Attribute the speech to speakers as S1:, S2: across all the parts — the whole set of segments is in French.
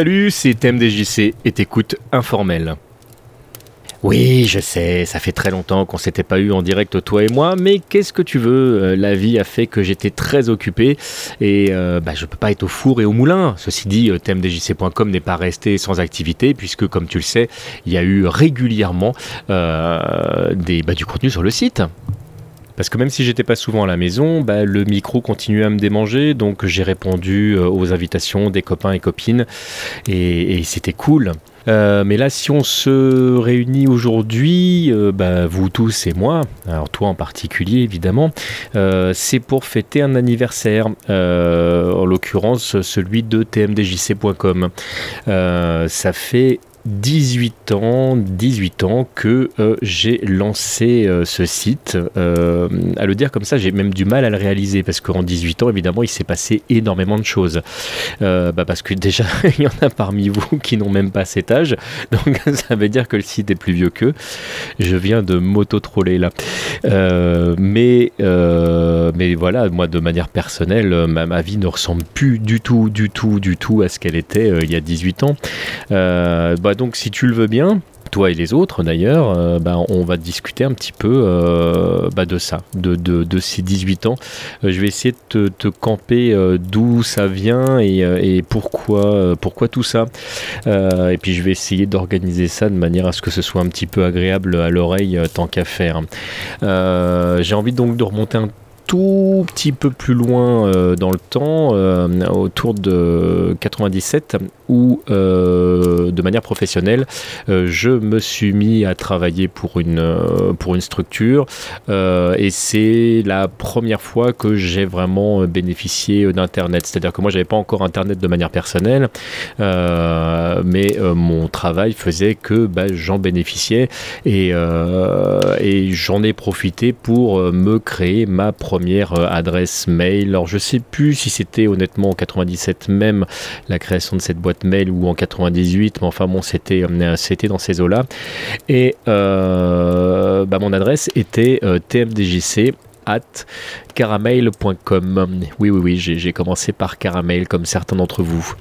S1: Salut, c'est TMDJC et t'écoutes Informel. Oui, je sais, ça fait très longtemps qu'on s'était pas eu en direct toi et moi, mais qu'est-ce que tu veux euh, La vie a fait que j'étais très occupé et euh, bah, je peux pas être au four et au moulin. Ceci dit, euh, thèmedjc.com n'est pas resté sans activité puisque, comme tu le sais, il y a eu régulièrement des, bah, du contenu sur le site. Parce que même si j'étais pas souvent à la maison, bah, le micro continuait à me démanger, donc j'ai répondu aux invitations des copains et copines, et c'était cool. Euh, mais là, si on se réunit aujourd'hui, euh, bah, vous tous et moi, alors toi en particulier évidemment, euh, c'est pour fêter un anniversaire, en l'occurrence celui de tmdjc.com. ça fait 18 ans, 18 ans que euh, j'ai lancé euh, ce site. Euh, à le dire comme ça, j'ai même du mal à le réaliser parce qu'en 18 ans, évidemment, il s'est passé énormément de choses. Bah, parce que déjà, il y en a parmi vous qui n'ont même pas cet âge. Donc ça veut dire que le site est plus vieux qu'eux. Je viens de m'auto-troller là. mais, voilà, moi, de manière personnelle, ma, vie ne ressemble plus du tout, du tout, du tout à ce qu'elle était il y a 18 ans. Bah, donc si tu le veux bien, toi et les autres d'ailleurs, euh, bah, on va discuter un petit peu euh, bah, de ça, de, ces 18 ans. Euh, je vais essayer de te, camper d'où ça vient et, pourquoi, tout ça. et puis je vais essayer d'organiser ça de manière à ce que ce soit un petit peu agréable à l'oreille tant qu'à faire. J'ai envie donc de remonter un tout petit peu plus loin euh, dans le temps, euh, autour de 97, où euh, de manière professionnelle, je me suis mis à travailler pour une, pour une structure et c'est la première fois que j'ai vraiment bénéficié d'Internet. C'est-à-dire que moi, j'avais pas encore Internet de manière personnelle, mais mon travail faisait que bah, j'en bénéficiais et, et j'en ai profité pour me créer ma première première euh, adresse mail. Alors je sais plus si c'était honnêtement en 97 même la création de cette boîte mail ou en 98, mais enfin bon c'était euh, c'était dans ces eaux-là. Et euh, bah, mon adresse était tmdjc at caramel.com. Oui, oui, oui, j'ai commencé par caramel comme certains d'entre vous.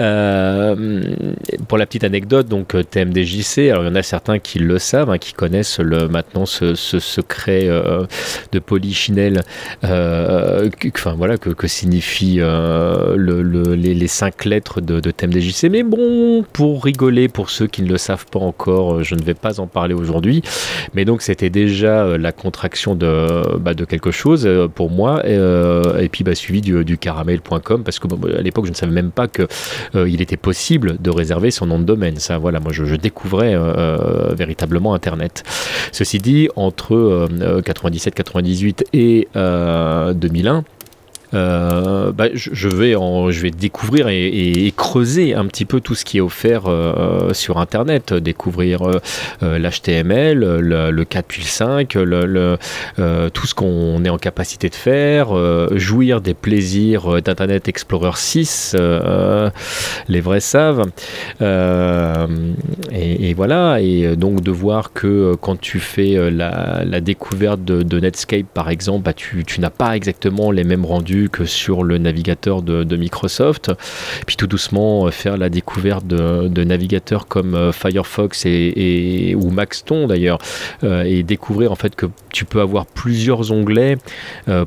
S1: Euh, pour la petite anecdote, donc euh, TMDJC, alors il y en a certains qui le savent, hein, qui connaissent maintenant ce, secret euh, de polychinelle, enfin voilà, que, que signifie le, les, cinq lettres de, de TMDJC. Mais bon, pour rigoler, pour ceux qui ne le savent pas encore, je ne vais pas en parler aujourd'hui. Mais donc c'était déjà la contraction de, bah, quelque chose pour moi, et, puis bah, suivi du, caramel.com, parce que à l'époque je ne savais même pas qu'il euh, était possible de réserver son nom de domaine. Ça, voilà, moi je, découvrais euh, euh, véritablement Internet. Ceci dit, entre 97, 98 et 2001, euh, bah, je, vais découvrir et, creuser un petit peu tout ce qui est offert euh, sur Internet, découvrir euh, l'HTML, le, le 4.5, le, tout ce qu'on est en capacité de faire, jouir des plaisirs d'Internet Explorer 6, les vrais savent. Et, voilà, et donc de voir que quand tu fais la, découverte de, Netscape par exemple, bah, tu n'as pas exactement les mêmes rendus que sur le navigateur de, Microsoft. Puis tout doucement euh, faire la découverte de, navigateurs comme euh, Firefox et, ou Maxton d'ailleurs, euh, et découvrir en fait que tu peux avoir plusieurs onglets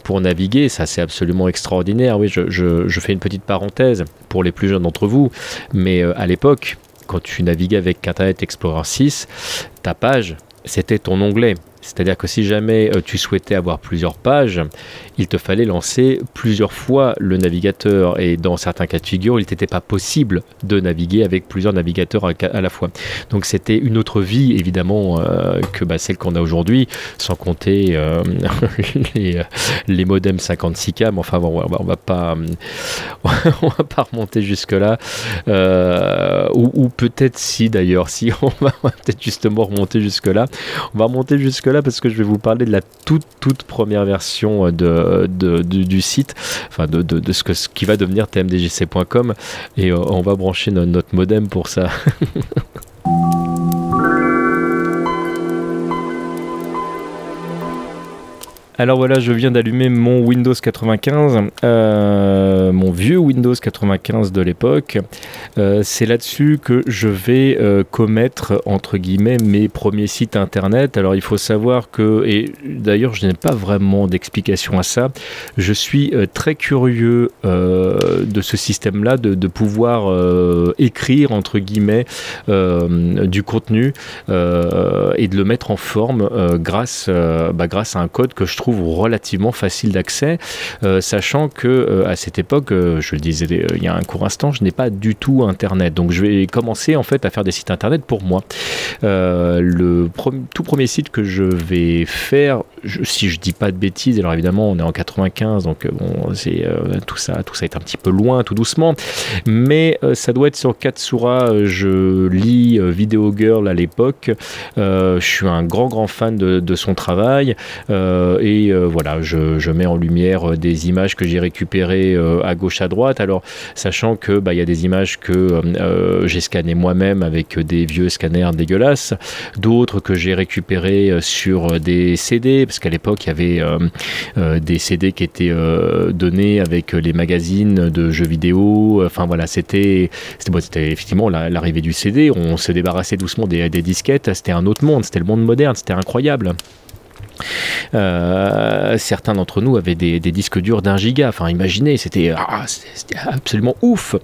S1: pour naviguer. Ça c'est absolument extraordinaire. Oui, je, je, fais une petite parenthèse pour les plus jeunes d'entre vous, mais à l'époque, quand tu naviguais avec Internet Explorer 6, ta page, c'était ton onglet. C'est-à-dire que si jamais euh, tu souhaitais avoir plusieurs pages, il te fallait lancer plusieurs fois le navigateur. Et dans certains cas de figure, il n'était pas possible de naviguer avec plusieurs navigateurs à, la fois. Donc c'était une autre vie, évidemment, euh, que bah, celle qu'on a aujourd'hui, sans compter euh, les, modems 56K. Mais enfin, bon, on va on va pas remonter jusque-là. ou, peut-être si, d'ailleurs, si on va, peut-être justement remonter jusque-là. On va remonter jusque-là parce que je vais vous parler de la toute toute première version de, du, site, enfin de, de, ce, que, ce qui va devenir tmdjc.com et euh, on va brancher notre modem pour ça. Alors voilà, je viens d'allumer mon Windows 95, euh, mon vieux Windows 95 de l'époque. Euh, c'est là-dessus que je vais euh, commettre, entre guillemets, mes premiers sites internet. Alors il faut savoir que, et d'ailleurs je n'ai pas vraiment d'explication à ça, je suis très curieux de ce système-là, de, pouvoir écrire, entre guillemets, du contenu et de le mettre en forme bah, grâce à un code que je trouve relativement facile d'accès, euh, sachant que euh, à cette époque, euh, je le disais il y a un court instant, je n'ai pas du tout Internet. Donc je vais commencer en fait à faire des sites Internet pour moi. le tout premier site que je vais faire, si je dis pas de bêtises, alors évidemment on est en 95, donc bon, c'est tout ça, tout ça est un petit peu loin, tout doucement, mais ça doit être sur Katsura. Je lis Video Girl à l'époque. je suis un grand grand fan de, de son travail et euh, voilà, je, mets en lumière euh, des images que j'ai récupérées euh, à gauche à droite. Alors, sachant que bah, il y a des images que j'ai scannées moi-même avec des vieux scanners dégueulasses, d'autres que j'ai récupérées sur des CD, parce qu'à l'époque il y avait des CD qui étaient donnés avec les magazines de jeux vidéo. Enfin voilà, c'était effectivement l'arrivée du CD. On se débarrassait doucement des disquettes. C'était un autre monde. C'était le monde moderne. C'était incroyable. Euh, certains d'entre nous avaient des, disques durs d'un giga. Enfin, imaginez, c'était ah, absolument ouf.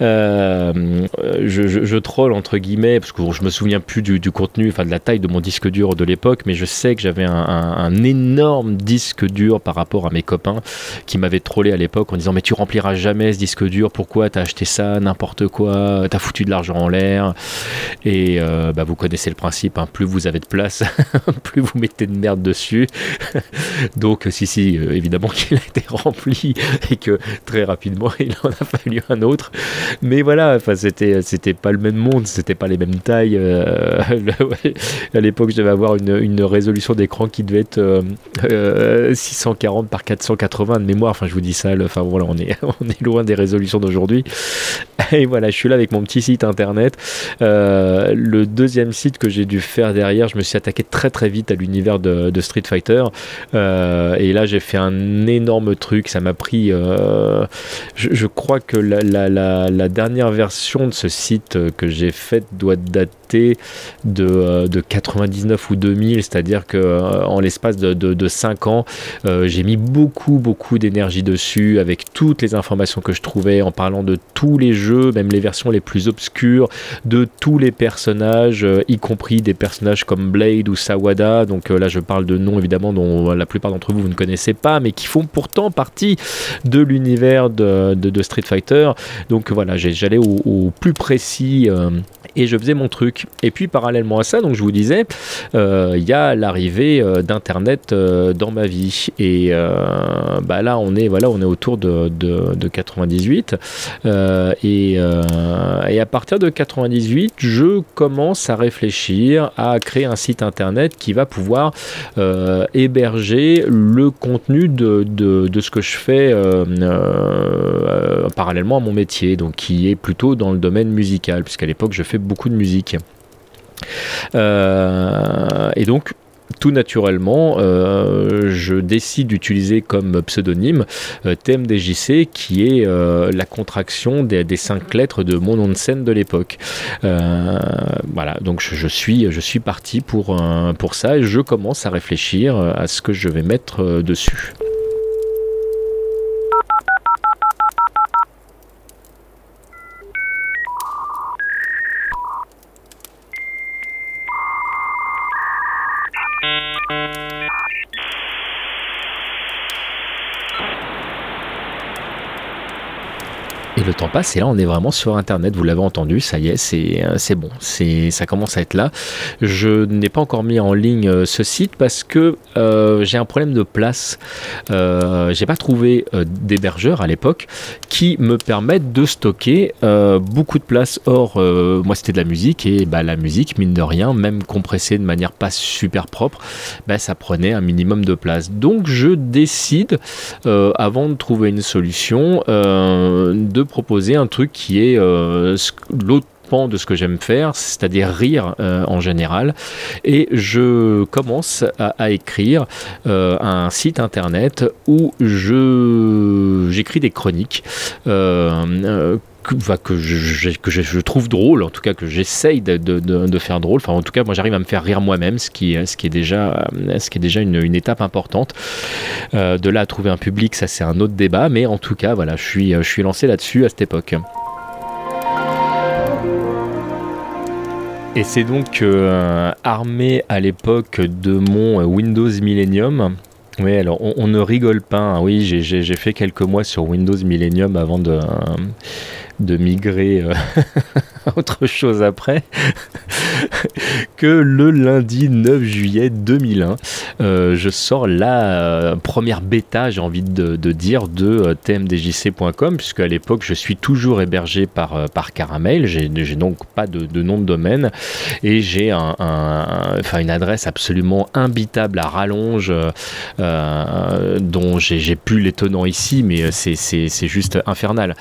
S1: Euh, je, troll entre guillemets parce que je me souviens plus du, contenu, enfin de la taille de mon disque dur de l'époque, mais je sais que j'avais un, énorme disque dur par rapport à mes copains qui m'avaient trollé à l'époque en disant mais tu rempliras jamais ce disque dur, pourquoi t'as acheté ça, n'importe quoi, t'as foutu de l'argent en l'air? Et euh, bah, vous connaissez le principe, hein. plus vous avez de place, plus vous mettez de merde dessus. Donc, si, si, euh, évidemment qu'il a été rempli et que très rapidement il en a fallu un autre. Mais voilà, c'était, c'était pas le même monde, c'était pas les mêmes tailles. Euh, à l'époque, je devais avoir une, résolution d'écran qui devait être 640 euh, par 480 de mémoire. Enfin, je vous dis ça, enfin voilà, on est, on est loin des résolutions d'aujourd'hui. Et voilà, je suis là avec mon petit site internet. le deuxième site que j'ai dû faire derrière, je me suis attaqué très très vite à l'univers de, de, Street Fighter. Euh, et là, j'ai fait un énorme truc. Ça m'a pris. Euh, je, crois que la, dernière version de ce site que j'ai faite doit dater de, de 99 ou 2000. C'est-à-dire que euh, en l'espace de, de, 5 ans, j'ai mis beaucoup, beaucoup d'énergie dessus avec toutes les informations que je trouvais en parlant de tous les jeux, même les versions les plus obscures, de tous les personnages, y compris des personnages comme Blade ou Sawada. Donc là, je parle de noms évidemment dont la plupart d'entre vous, vous ne connaissez pas, mais qui font pourtant partie de l'univers de, de, Street Fighter. Donc voilà, j'allais au, plus précis euh, et je faisais mon truc. Et puis parallèlement à ça, donc je vous disais, euh, il y a l'arrivée euh, d'Internet dans ma vie. Et bah là, on est, voilà, on est autour de, de, 98. Et, et, à partir de 98, je commence à réfléchir à créer un site internet qui va pouvoir euh, héberger le contenu de, ce que je fais euh, euh, parallèlement à mon métier, donc qui est plutôt dans le domaine musical, puisqu'à l'époque je fais beaucoup de musique. et donc tout naturellement, euh, je décide d'utiliser comme pseudonyme euh, TMDJC, qui est euh, la contraction des, cinq lettres de mon nom de scène de l'époque. voilà, donc je, suis, parti pour ça et je commence à réfléchir à ce que je vais mettre dessus. Le temps passe et là on est vraiment sur internet vous l'avez entendu ça y est c'est euh, bon ça commence à être là. Je n'ai pas encore mis en ligne euh, ce site parce que euh, j'ai un problème de place. Euh, j'ai pas trouvé d'hébergeur à l'époque qui me permettent de stocker beaucoup de place. Or moi c'était de la musique et bah, la musique mine de rien même compressée de manière pas super propre bah, ça prenait un minimum de place. Donc je décide avant de trouver une solution de proposer un truc qui est euh, l'autre pan de ce que j'aime faire, c'est-à-dire rire en général. Et je commence à, écrire un site internet où je j'écris des chroniques que, je, trouve drôle, en tout cas que j'essaye de, faire drôle. Enfin, en tout cas, moi, j'arrive à me faire rire moi-même, ce qui, est déjà, déjà une, étape importante. Euh, de là à trouver un public, ça c'est un autre débat, mais en tout cas, voilà, je suis, suis lancé là-dessus à cette époque. Et c'est donc euh, armé à l'époque de mon Windows Millennium oui, alors on, ne rigole pas. Hein. Oui, j'ai fait quelques mois sur Windows Millennium avant de, de migrer euh, autre chose après, que le lundi 9 juillet 2001, euh, je sors la euh, première bêta, j'ai envie de, dire, de tmdjc.com, puisque à l'époque je suis toujours hébergé par, par Caramel, j'ai donc pas de, nom de domaine, et j'ai un, une adresse absolument imbitable à rallonge, dont j'ai plus les tenants ici, mais c'est juste infernal.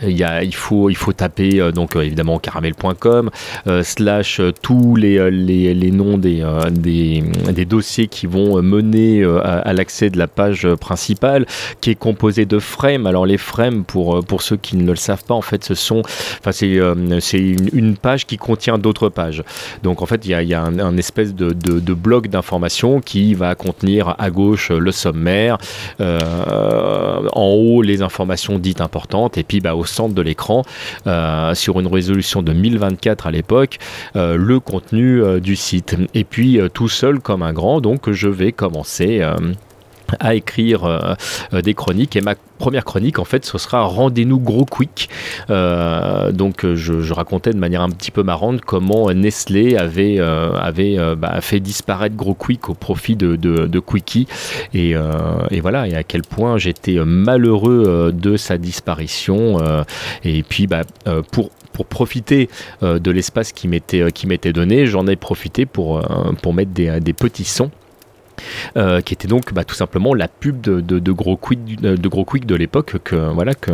S1: A, il, faut, il faut taper euh, donc euh, évidemment caramel.com euh, slash tous les, les, les, noms des, des, des, dossiers qui vont mener à, l'accès de la page principale qui est composée de frames. Alors les frames pour, pour ceux qui ne le savent pas en fait ce sont enfin c'est une, une, page qui contient d'autres pages. Donc en fait il y a, un, espèce de, de, de bloc d'informations qui va contenir à gauche le sommaire, en haut les informations dites importantes et puis bah, au centre de l'écran, euh, sur une résolution de 1024 à l'époque, euh, le contenu euh, du site. Et puis tout seul comme un grand, donc je vais commencer à écrire euh, euh, des chroniques. Et ma première chronique en fait ce sera Rendez-nous gros quick. Euh, donc je, racontais de manière un petit peu marrante comment Nestlé avait, avait bah, fait disparaître gros quick au profit de, de, Quickie. Et, et, voilà. Et à quel point j'étais malheureux de sa disparition. Et puis bah, pour pour profiter de l'espace qui m'était donné, j'en ai profité pour, pour mettre des petits sons euh, qui était donc bah, tout simplement la pub de, de, Gros Quick de Gros Quick de l'époque que voilà que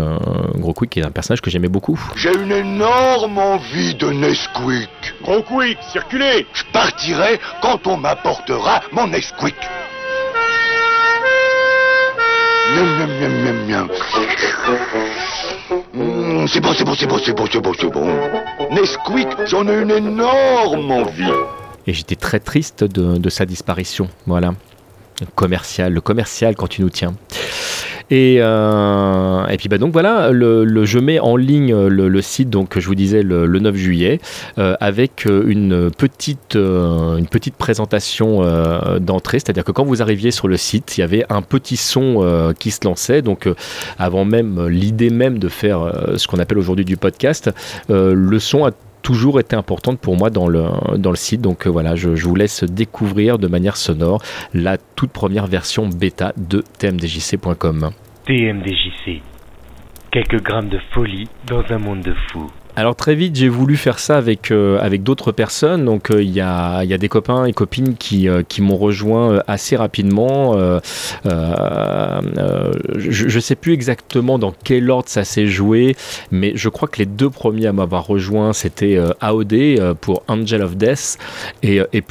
S1: Gros Quick est un personnage que j'aimais beaucoup.
S2: J'ai une énorme envie de Nesquik.
S3: Gros Quick, circulez.
S2: Je partirai quand on m'apportera mon Nesquik. Miam, miam, miam, mmh, c'est bon, c'est bon, c'est bon, c'est bon, c'est bon, c'est bon. Nesquik, j'en ai une énorme envie
S1: et j'étais très triste de, sa disparition. Voilà. commercial, le commercial quand tu nous tiens. Et, euh, et puis bah donc voilà, je mets en ligne le, site, donc je vous disais le, 9 juillet, euh, avec une petite, euh, une petite présentation d'entrée, c'est-à-dire que quand vous arriviez sur le site, il y avait un petit son qui se lançait, donc avant même l'idée même de faire ce qu'on appelle aujourd'hui du podcast, le son a toujours été importante pour moi dans le, dans le site. Donc euh, voilà, je, vous laisse découvrir de manière sonore la toute première version bêta de tmdjc.com.
S4: TMDJC. Quelques grammes de folie dans un monde de fous.
S1: Alors très vite, j'ai voulu faire ça avec, euh, d'autres personnes. Donc euh, il y, a, des copains et copines qui, euh, m'ont rejoint assez rapidement. je ne sais plus exactement dans quel ordre ça s'est joué, mais je crois que les deux premiers à m'avoir rejoint, c'était AOD pour Angel of Death et, et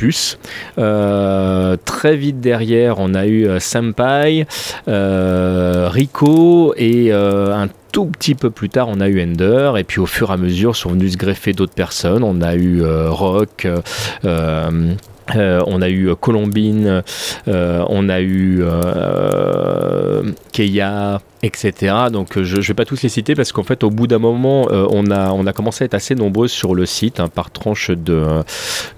S1: très vite derrière, on a eu Senpai, Rico et un tout petit peu plus tard, on a eu Ender, et puis au fur et à mesure sont venus se greffer d'autres personnes. On a eu euh, Rock. Euh, euh, on a eu Colombine, on a eu Keia, etc. Donc je ne vais pas tous les citer parce qu'en fait au bout d'un moment on, a, commencé à être assez nombreux sur le site hein, par tranche de,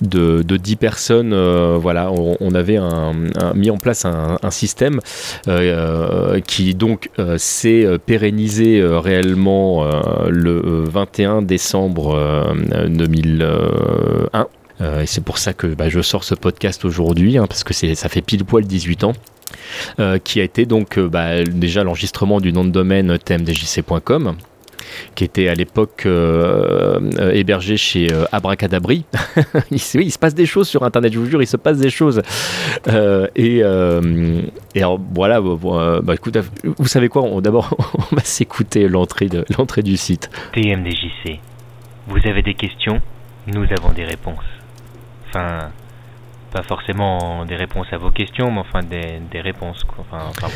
S1: de, 10 personnes. voilà, on, avait un, mis en place un, système qui donc s'est pérennisé réellement le 21 décembre 2001. Et c'est pour ça que bah, je sors ce podcast aujourd'hui, hein, parce que ça fait pile poil 18 ans. qui a été donc bah, déjà l'enregistrement du nom de domaine tmdjc.com qui était à l'époque euh, euh, hébergé chez euh, Abracadabri. il, oui, il se passe des choses sur Internet, je vous jure, il se passe des choses. Euh, et, euh, alors, voilà, euh, bah, vous savez quoi D'abord, on va s'écouter l'entrée du site.
S4: TMDJC. Vous avez des questions? Nous avons des réponses. Enfin, pas forcément des réponses à vos questions, mais enfin des, des réponses. Quoi. Enfin.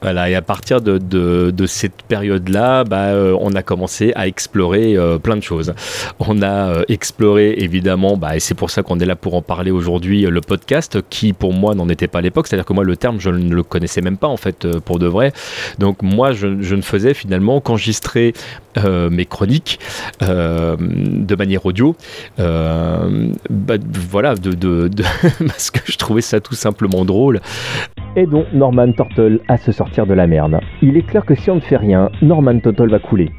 S1: Voilà, et à partir de, de, de cette période-là, bah, euh, on a commencé à explorer euh, plein de choses. On a euh, exploré évidemment, bah, et c'est pour ça qu'on est là pour en parler aujourd'hui, le podcast, qui pour moi n'en était pas à l'époque. C'est-à-dire que moi, le terme, je ne le connaissais même pas en fait, pour de vrai. Donc moi, je, je ne faisais finalement qu'enregistrer euh, mes chroniques euh, de manière audio. Euh, bah, voilà, de, de, parce que je trouvais ça tout simplement drôle. Aidons Norman Turtle à se sortir de la merde. Il est clair que si on ne fait rien, Norman Turtle va couler.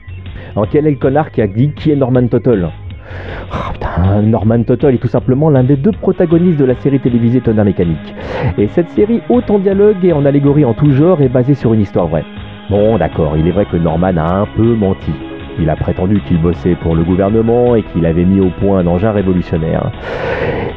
S1: Alors quel est le connard qui a dit qui est Norman Turtle? Putain, Norman Turtle est tout simplement l'un des deux protagonistes de la série télévisée Tonnerre Mécanique. Et cette série, haute en dialogue et en allégorie en tout genre, est basée sur une histoire vraie. Bon, d'accord, il est vrai que Norman a un peu menti. Il a prétendu qu'il bossait pour le gouvernement et qu'il avait mis au point un engin révolutionnaire.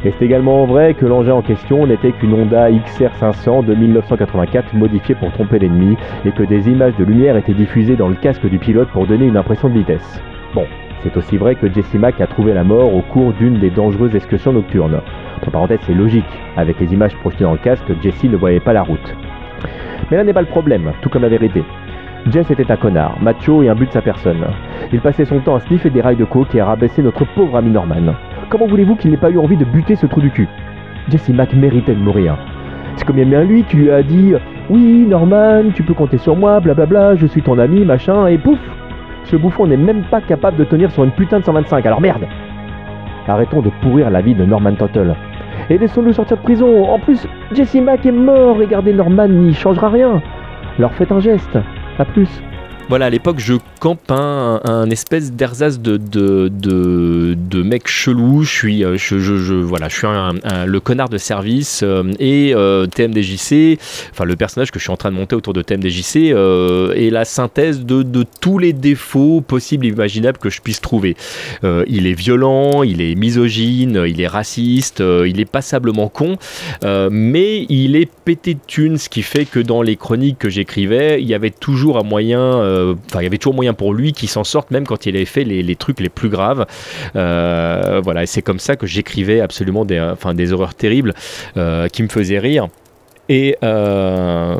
S1: Et c'est également vrai que l'engin en question n'était qu'une Honda XR500 de 1984 modifiée pour tromper l'ennemi et que des images de lumière étaient diffusées dans le casque du pilote pour donner une impression de vitesse. Bon, c'est aussi vrai que Jesse Mack a trouvé la mort au cours d'une des dangereuses excursions nocturnes. Entre parenthèses, c'est logique, avec les images projetées dans le casque, Jesse ne voyait pas la route. Mais là n'est pas le problème, tout comme la vérité. Jess était un connard, macho et un but de sa personne. Il passait son temps à sniffer des rails de coke et à rabaisser notre pauvre ami Norman. Comment voulez-vous qu'il n'ait pas eu envie de buter ce trou du cul? Jesse Mack méritait de mourir. C'est comme bien lui qui lui a dit Oui, Norman, tu peux compter sur moi, blablabla, je suis ton ami, machin, et pouf Ce bouffon n'est même pas capable de tenir sur une putain de 125, alors merde Arrêtons de pourrir la vie de Norman Tuttle. Et laissons-le sortir de prison. En plus, Jesse Mack est mort. Regardez, Norman n'y changera rien. Alors faites un geste. À plus. Voilà, à l'époque, je campe un, espèce d'ersatz de, mec chelou. Je suis, euh, je, suis un- le connard de service. euh, et euh, TMDJC, enfin le personnage que je suis en train de monter autour de TMDJC, est la synthèse de, de tous les défauts possibles et imaginables que je puisse trouver. Il est violent, il est misogyne, il est raciste, il est passablement con, mais il est pété de thunes, ce qui fait que dans les chroniques que j'écrivais, il y avait toujours un moyen, enfin il y avait toujours moyen pour lui qu'il s'en sorte même quand il avait fait les, trucs les plus graves. Euh, voilà, c'est comme ça que j'écrivais absolument des, des horreurs terribles euh, qui me faisaient rire. Et, euh,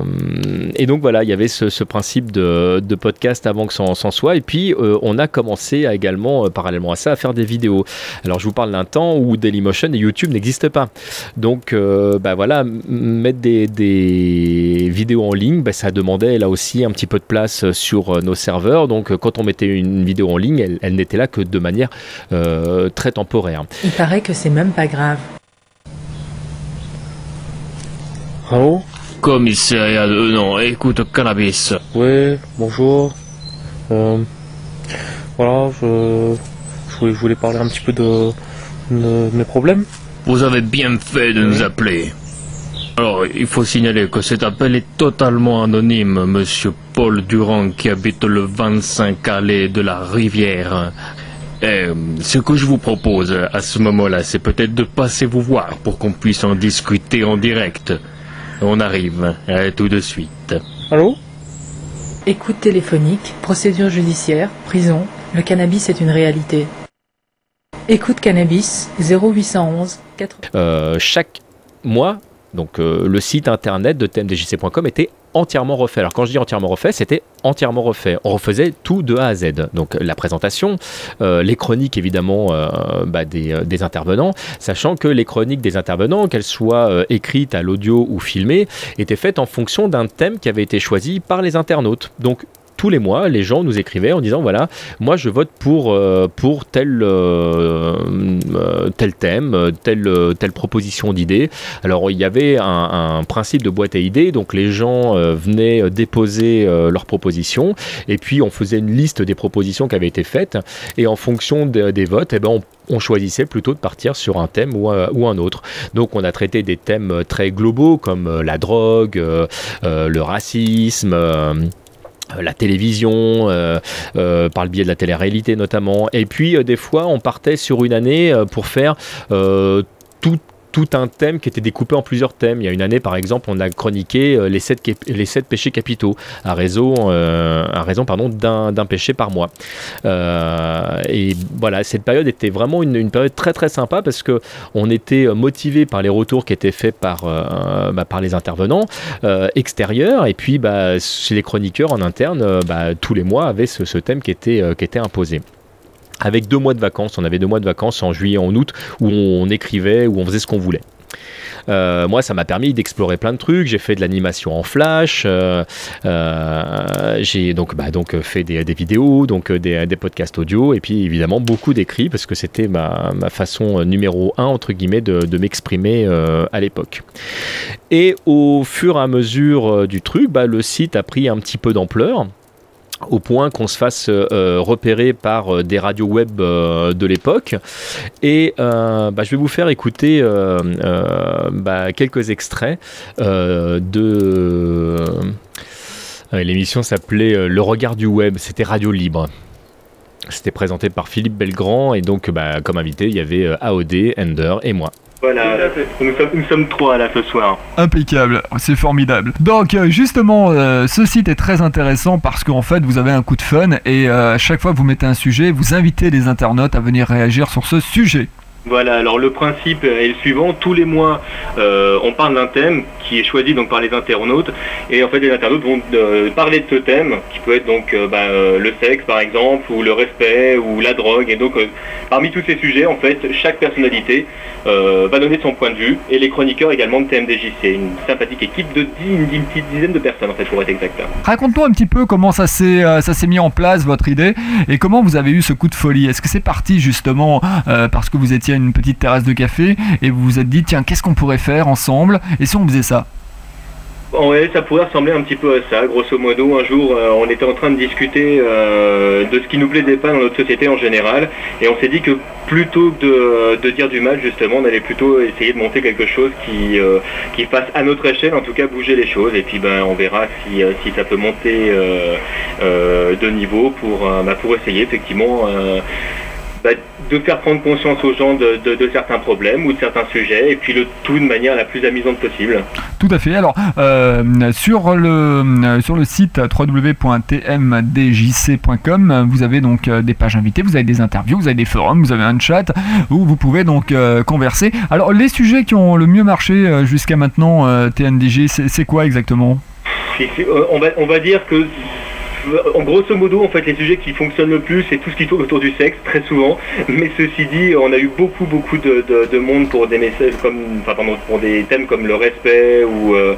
S1: et donc voilà, il y avait ce, principe de, podcast avant que s'en s'en soit. Et puis euh, on a commencé également, euh, parallèlement à ça, à faire des vidéos. Alors je vous parle d'un temps où Dailymotion et YouTube n'existent pas. Donc bah voilà, mettre des, vidéos en ligne, bah, ça demandait là aussi un petit peu de place sur nos serveurs. Donc quand on mettait une vidéo en ligne, elle, n'était là que de manière très temporaire.
S5: Il paraît que c'est même pas grave.
S6: Allô
S7: Commissariat de... Non, écoute, cannabis.
S6: Oui, bonjour. Euh, voilà, je, je, voulais, parler un petit peu de, de mes problèmes.
S7: Vous avez bien fait de nous appeler. Alors, il faut signaler que cet appel est totalement anonyme, monsieur Paul Durand, qui habite le 25 allée de la Rivière. Ce que je vous propose à ce moment-là, c'est peut-être de passer vous voir pour qu'on puisse en discuter en direct. On arrive, euh, tout de suite.
S6: Allô
S5: Écoute téléphonique, procédure judiciaire, prison, le cannabis est une réalité. Écoute cannabis 0811 80.
S1: Euh, chaque mois, donc euh, le site internet de tmdjc.com était entièrement refait. Alors quand je dis entièrement refait, c'était entièrement refait. On refaisait tout de A à Z. Donc la présentation, euh, les chroniques évidemment euh, bah, des, intervenants, sachant que les chroniques des intervenants, qu'elles soient écrites à l'audio ou filmées, étaient faites en fonction d'un thème qui avait été choisi par les internautes. Donc tous les mois, les gens nous écrivaient en disant voilà, moi je vote pour, euh, pour tel, euh, euh, tel thème, telle, proposition d'idée. Alors il y avait un, principe de boîte à idées, donc les gens venaient déposer leurs propositions et puis on faisait une liste des propositions qui avaient été faites et en fonction de- des votes, eh ben, on, choisissait plutôt de partir sur un thème ou un, autre. Donc on a traité des thèmes très globaux comme la drogue, le racisme. La télévision, euh, euh, par le biais de la télé-réalité notamment. Et puis euh, des fois, on partait sur une année euh, pour faire euh, tout tout un thème qui était découpé en plusieurs thèmes. Il y a une année, par exemple, on a chroniqué euh, les sept, cap- les sept péchés capitaux à raison, euh, à raison pardon, d'un, d'un péché par mois. Euh, et voilà, cette période était vraiment une, période très très sympa parce que on était motivé par les retours qui étaient faits par, bah, les intervenants extérieurs et puis bah, chez les chroniqueurs en interne, bah, tous les mois avaient ce, ce thème qui était imposé avec deux mois de vacances. On avait deux mois de vacances en juillet, en août, où on écrivait, où on faisait ce qu'on voulait. Euh, moi, ça m'a permis d'explorer plein de trucs. J'ai fait de l'animation en flash. euh, euh, j'ai donc, bah, fait des, vidéos, donc des, podcasts audio, et puis évidemment beaucoup d'écrits parce que c'était ma, façon numéro un entre guillemets de, m'exprimer à l'époque. Et au fur et à mesure du truc, bah, le site a pris un petit peu d'ampleur au point qu'on se fasse euh, repérer par euh, des radios web euh, de l'époque. Et euh, bah, je vais vous faire écouter euh, euh, bah, quelques extraits euh, de... Euh, L'émission s'appelait euh, Le regard du web, c'était Radio Libre. C'était présenté par Philippe Belgrand et donc bah, comme invité il y avait euh, AOD, Ender et moi.
S8: Voilà, nous sommes, nous sommes trois là ce soir.
S9: Impeccable, c'est formidable. Donc euh, justement, euh, ce site est très intéressant parce qu'en fait, vous avez un coup de fun et euh, à chaque fois que vous mettez un sujet, vous invitez les internautes à venir réagir sur ce sujet.
S8: Voilà, alors le principe est le suivant, tous les mois euh, on parle d'un thème qui est choisi donc par les internautes et en fait les internautes vont euh, parler de ce thème qui peut être donc euh, bah, le sexe par exemple ou le respect ou la drogue et donc parmi tous ces sujets en fait chaque personnalité va donner son point de vue et les chroniqueurs également de TMDJC, une sympathique équipe de 10, une, petite dizaine de personnes en fait pour être exact.
S9: Raconte-nous un petit peu comment ça s'est mis en place votre idée et comment vous avez eu ce coup de folie. Est-ce que c'est parti justement parce que vous étiez une petite terrasse de café et vous vous êtes dit tiens qu'est-ce qu'on pourrait faire ensemble et si on faisait ça?
S8: Ouais, ça pourrait ressembler un petit peu à ça. Grosso modo, un jour, euh, on était en train de discuter euh, de ce qui nous plaisait pas dans notre société en général, et on s'est dit que plutôt que de, dire du mal, justement, on allait plutôt essayer de monter quelque chose qui, euh, qui fasse à notre échelle, en tout cas, bouger les choses, et puis ben, on verra si, ça peut monter de niveau pour, bah, pour essayer effectivement. Bah, de faire prendre conscience aux gens de, de- de certains problèmes ou de certains sujets, et puis le tout de manière la plus amusante possible.
S9: Tout à fait. Alors, euh, sur, le, euh, sur le site www.tmdjc.com, vous avez donc euh, des pages invitées, vous avez des interviews, vous avez des forums, vous avez un chat où vous pouvez donc euh, converser. Alors, les sujets qui ont le mieux marché jusqu'à maintenant, euh, c'est quoi exactement?
S8: On, va, on va dire que en grosso modo, en fait, les sujets qui fonctionnent le plus, c'est tout ce qui tourne autour du sexe, très souvent. Mais ceci dit, on a eu beaucoup, beaucoup de, de- de monde pour des messages comme, enfin, pour des thèmes comme le respect ou, euh,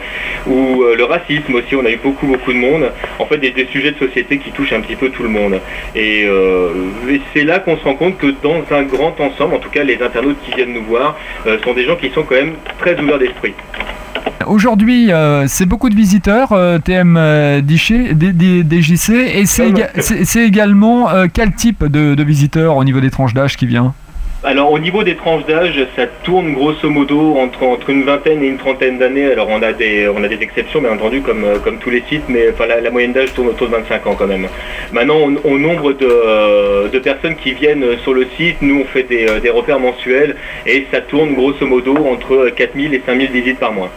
S8: euh, le racisme aussi. On a eu beaucoup, beaucoup de monde. En fait, des, sujets de société qui touchent un petit peu tout le monde. Et, euh, et c'est là qu'on se rend compte que dans un grand ensemble, en tout cas, les internautes qui viennent nous voir sont des gens qui sont quand même très ouverts d'esprit.
S9: Aujourd'hui, euh, c'est beaucoup de visiteurs, euh, TMDJC, DJC, et c'est éga- c'est également euh, quel type de, de visiteurs au niveau des tranches d'âge qui vient?
S8: Alors au niveau des tranches d'âge, ça tourne grosso modo entre, entre une vingtaine et une trentaine d'années. Alors on a des on a des exceptions bien entendu comme, euh, comme tous les sites, mais enfin, la, la moyenne d'âge tourne autour de 25 ans quand même. Maintenant au, nombre de, de personnes qui viennent sur le site, nous on fait des, des repères mensuels et ça tourne grosso modo entre 4000 et 5000 visites par mois.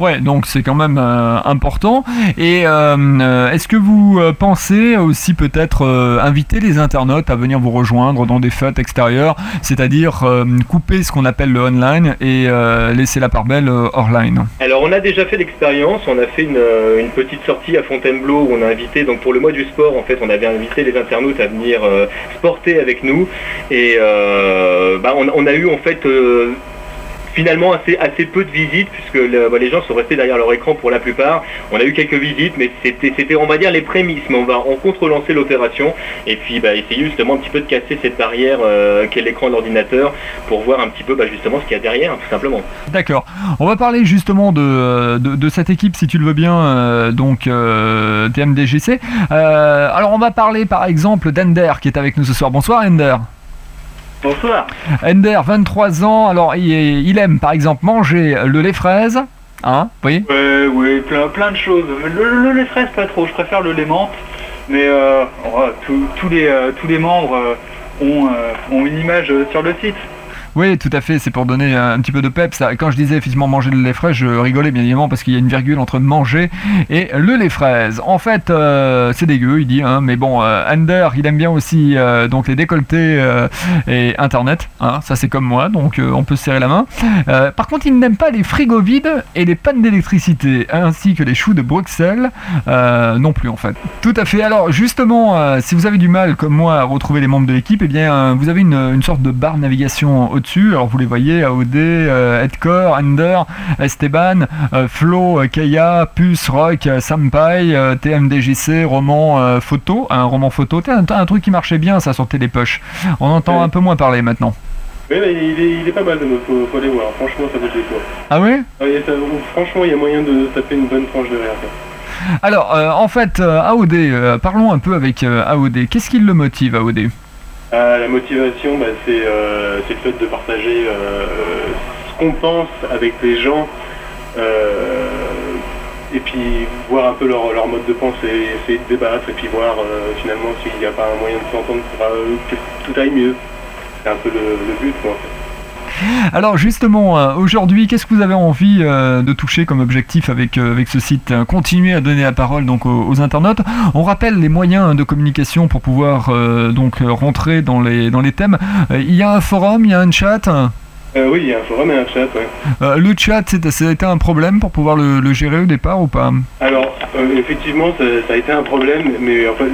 S9: Ouais, donc c'est quand même euh, important. Et euh, euh, est-ce que vous pensez aussi peut-être inviter les internautes à venir vous rejoindre dans des fêtes extérieures, c'est-à-dire couper ce qu'on appelle le online et laisser la part belle euh, hors-line
S8: Alors on a déjà fait l'expérience, on a fait une, petite sortie à Fontainebleau où on a invité, donc pour le mois du sport en fait on avait invité les internautes à venir sporter avec nous. Et bah, on, a eu en fait finalement assez, peu de visites puisque bah, les gens sont restés derrière leur écran pour la plupart. On a eu quelques visites mais c'était on va dire les prémices mais on va en contre-lancer l'opération et puis bah, essayer justement un petit peu de casser cette barrière euh, qu'est l'écran de l'ordinateur pour voir un petit peu bah, justement ce qu'il y a derrière tout simplement.
S9: D'accord. On va parler justement de, de cette équipe, si tu le veux bien, euh, donc euh, TMDGC. Euh, alors on va parler par exemple d'Ender qui est avec nous ce soir. Bonsoir Ender.
S8: Bonsoir.
S9: Ender, 23 ans. Alors il, aime par exemple manger le lait fraise, Hein Oui
S10: oui, plein, plein de choses. Le, le lait fraise, pas trop. Je préfère le lait menthe. Mais euh, oh, tous- tous les, euh, tous les membres euh, ont, ont une image sur le site.
S9: Oui, tout à fait, c'est pour donner un petit peu de peps. Quand je disais effectivement manger le lait frais, je rigolais bien évidemment parce qu'il y a une virgule entre manger et le lait fraise. En fait, euh, c'est dégueu, il dit, hein, mais bon, euh, il aime bien aussi euh, donc les décolletés euh, et Internet, hein, ça c'est comme moi, donc on peut se serrer la main. Par contre, il n'aime pas les frigos vides et les pannes d'électricité, ainsi que les choux de Bruxelles, non plus en fait. Tout à fait. Alors justement, si vous avez du mal comme moi à retrouver les membres de l'équipe, eh bien vous avez une, une sorte de barre navigation au-dessus. Alors vous les voyez, AOD, euh, Edcore, Ender, Esteban, euh, Flo, euh, Kaya, Puce, Rock, euh, Sampai, euh, TMDJC, roman euh, photo, un roman photo. Un, un truc qui marchait bien ça sur Télépoche. On entend un peu moins parler maintenant.
S11: Oui, mais il est, il est pas mal, il faut, faut aller voir. Franchement, ça vaut le détour.
S9: Ah ouais
S11: Ah, franchement, il y a moyen de taper une bonne tranche de verre.
S9: Alors euh, en fait, euh, AOD, euh, parlons un peu avec euh, AOD. Qu'est-ce qui le motive AOD
S11: Ah, la motivation, bah, c'est euh, c'est le fait de partager euh, ce qu'on pense avec les gens. euh, et puis voir un peu leur, mode de pensée, essayer de débattre et puis voir euh, finalement s'il n'y a pas un moyen de s'entendre pour euh, que tout aille mieux. C'est un peu le, le but quoi. en fait.
S9: Alors justement, euh, aujourd'hui, qu'est-ce que vous avez envie euh, de toucher comme objectif avec, euh, avec ce site Euh, Continuer à donner la parole donc aux, aux internautes. On rappelle les moyens de communication pour pouvoir euh, donc rentrer dans les, dans les thèmes. Il y a un forum, il y a un chat?
S11: Euh, oui, il y a un forum et un chat, ouais.
S9: Euh, le chat, c'est- ça a été un problème pour pouvoir le, le gérer au départ ou pas?
S11: Alors, euh, effectivement, ça, ça a été un problème, mais en fait,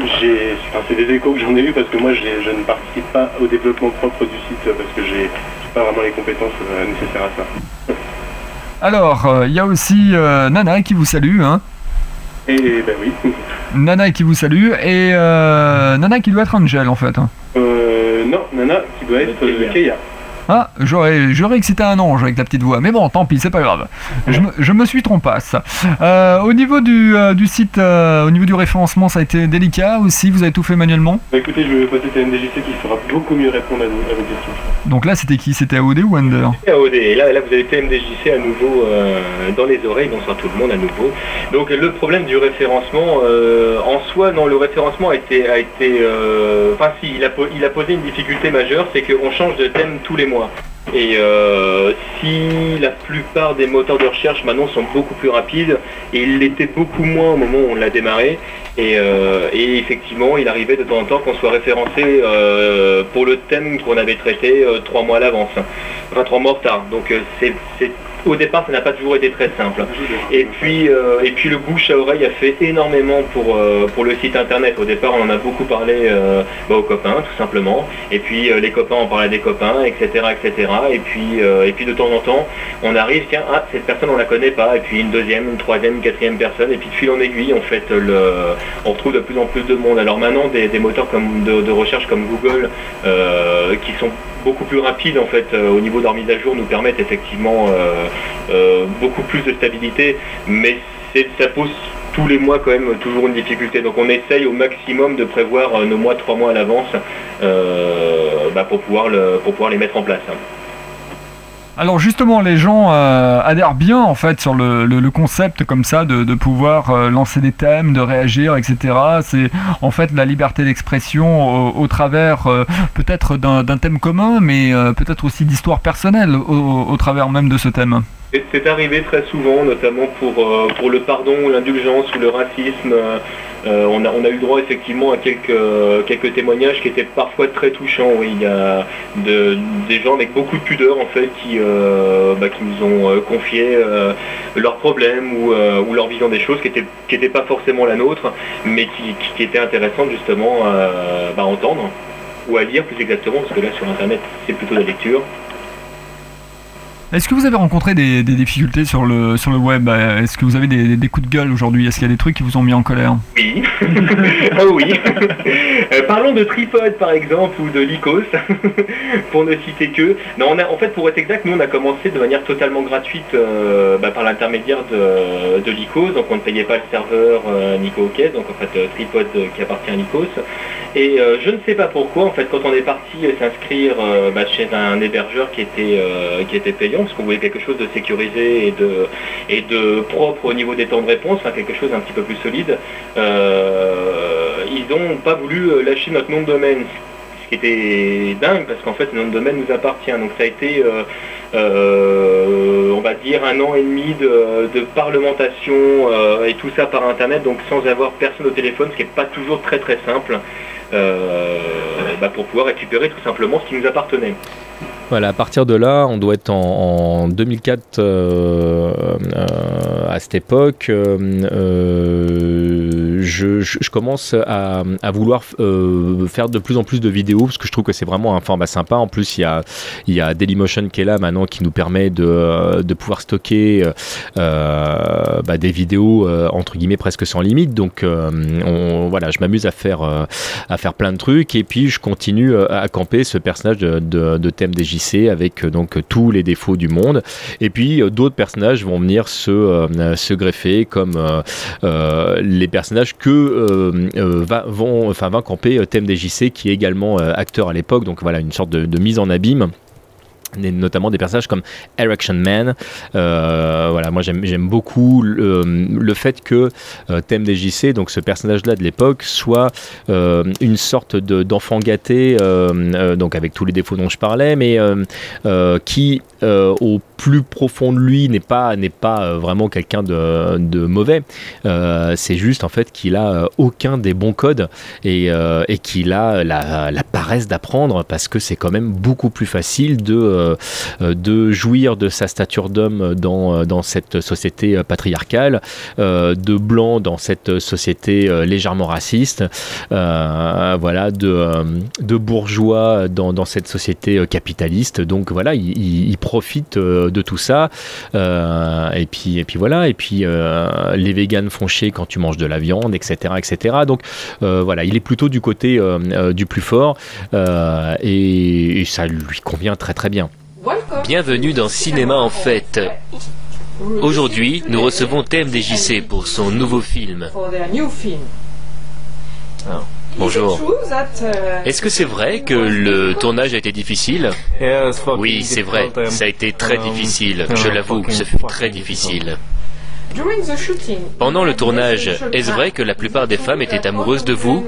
S11: c'est des échos que j'en ai eu parce que moi, je ne participe pas au développement propre du site parce que j'ai pas vraiment les compétences euh, nécessaires à ça.
S9: Alors, euh, il y a aussi euh, Nana qui vous salue. Hein
S11: Et ben oui.
S9: Nana qui vous salue et euh, Nana qui doit être Angel en fait. hein.
S11: Euh, non, Nana, qui doit être euh, Keia.
S9: Ah, j'aurais, j'aurais que c'était un ange avec la petite voix, mais bon, tant pis, c'est pas grave. Je me, je me suis trompasse. Euh, au niveau du, euh, du site, euh, au niveau du référencement, ça a été délicat aussi. Vous avez tout fait manuellement?
S11: Bah écoutez, je vais passer à MDJC qui saura beaucoup mieux répondre à, vos questions.
S9: Donc là, c'était qui? C'était AOD ou Under?
S8: AOD. Et là, là, vous avez TMDJC à nouveau dans les oreilles, bonsoir tout le monde à nouveau. Donc le problème du référencement, en soi, non, le référencement a été, a été, enfin si, il a, il a posé une difficulté majeure, c'est qu'on change de thème tous les mois. Et euh, si la plupart des moteurs de recherche maintenant sont beaucoup plus rapides, et il l'était beaucoup moins au moment où on l'a démarré, et, euh, et effectivement, il arrivait de temps en temps qu'on soit référencé euh, pour le thème qu'on avait traité trois mois à l'avance, enfin trois mois en retard. Donc c'est- au départ, ça n'a pas toujours été très simple. Et puis, euh, et puis le bouche à oreille a fait énormément pour, euh, pour le site internet. Au départ, on en a beaucoup parlé euh, bah, aux copains, tout simplement. Et puis les copains en parlaient des copains, etc., etc. Et puis, et puis de temps en temps, on arrive, tiens, ah, cette personne on la connaît pas. Et puis une deuxième, une troisième, une quatrième personne. Et puis de fil en aiguille, en fait, le, on retrouve de plus en plus de monde. Alors maintenant, des, moteurs comme de, recherche comme Google, qui sont beaucoup plus rapides en fait au niveau de leur mise à jour nous permettent effectivement beaucoup plus de stabilité mais ça pose tous les mois quand même toujours une difficulté. Donc on essaye au maximum de prévoir euh, nos mois trois mois à l'avance euh, bah, pour pouvoir les mettre en place
S9: Alors justement, les gens euh, adhèrent bien en fait sur le, concept comme ça de, pouvoir euh, lancer des thèmes, de réagir, etc. C'est en fait la liberté d'expression au, travers euh, peut-être d'un thème commun, mais peut-être aussi d'histoire personnelle au travers même de ce thème.
S8: C'est arrivé très souvent, notamment pour, euh, le pardon, l'indulgence ou le racisme. euh, euh, on, a, eu droit effectivement à quelques, témoignages qui étaient parfois très touchants. Il y a de- des gens avec beaucoup de pudeur en fait qui, bah, nous ont confié leurs problèmes ou, ou leur vision des choses qui n'étaient qui étaient pas forcément la nôtre, mais qui, qui, qui étaient intéressantes justement à, bah, entendre ou à lire plus exactement, parce que là sur internet c'est plutôt la lecture.
S9: Est-ce que vous avez rencontré des, difficultés sur le, sur le web? Euh, Est-ce que vous avez des, coups de gueule aujourd'hui? Est-ce qu'il y a des trucs qui vous ont mis en colère?
S8: Oui. ah. Euh, parlons de Tripod par exemple ou de Lycos, pour ne citer que. Non, en fait, pour être exact, nous on a commencé de manière totalement gratuite euh, bah, par l'intermédiaire de, de Lycos, donc on ne payait pas le serveur Nico OK, donc en fait Tripod qui appartient à Lycos. Et je ne sais pas pourquoi, en fait, quand on est parti s'inscrire bah, chez un hébergeur qui était, qui était payant, parce qu'on voulait quelque chose de sécurisé et de, propre au niveau des temps de réponse, quelque chose un petit peu plus solide. Euh, ils n'ont pas voulu lâcher notre nom de domaine, ce qui était dingue parce qu'en fait, notre nom de domaine nous appartient. Donc ça a été, euh, euh, on va dire, un an et demi de, parlementation euh, et tout ça par Internet, donc sans avoir personne au téléphone, ce qui n'est pas toujours très très simple. euh, bah, pour pouvoir récupérer tout simplement ce qui nous appartenait.
S1: Voilà, à partir de là, on doit être en, en 2004 euh, euh, à cette époque. euh, je, commence à, vouloir faire de plus en plus de vidéos parce que je trouve que c'est vraiment un format sympa. En plus, il y a, il y a Dailymotion qui est là maintenant qui nous permet de, de pouvoir stocker bah, des vidéos entre guillemets presque sans limite. Donc, on, voilà, je m'amuse à faire, à faire plein de trucs et puis je continue à camper ce personnage de, thème Avec euh, donc tous les défauts du monde. Et puis euh, d'autres personnages vont venir se, euh, se greffer comme les personnages que va, vont, enfin, camper thème DJC qui est également acteur à l'époque. Donc voilà, une sorte de mise en abîme notamment des personnages comme Erection Man. Euh, voilà, moi j'aime beaucoup le, fait que euh, Thème DJC, donc ce personnage-là de l'époque, soit euh, une sorte de- d'enfant gâté, euh, donc avec tous les défauts dont je parlais, mais qui euh, au plus profond de lui n'est pas n'est pas euh, vraiment quelqu'un de, de mauvais. Euh, C'est juste en fait qu'il a aucun des bons codes et, et qu'il a la, la paresse d'apprendre parce que c'est quand même beaucoup plus facile de de jouir de sa stature d'homme dans dans cette société patriarcale, de blanc dans cette société légèrement raciste, voilà, de de bourgeois dans, dans cette société capitaliste. Donc voilà, il, il- il profite euh, de tout ça. Euh, et puis et puis voilà. Et puis euh, les véganes font chier quand tu manges de la viande, etc., etc. Donc euh, voilà, il est plutôt du côté euh, euh, du plus fort euh, et, et ça lui convient très très bien.
S12: Bienvenue dans Cinéma en fête. Aujourd'hui, nous recevons Thème DJC pour son nouveau film. Bonjour. Est-ce que c'est vrai que le tournage a été difficile Oui, c'est vrai. Ça a été très difficile. Je l'avoue, ce fut très difficile. Pendant le tournage, est-ce vrai que la plupart des femmes étaient amoureuses de vous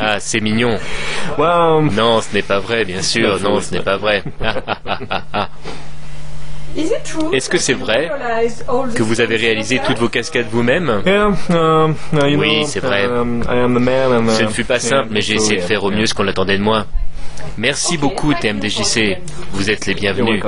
S12: Ah, c'est mignon. Non, ce n'est pas vrai, bien sûr. Non, ce n'est pas vrai. Est-ce que c'est vrai que vous avez réalisé toutes vos cascades vous-même? Oui, c'est vrai. Ce ne fut pas simple, mais j'ai essayé de faire au mieux ce qu'on attendait de moi. Merci beaucoup, TMDJC. Vous êtes les bienvenus.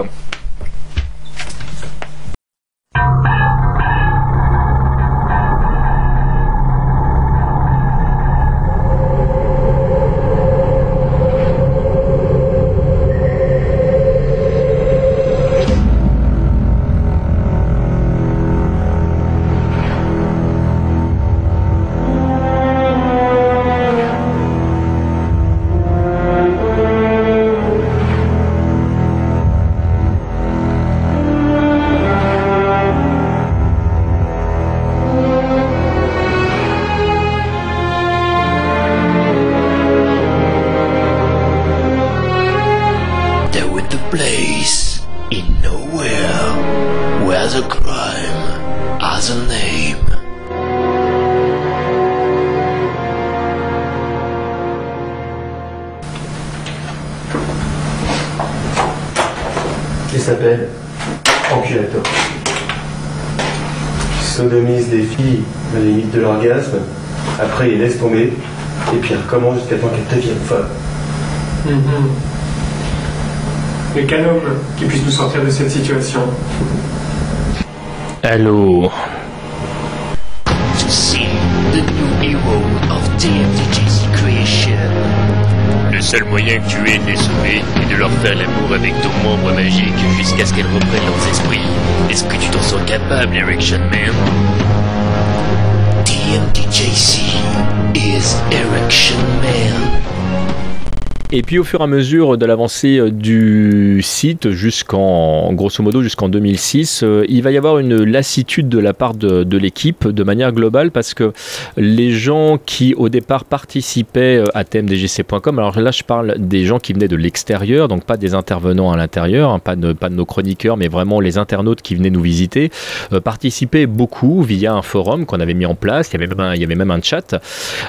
S13: Et puis
S1: au fur et à mesure de l'avancée euh, du site jusqu'en grosso modo jusqu'en 2006, euh, il va y avoir une lassitude de la part de, l'équipe de manière globale parce que les gens qui au départ participaient euh, à tmdgc.com, alors là je parle des gens qui venaient de l'extérieur, donc pas des intervenants à l'intérieur, hein, pas, de, pas de nos chroniqueurs, mais vraiment les internautes qui venaient nous visiter, euh, participaient beaucoup via un forum qu'on avait mis en place, il y avait même un, il y avait même un chat.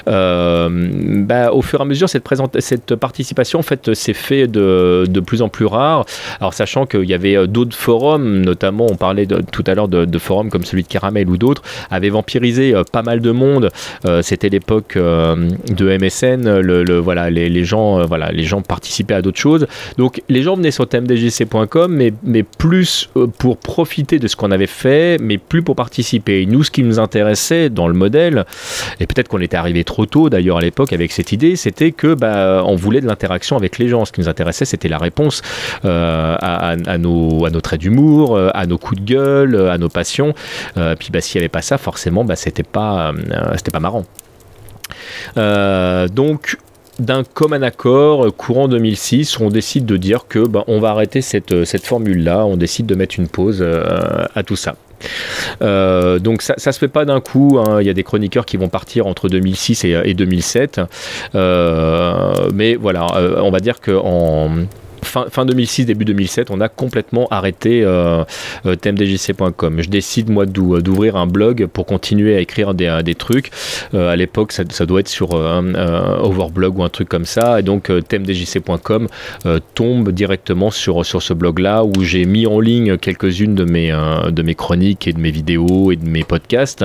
S1: Bah, au fur et à mesure, cette, cette participation en fait, s'est fait de, de plus en plus rare. Alors sachant qu'il y avait euh, d'autres forums, notamment on parlait tout à l'heure de, forums comme celui de Caramel ou d'autres, avaient vampirisé euh, pas mal de monde. Euh, C'était l'époque de MSN, voilà, les, gens, voilà, les gens participaient à d'autres choses. Donc les gens venaient sur tmdjc.com, mais, plus pour profiter de ce qu'on avait fait, mais plus pour participer. Et nous, ce qui nous intéressait dans le modèle, et peut-être qu'on était arrivé trop tôt d'ailleurs à l'époque avec cette idée, c'était que bah, on voulait de l'interaction avec les gens. Ce qui nous intéressait, c'était la réponse à, à- nos, traits d'humour, euh, à nos coups de gueule, euh, à nos passions. Euh, puis bah, s'il n'y avait pas ça, forcément, bah, c'était pas, euh, marrant. Euh, donc d'un commun accord, euh, courant 2006, on décide de dire que bah, on va arrêter cette, euh, cette formule-là, on décide de mettre une pause euh, à tout ça. Euh, donc ça, ça se fait pas d'un coup. hein. Il y a des chroniqueurs qui vont partir entre 2006 et, et 2007. Euh, mais voilà, euh, on va dire que en Fin, fin 2006, début 2007, on a complètement arrêté euh, euh, tmdjc.com. Je décide, moi, d'ou- d'ouvrir un blog pour continuer à écrire des, des trucs. Euh, à l'époque, ça, doit être sur euh, un euh, Overblog ou un truc comme ça. Et donc, euh, tmdjc.com euh, tombe directement sur, sur ce blog-là où j'ai mis en ligne quelques-unes de mes, euh, de mes chroniques et de mes vidéos et de mes podcasts.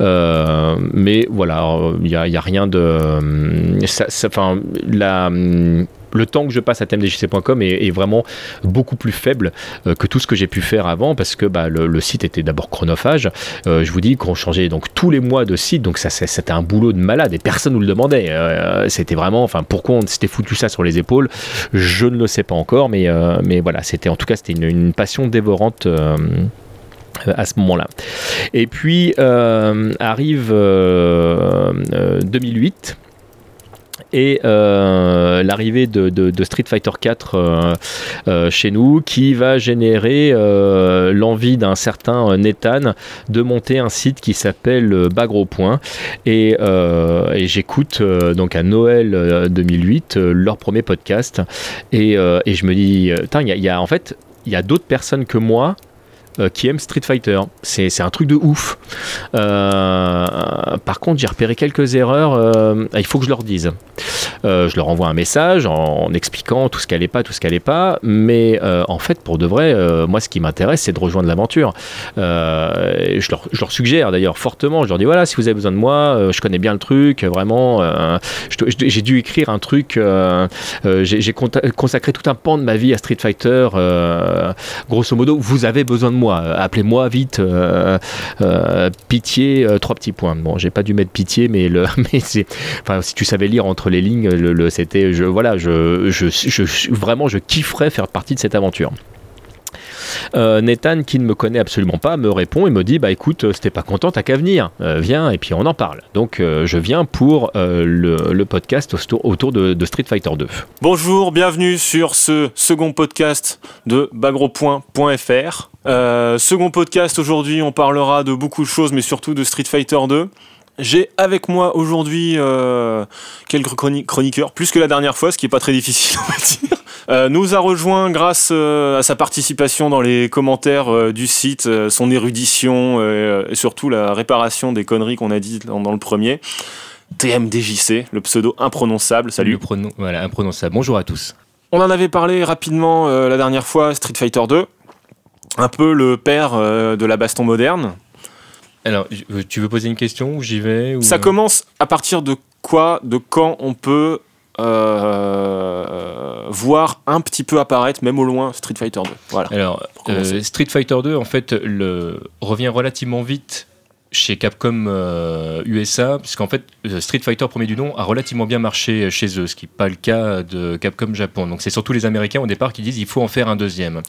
S1: Euh, mais voilà, il n'y a, rien de. euh, ça- la le temps que je passe à tmdjc.com est, vraiment beaucoup plus faible euh, que tout ce que j'ai pu faire avant parce que bah, le, site était d'abord chronophage. Euh, je vous dis qu'on changeait donc tous les mois de site, donc c'était un boulot de malade et personne nous le demandait. Euh, c'était vraiment, enfin pourquoi on s'était foutu ça sur les épaules, je ne le sais pas encore, mais, voilà, c'était en tout cas c'était une, passion dévorante. à ce moment-là. Et puis arrive euh, euh, 2008 et euh, l'arrivée de, Street Fighter 4 euh, euh, chez nous qui va générer l'envie d'un certain Nathan de monter un site qui s'appelle Bagro Point et, j'écoute donc à Noël euh, 2008 euh, leur premier podcast. Et, je me dis il y a en fait il y a d'autres personnes que moi euh, qui aiment Street Fighter. C'est un truc de ouf. Euh, par contre, j'ai repéré quelques erreurs. euh, il faut que je leur dise. Je leur envoie un message en, expliquant tout ce qu'elle n'est pas, tout ce qu'elle n'est pas. Mais en fait, pour de vrai, moi, ce qui m'intéresse, c'est de rejoindre l'aventure. Je, leur, je leur suggère d'ailleurs fortement. Je leur dis voilà, si vous avez besoin de moi, je connais bien le truc. Vraiment, j'ai dû écrire un truc. j'ai consacré tout un pan de ma vie à Street Fighter. grosso modo, vous avez besoin de moi. Euh, Appelez-moi vite. euh, euh, pitié, trois petits points. Bon, j'ai pas dû mettre pitié, mais le, mais enfin, si tu savais lire entre les lignes, le, c'était, je, voilà, je, je, je- vraiment, je kifferais faire partie de cette aventure. Nathan, qui ne me connaît absolument pas, me répond et me dit Bah écoute, si t'es pas content, t'as qu'à venir. Viens et puis on en parle. Donc je viens pour le, podcast autour, autour de, de Street Fighter 2.
S14: Bonjour, bienvenue sur ce second podcast de bagropoint.fr. Euh, second podcast aujourd'hui, on parlera de beaucoup de choses, mais surtout de Street Fighter 2. J'ai avec moi aujourd'hui euh, quelques chroni- chroniqueurs, plus que la dernière fois, ce qui est pas très difficile, on va dire. Euh, nous a rejoint grâce euh, à sa participation dans les commentaires euh, du site, son érudition et surtout la réparation des conneries qu'on a dit dans, dans le premier. TMDJC, le pseudo imprononçable. Salut.
S1: Le voilà, imprononçable. Bonjour à tous.
S14: On en avait parlé rapidement la dernière fois, Street Fighter 2. Un peu le père euh, de la baston moderne.
S1: Alors, tu veux poser une question ou j'y vais ou...
S14: Ça commence à partir de quoi, de quand on peut euh, voir un petit peu apparaître, même au loin, Street Fighter 2. Voilà.
S1: Alors, euh, Street Fighter 2, en fait, le, revient relativement vite chez Capcom euh, USA, puisqu'en fait, euh, Street Fighter premier du nom a relativement bien marché chez eux, ce qui n'est pas le cas de Capcom Japon. Donc c'est surtout les Américains au départ qui disent il faut en faire un deuxième.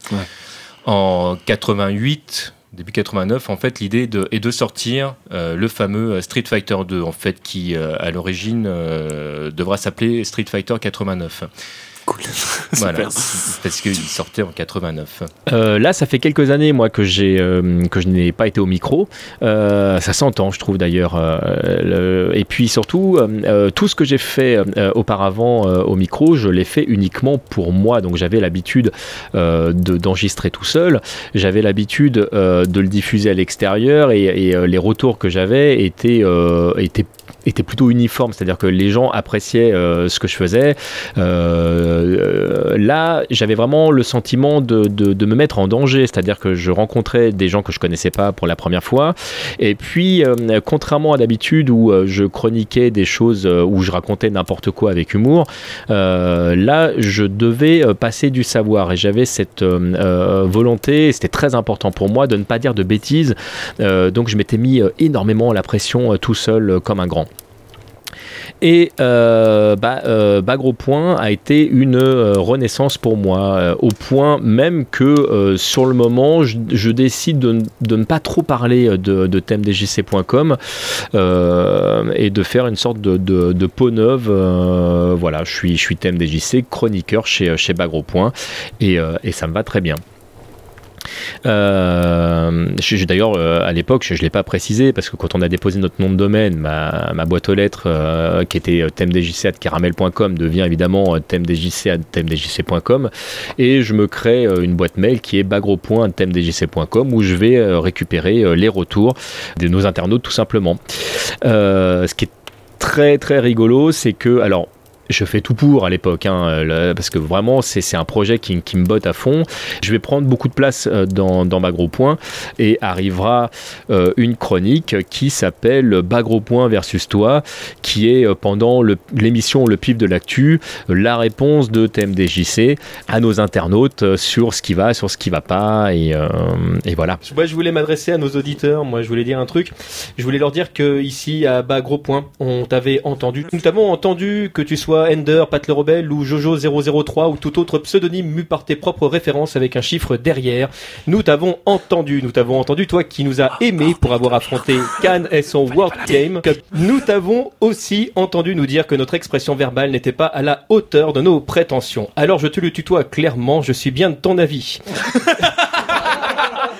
S1: En 88, début 89, en fait, l'idée est de sortir euh, le fameux Street Fighter 2, en fait, qui euh, à l'origine euh, devra s'appeler Street Fighter 89.
S14: Cool.
S1: Voilà, parce qu'il sortait en 89. Euh, là, ça fait quelques années, moi, que, j'ai, euh, que je n'ai pas été au micro. Euh, ça s'entend, je trouve d'ailleurs. Le... Et puis surtout, tout ce que j'ai fait auparavant au micro, je l'ai fait uniquement pour moi. Donc j'avais l'habitude de, d'enregistrer tout seul. J'avais l'habitude de le diffuser à l'extérieur et, et les retours que j'avais étaient, étaient était plutôt uniforme, c'est-à-dire que les gens appréciaient euh, ce que je faisais. Euh, là, j'avais vraiment le sentiment de, de, me mettre en danger, c'est-à-dire que je rencontrais des gens que je connaissais pas pour la première fois. Et puis, euh, contrairement à d'habitude où je chroniquais des choses où je racontais n'importe quoi avec humour, là, je devais passer du savoir et j'avais cette volonté, c'était très important pour moi de ne pas dire de bêtises. donc, je m'étais mis énormément la pression tout seul comme un grand. Et euh, bah, euh, Point a été une euh, renaissance pour moi, au point même que sur le moment, je, décide de, ne pas trop parler de, de et de faire une sorte de, peau neuve. voilà, je suis, je suis thèmedjc, chroniqueur chez, chez Bagro Point, et ça me va très bien. Euh, D'ailleurs, euh, à l'époque, je ne l'ai pas précisé parce que quand on a déposé notre nom de domaine, ma, boîte aux lettres euh, qui était thèmedjc.caramel.com devient évidemment thèmedjc.thèmedjc.com et je me crée une boîte mail qui est bagro.thèmedjc.com où je vais récupérer les retours de nos internautes tout simplement. ce qui est très très rigolo, c'est que alors je fais tout pour à l'époque, hein, parce que vraiment c'est un projet qui, me botte à fond. Je vais prendre beaucoup de place euh, dans, dans Bagro Point et arrivera euh, une chronique qui s'appelle Bagro Point versus toi, qui est euh, pendant l'émission le, pif de l'actu, la réponse de TMDJC à nos internautes sur ce qui va, sur ce qui va pas, et, et voilà.
S15: Moi je voulais m'adresser à nos auditeurs, moi je voulais dire un truc, je voulais leur dire que ici à Bagro Point, on t'avait entendu, nous t'avons entendu que tu sois Ender, Pat le Rebelle ou Jojo003 ou tout autre pseudonyme mu par tes propres références avec un chiffre derrière. Nous t'avons entendu, nous t'avons entendu, toi qui nous as aimé pour avoir affronté Cannes et son World Game. Nous t'avons aussi entendu nous dire que notre expression verbale n'était pas à la hauteur de nos prétentions. Alors je te le tutoie clairement, je suis bien de ton avis.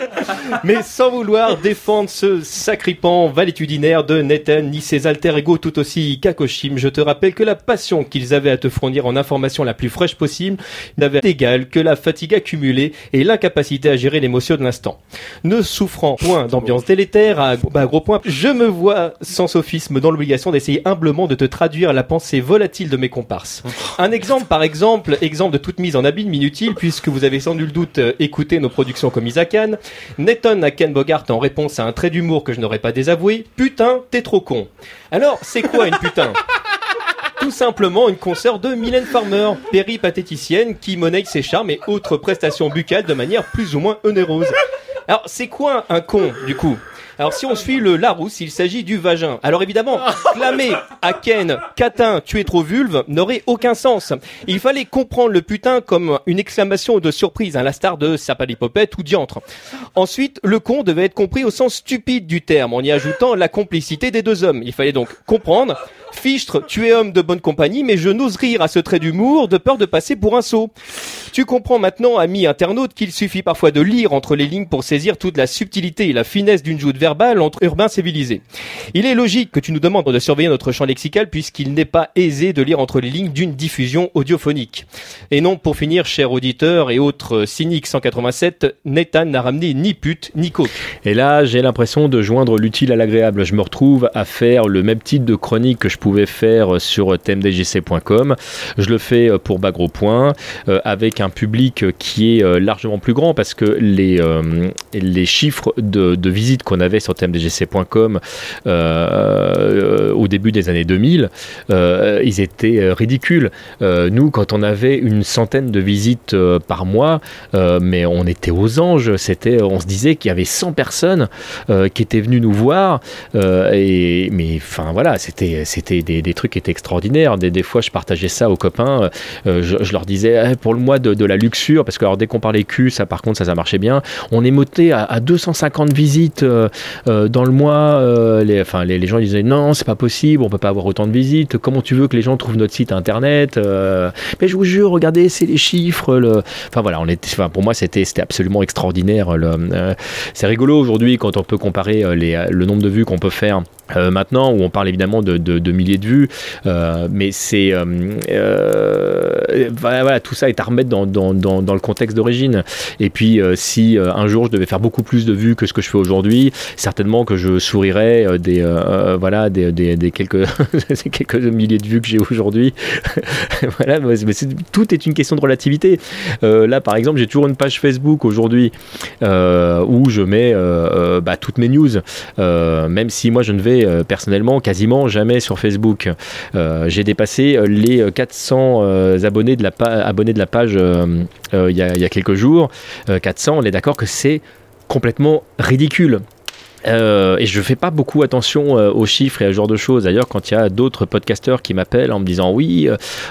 S15: Mais sans vouloir défendre ce sacripant valétudinaire de Nathan ni ses alter ego tout aussi kakoshim, je te rappelle que la passion qu'ils avaient à te fournir en information la plus fraîche possible n'avait d'égal que la fatigue accumulée et l'incapacité à gérer l'émotion de l'instant. Ne souffrant point d'ambiance délétère à bah, gros point, je me vois sans sophisme dans l'obligation d'essayer humblement de te traduire la pensée volatile de mes comparses. Un exemple par exemple, exemple de toute mise en abîme inutile puisque vous avez sans nul doute euh, écouté nos productions comme Isakan, Netton à Ken Bogart en réponse à un trait d'humour que je n'aurais pas désavoué, putain, t'es trop con. Alors, c'est quoi une putain? Tout simplement une concert de Mylène Farmer, péripatéticienne qui monnaie ses charmes et autres prestations buccales de manière plus ou moins onéreuse. Alors, c'est quoi un con, du coup? Alors si on suit le Larousse, il s'agit du vagin. Alors évidemment, clamer à Ken, catin, tu es trop vulve n'aurait aucun sens. Il fallait comprendre le putain comme une exclamation de surprise, à la star de sapalipopette ou diantre. Ensuite, le con devait être compris au sens stupide du terme, en y ajoutant la complicité des deux hommes. Il fallait donc comprendre Fichtre, tu es homme de bonne compagnie, mais je n'ose rire à ce trait d'humour de peur de passer pour un sot. Tu comprends maintenant, ami internaute, qu'il suffit parfois de lire entre les lignes pour saisir toute la subtilité et la finesse d'une joute verbale entre urbains civilisés. Il est logique que tu nous demandes de surveiller notre champ lexical puisqu'il n'est pas aisé de lire entre les lignes d'une diffusion audiophonique. Et non, pour finir, cher auditeur et autres cyniques 187, Nathan n'a ramené ni pute ni coke.
S1: Et là, j'ai l'impression de joindre l'utile à l'agréable. Je me retrouve à faire le même type de chronique que je faire sur thèmedjc.com. Je le fais pour Bagro Point euh, avec un public qui est euh, largement plus grand parce que les, euh, les chiffres de, de visites qu'on avait sur thèmedjc.com au au début des années 2000, euh, ils étaient euh, ridicules. Euh, nous, quand on avait une centaine de visites euh, par mois, euh, mais on était aux anges. C'était, on se disait qu'il y avait 100 personnes euh, qui étaient venues nous voir. euh, et, mais enfin voilà, c'était, des, trucs qui étaient extraordinaires. Des, fois, je partageais ça aux copains. euh, je, je leur disais, Eh, pour le mois de, la luxure, parce que alors, dès qu'on parlait cul, ça par contre, ça, ça marchait bien. On est monté à, à 250 visites euh, euh, dans le mois. euh, les, enfin, les, les gens disaient, non, c'est pas possible, on peut pas avoir autant de visites. Comment tu veux que les gens trouvent notre site internet Euh, Mais je vous jure, regardez, c'est les chiffres. Enfin voilà, on était, pour moi, c'était, absolument extraordinaire. Euh, c'est rigolo aujourd'hui quand on peut comparer euh, le nombre de vues qu'on peut faire. Euh, maintenant, où on parle évidemment de, milliers de vues, euh, mais c'est euh, voilà, tout ça est à remettre dans, dans, dans, le contexte d'origine. Et puis, si un jour je devais faire beaucoup plus de vues que ce que je fais aujourd'hui, certainement que je sourirais des voilà des, des, quelques quelques milliers de vues que j'ai aujourd'hui. voilà, mais tout est une question de relativité. Là, par exemple, j'ai toujours une page Facebook aujourd'hui où je mets bah, toutes mes news, même si moi je ne vais euh, personnellement quasiment jamais sur Facebook. Euh, j'ai dépassé euh, les 400 euh, abonnés de la abonnés de la page il y, y a quelques jours. Euh, 400, on est d'accord que c'est complètement ridicule. Euh, et je fais pas beaucoup attention euh, aux chiffres et à ce genre de choses. D'ailleurs, quand il y a d'autres podcasteurs qui m'appellent en me disant oui,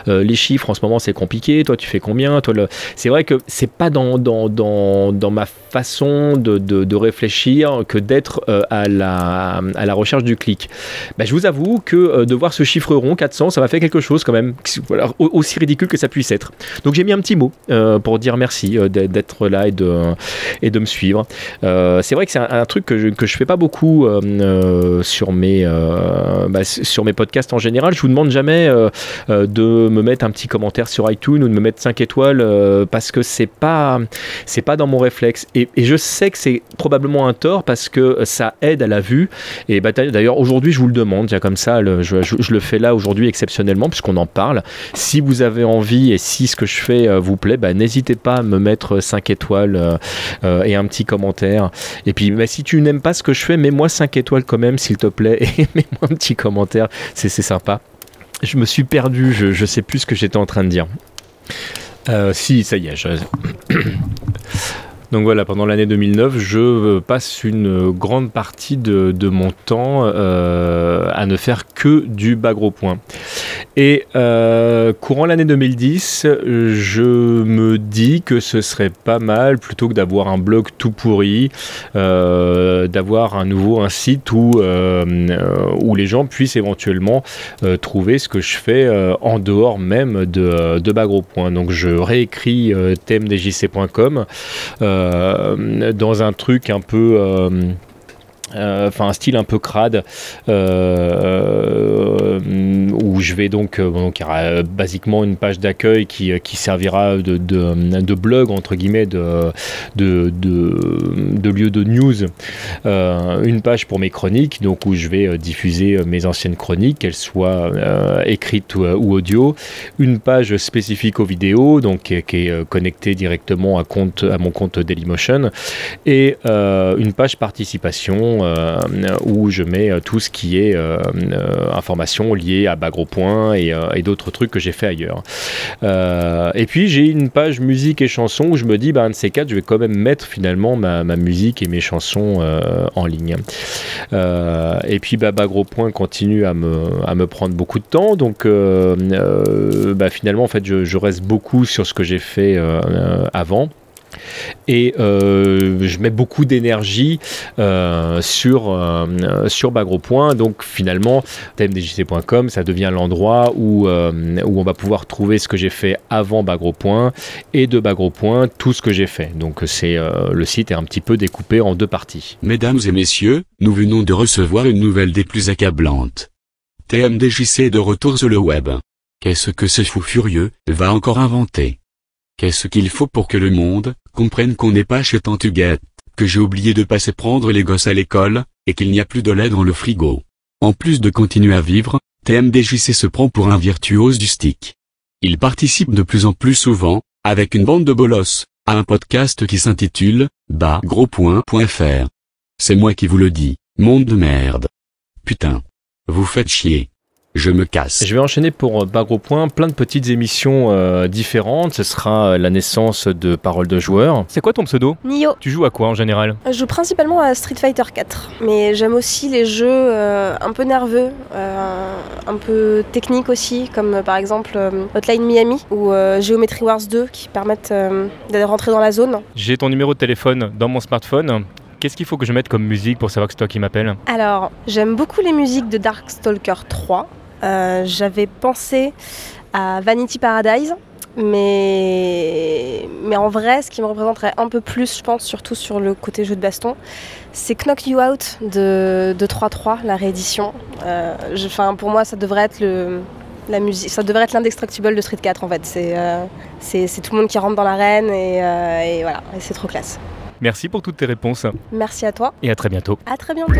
S1: euh, les chiffres en ce moment c'est compliqué, toi tu fais combien toi. C'est vrai que c'est pas dans, dans, dans, dans ma façon de, de, réfléchir que d'être à, la, à la recherche du clic. Ben, je vous avoue que de voir ce chiffre rond, 400, ça m'a fait quelque chose quand même, aussi ridicule que ça puisse être. Donc j'ai mis un petit mot pour dire merci d'être- là et de, et de me suivre. C'est vrai que c'est un, truc que que je fais pas beaucoup euh, euh, sur, mes, euh, bah, sur mes podcasts en général. Je vous demande jamais de me mettre un petit commentaire sur iTunes ou de me mettre 5 étoiles parce que c'est pas, c'est pas dans mon réflexe. Et, je sais que c'est probablement un tort parce que ça aide à la vue. Et bah, d'ailleurs, aujourd'hui, je vous le demande, tiens, comme ça, je, le fais là aujourd'hui exceptionnellement puisqu'on en parle. Si vous avez envie et si ce que je fais vous plaît, bah, n'hésitez pas à me mettre 5 étoiles et un petit commentaire. Et puis, bah, si tu n'aimes pas ce que je fais, mets-moi 5 étoiles quand même, s'il te plaît, et mets-moi un petit commentaire. C'est sympa. Je me suis perdu, je, je sais plus ce que j'étais en train de dire. Euh, si, ça y est. je- Donc voilà, pendant l'année 2009, je passe une grande partie de, de mon temps euh, à ne faire que du bas gros point. Et euh, courant l'année 2010, je me dis que ce serait pas mal, plutôt que d'avoir un blog tout pourri, euh, d'avoir un nouveau un site où, où les gens puissent éventuellement trouver ce que je fais en dehors même de, de bas point. Donc je réécris euh, dans un truc un peu... euh, enfin un style un peu crade euh, où je vais donc donc il y aura euh, basiquement une page d'accueil qui, qui servira de, de, blog entre guillemets de, de, de, lieu de news. Une page pour mes chroniques donc où je vais diffuser mes anciennes chroniques qu'elles soient écrites ou, audio. Une page spécifique aux vidéos donc qui est, connectée directement à compte à mon compte Dailymotion. Et une page participation euh, où je mets euh, tout ce qui est euh, information liée à Bagro Point et, et d'autres trucs que j'ai fait ailleurs. Et puis j'ai une page musique et chansons où je me dis, bah, un de ces quatre, je vais quand même mettre finalement ma, musique et mes chansons en ligne. Et puis bah, Bagro Point continue à me, à me prendre beaucoup de temps, donc bah, finalement en fait je, reste beaucoup sur ce que j'ai fait avant. Et euh, je mets beaucoup d'énergie euh, sur, euh, sur. Donc finalement, thèmedjc.com, ça devient l'endroit où, euh, où on va pouvoir trouver ce que j'ai fait avant Bagro Point et de Bagro Point, tout ce que j'ai fait. Donc le site est un petit peu découpé en deux parties.
S16: Mesdames et messieurs, nous venons de recevoir une nouvelle des plus accablantes. TMDJC est de retour sur le web. Qu'est-ce que ce fou furieux va encore inventer? Qu'est-ce qu'il faut pour que le monde comprenne qu'on n'est pas chez Tantuguette, que j'ai oublié de passer prendre les gosses à l'école, et qu'il n'y a plus de lait dans le frigo En plus de continuer à vivre, TMDJC se prend pour un virtuose du stick. Il participe de plus en plus souvent, avec une bande de bolosses, à un podcast qui s'intitule Bas gros point.fr. C'est moi qui vous le dis, monde de merde. Putain. Vous faites chier. Je me casse.
S1: Je vais enchaîner pour euh, Bagro Point, plein de petites émissions euh, différentes. Ce sera euh, la naissance de Paroles de joueurs. C'est quoi ton pseudo?
S17: Nio.
S1: Tu joues à quoi en général?
S17: Je joue principalement à Street Fighter 4, mais j'aime aussi les jeux euh, un peu nerveux, euh, un peu techniques aussi, comme par exemple euh, Hotline Miami ou euh, Geometry Wars 2 qui permettent euh, de rentrer dans la zone.
S1: J'ai ton numéro de téléphone dans mon smartphone. Qu'est-ce qu'il faut que je mette comme musique pour savoir que c'est toi qui m'appelles?
S17: Alors, j'aime beaucoup les musiques de Darkstalker 3. Euh, J'avais pensé à Vanity Paradise, mais... mais en vrai, ce qui me représenterait un peu plus, je pense, surtout sur le côté jeu de baston, c'est Knock You Out de, de 3.3, la réédition. Euh, je- pour moi, ça devrait être le. La musique, ça devrait être l'indestructible de Street 4 en fait. C'est euh, c'est- c'est tout le monde qui rentre dans l'arène et, euh, et voilà, et c'est trop classe.
S1: Merci pour toutes tes réponses
S17: Merci à toi.
S1: et à très bientôt.
S17: À très bientôt.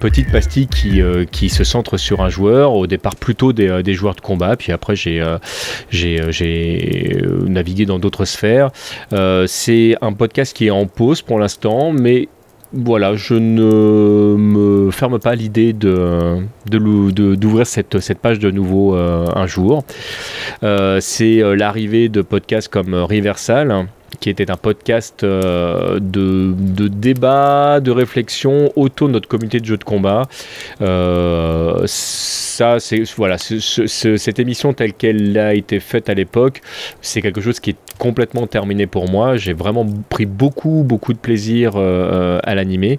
S1: Petite pastille qui, euh, qui se centre sur un joueur, au départ plutôt des, euh, des joueurs de combat, puis après j'ai euh, navigué dans d'autres sphères. C'est un podcast qui est en pause pour l'instant, mais voilà, je ne me ferme pas l'idée de d'ouvrir cette, cette page de nouveau un jour. C'est l'arrivée de podcasts comme Riversal, qui était un podcast euh, de, de débat, de réflexion autour de notre communauté de jeux de combat. Euh, ça, voilà, ce- ce- ce- cette émission telle qu'elle a été faite à l'époque, c'est quelque chose qui est complètement terminé pour moi. J'ai vraiment pris beaucoup, beaucoup de plaisir euh, à l'animer.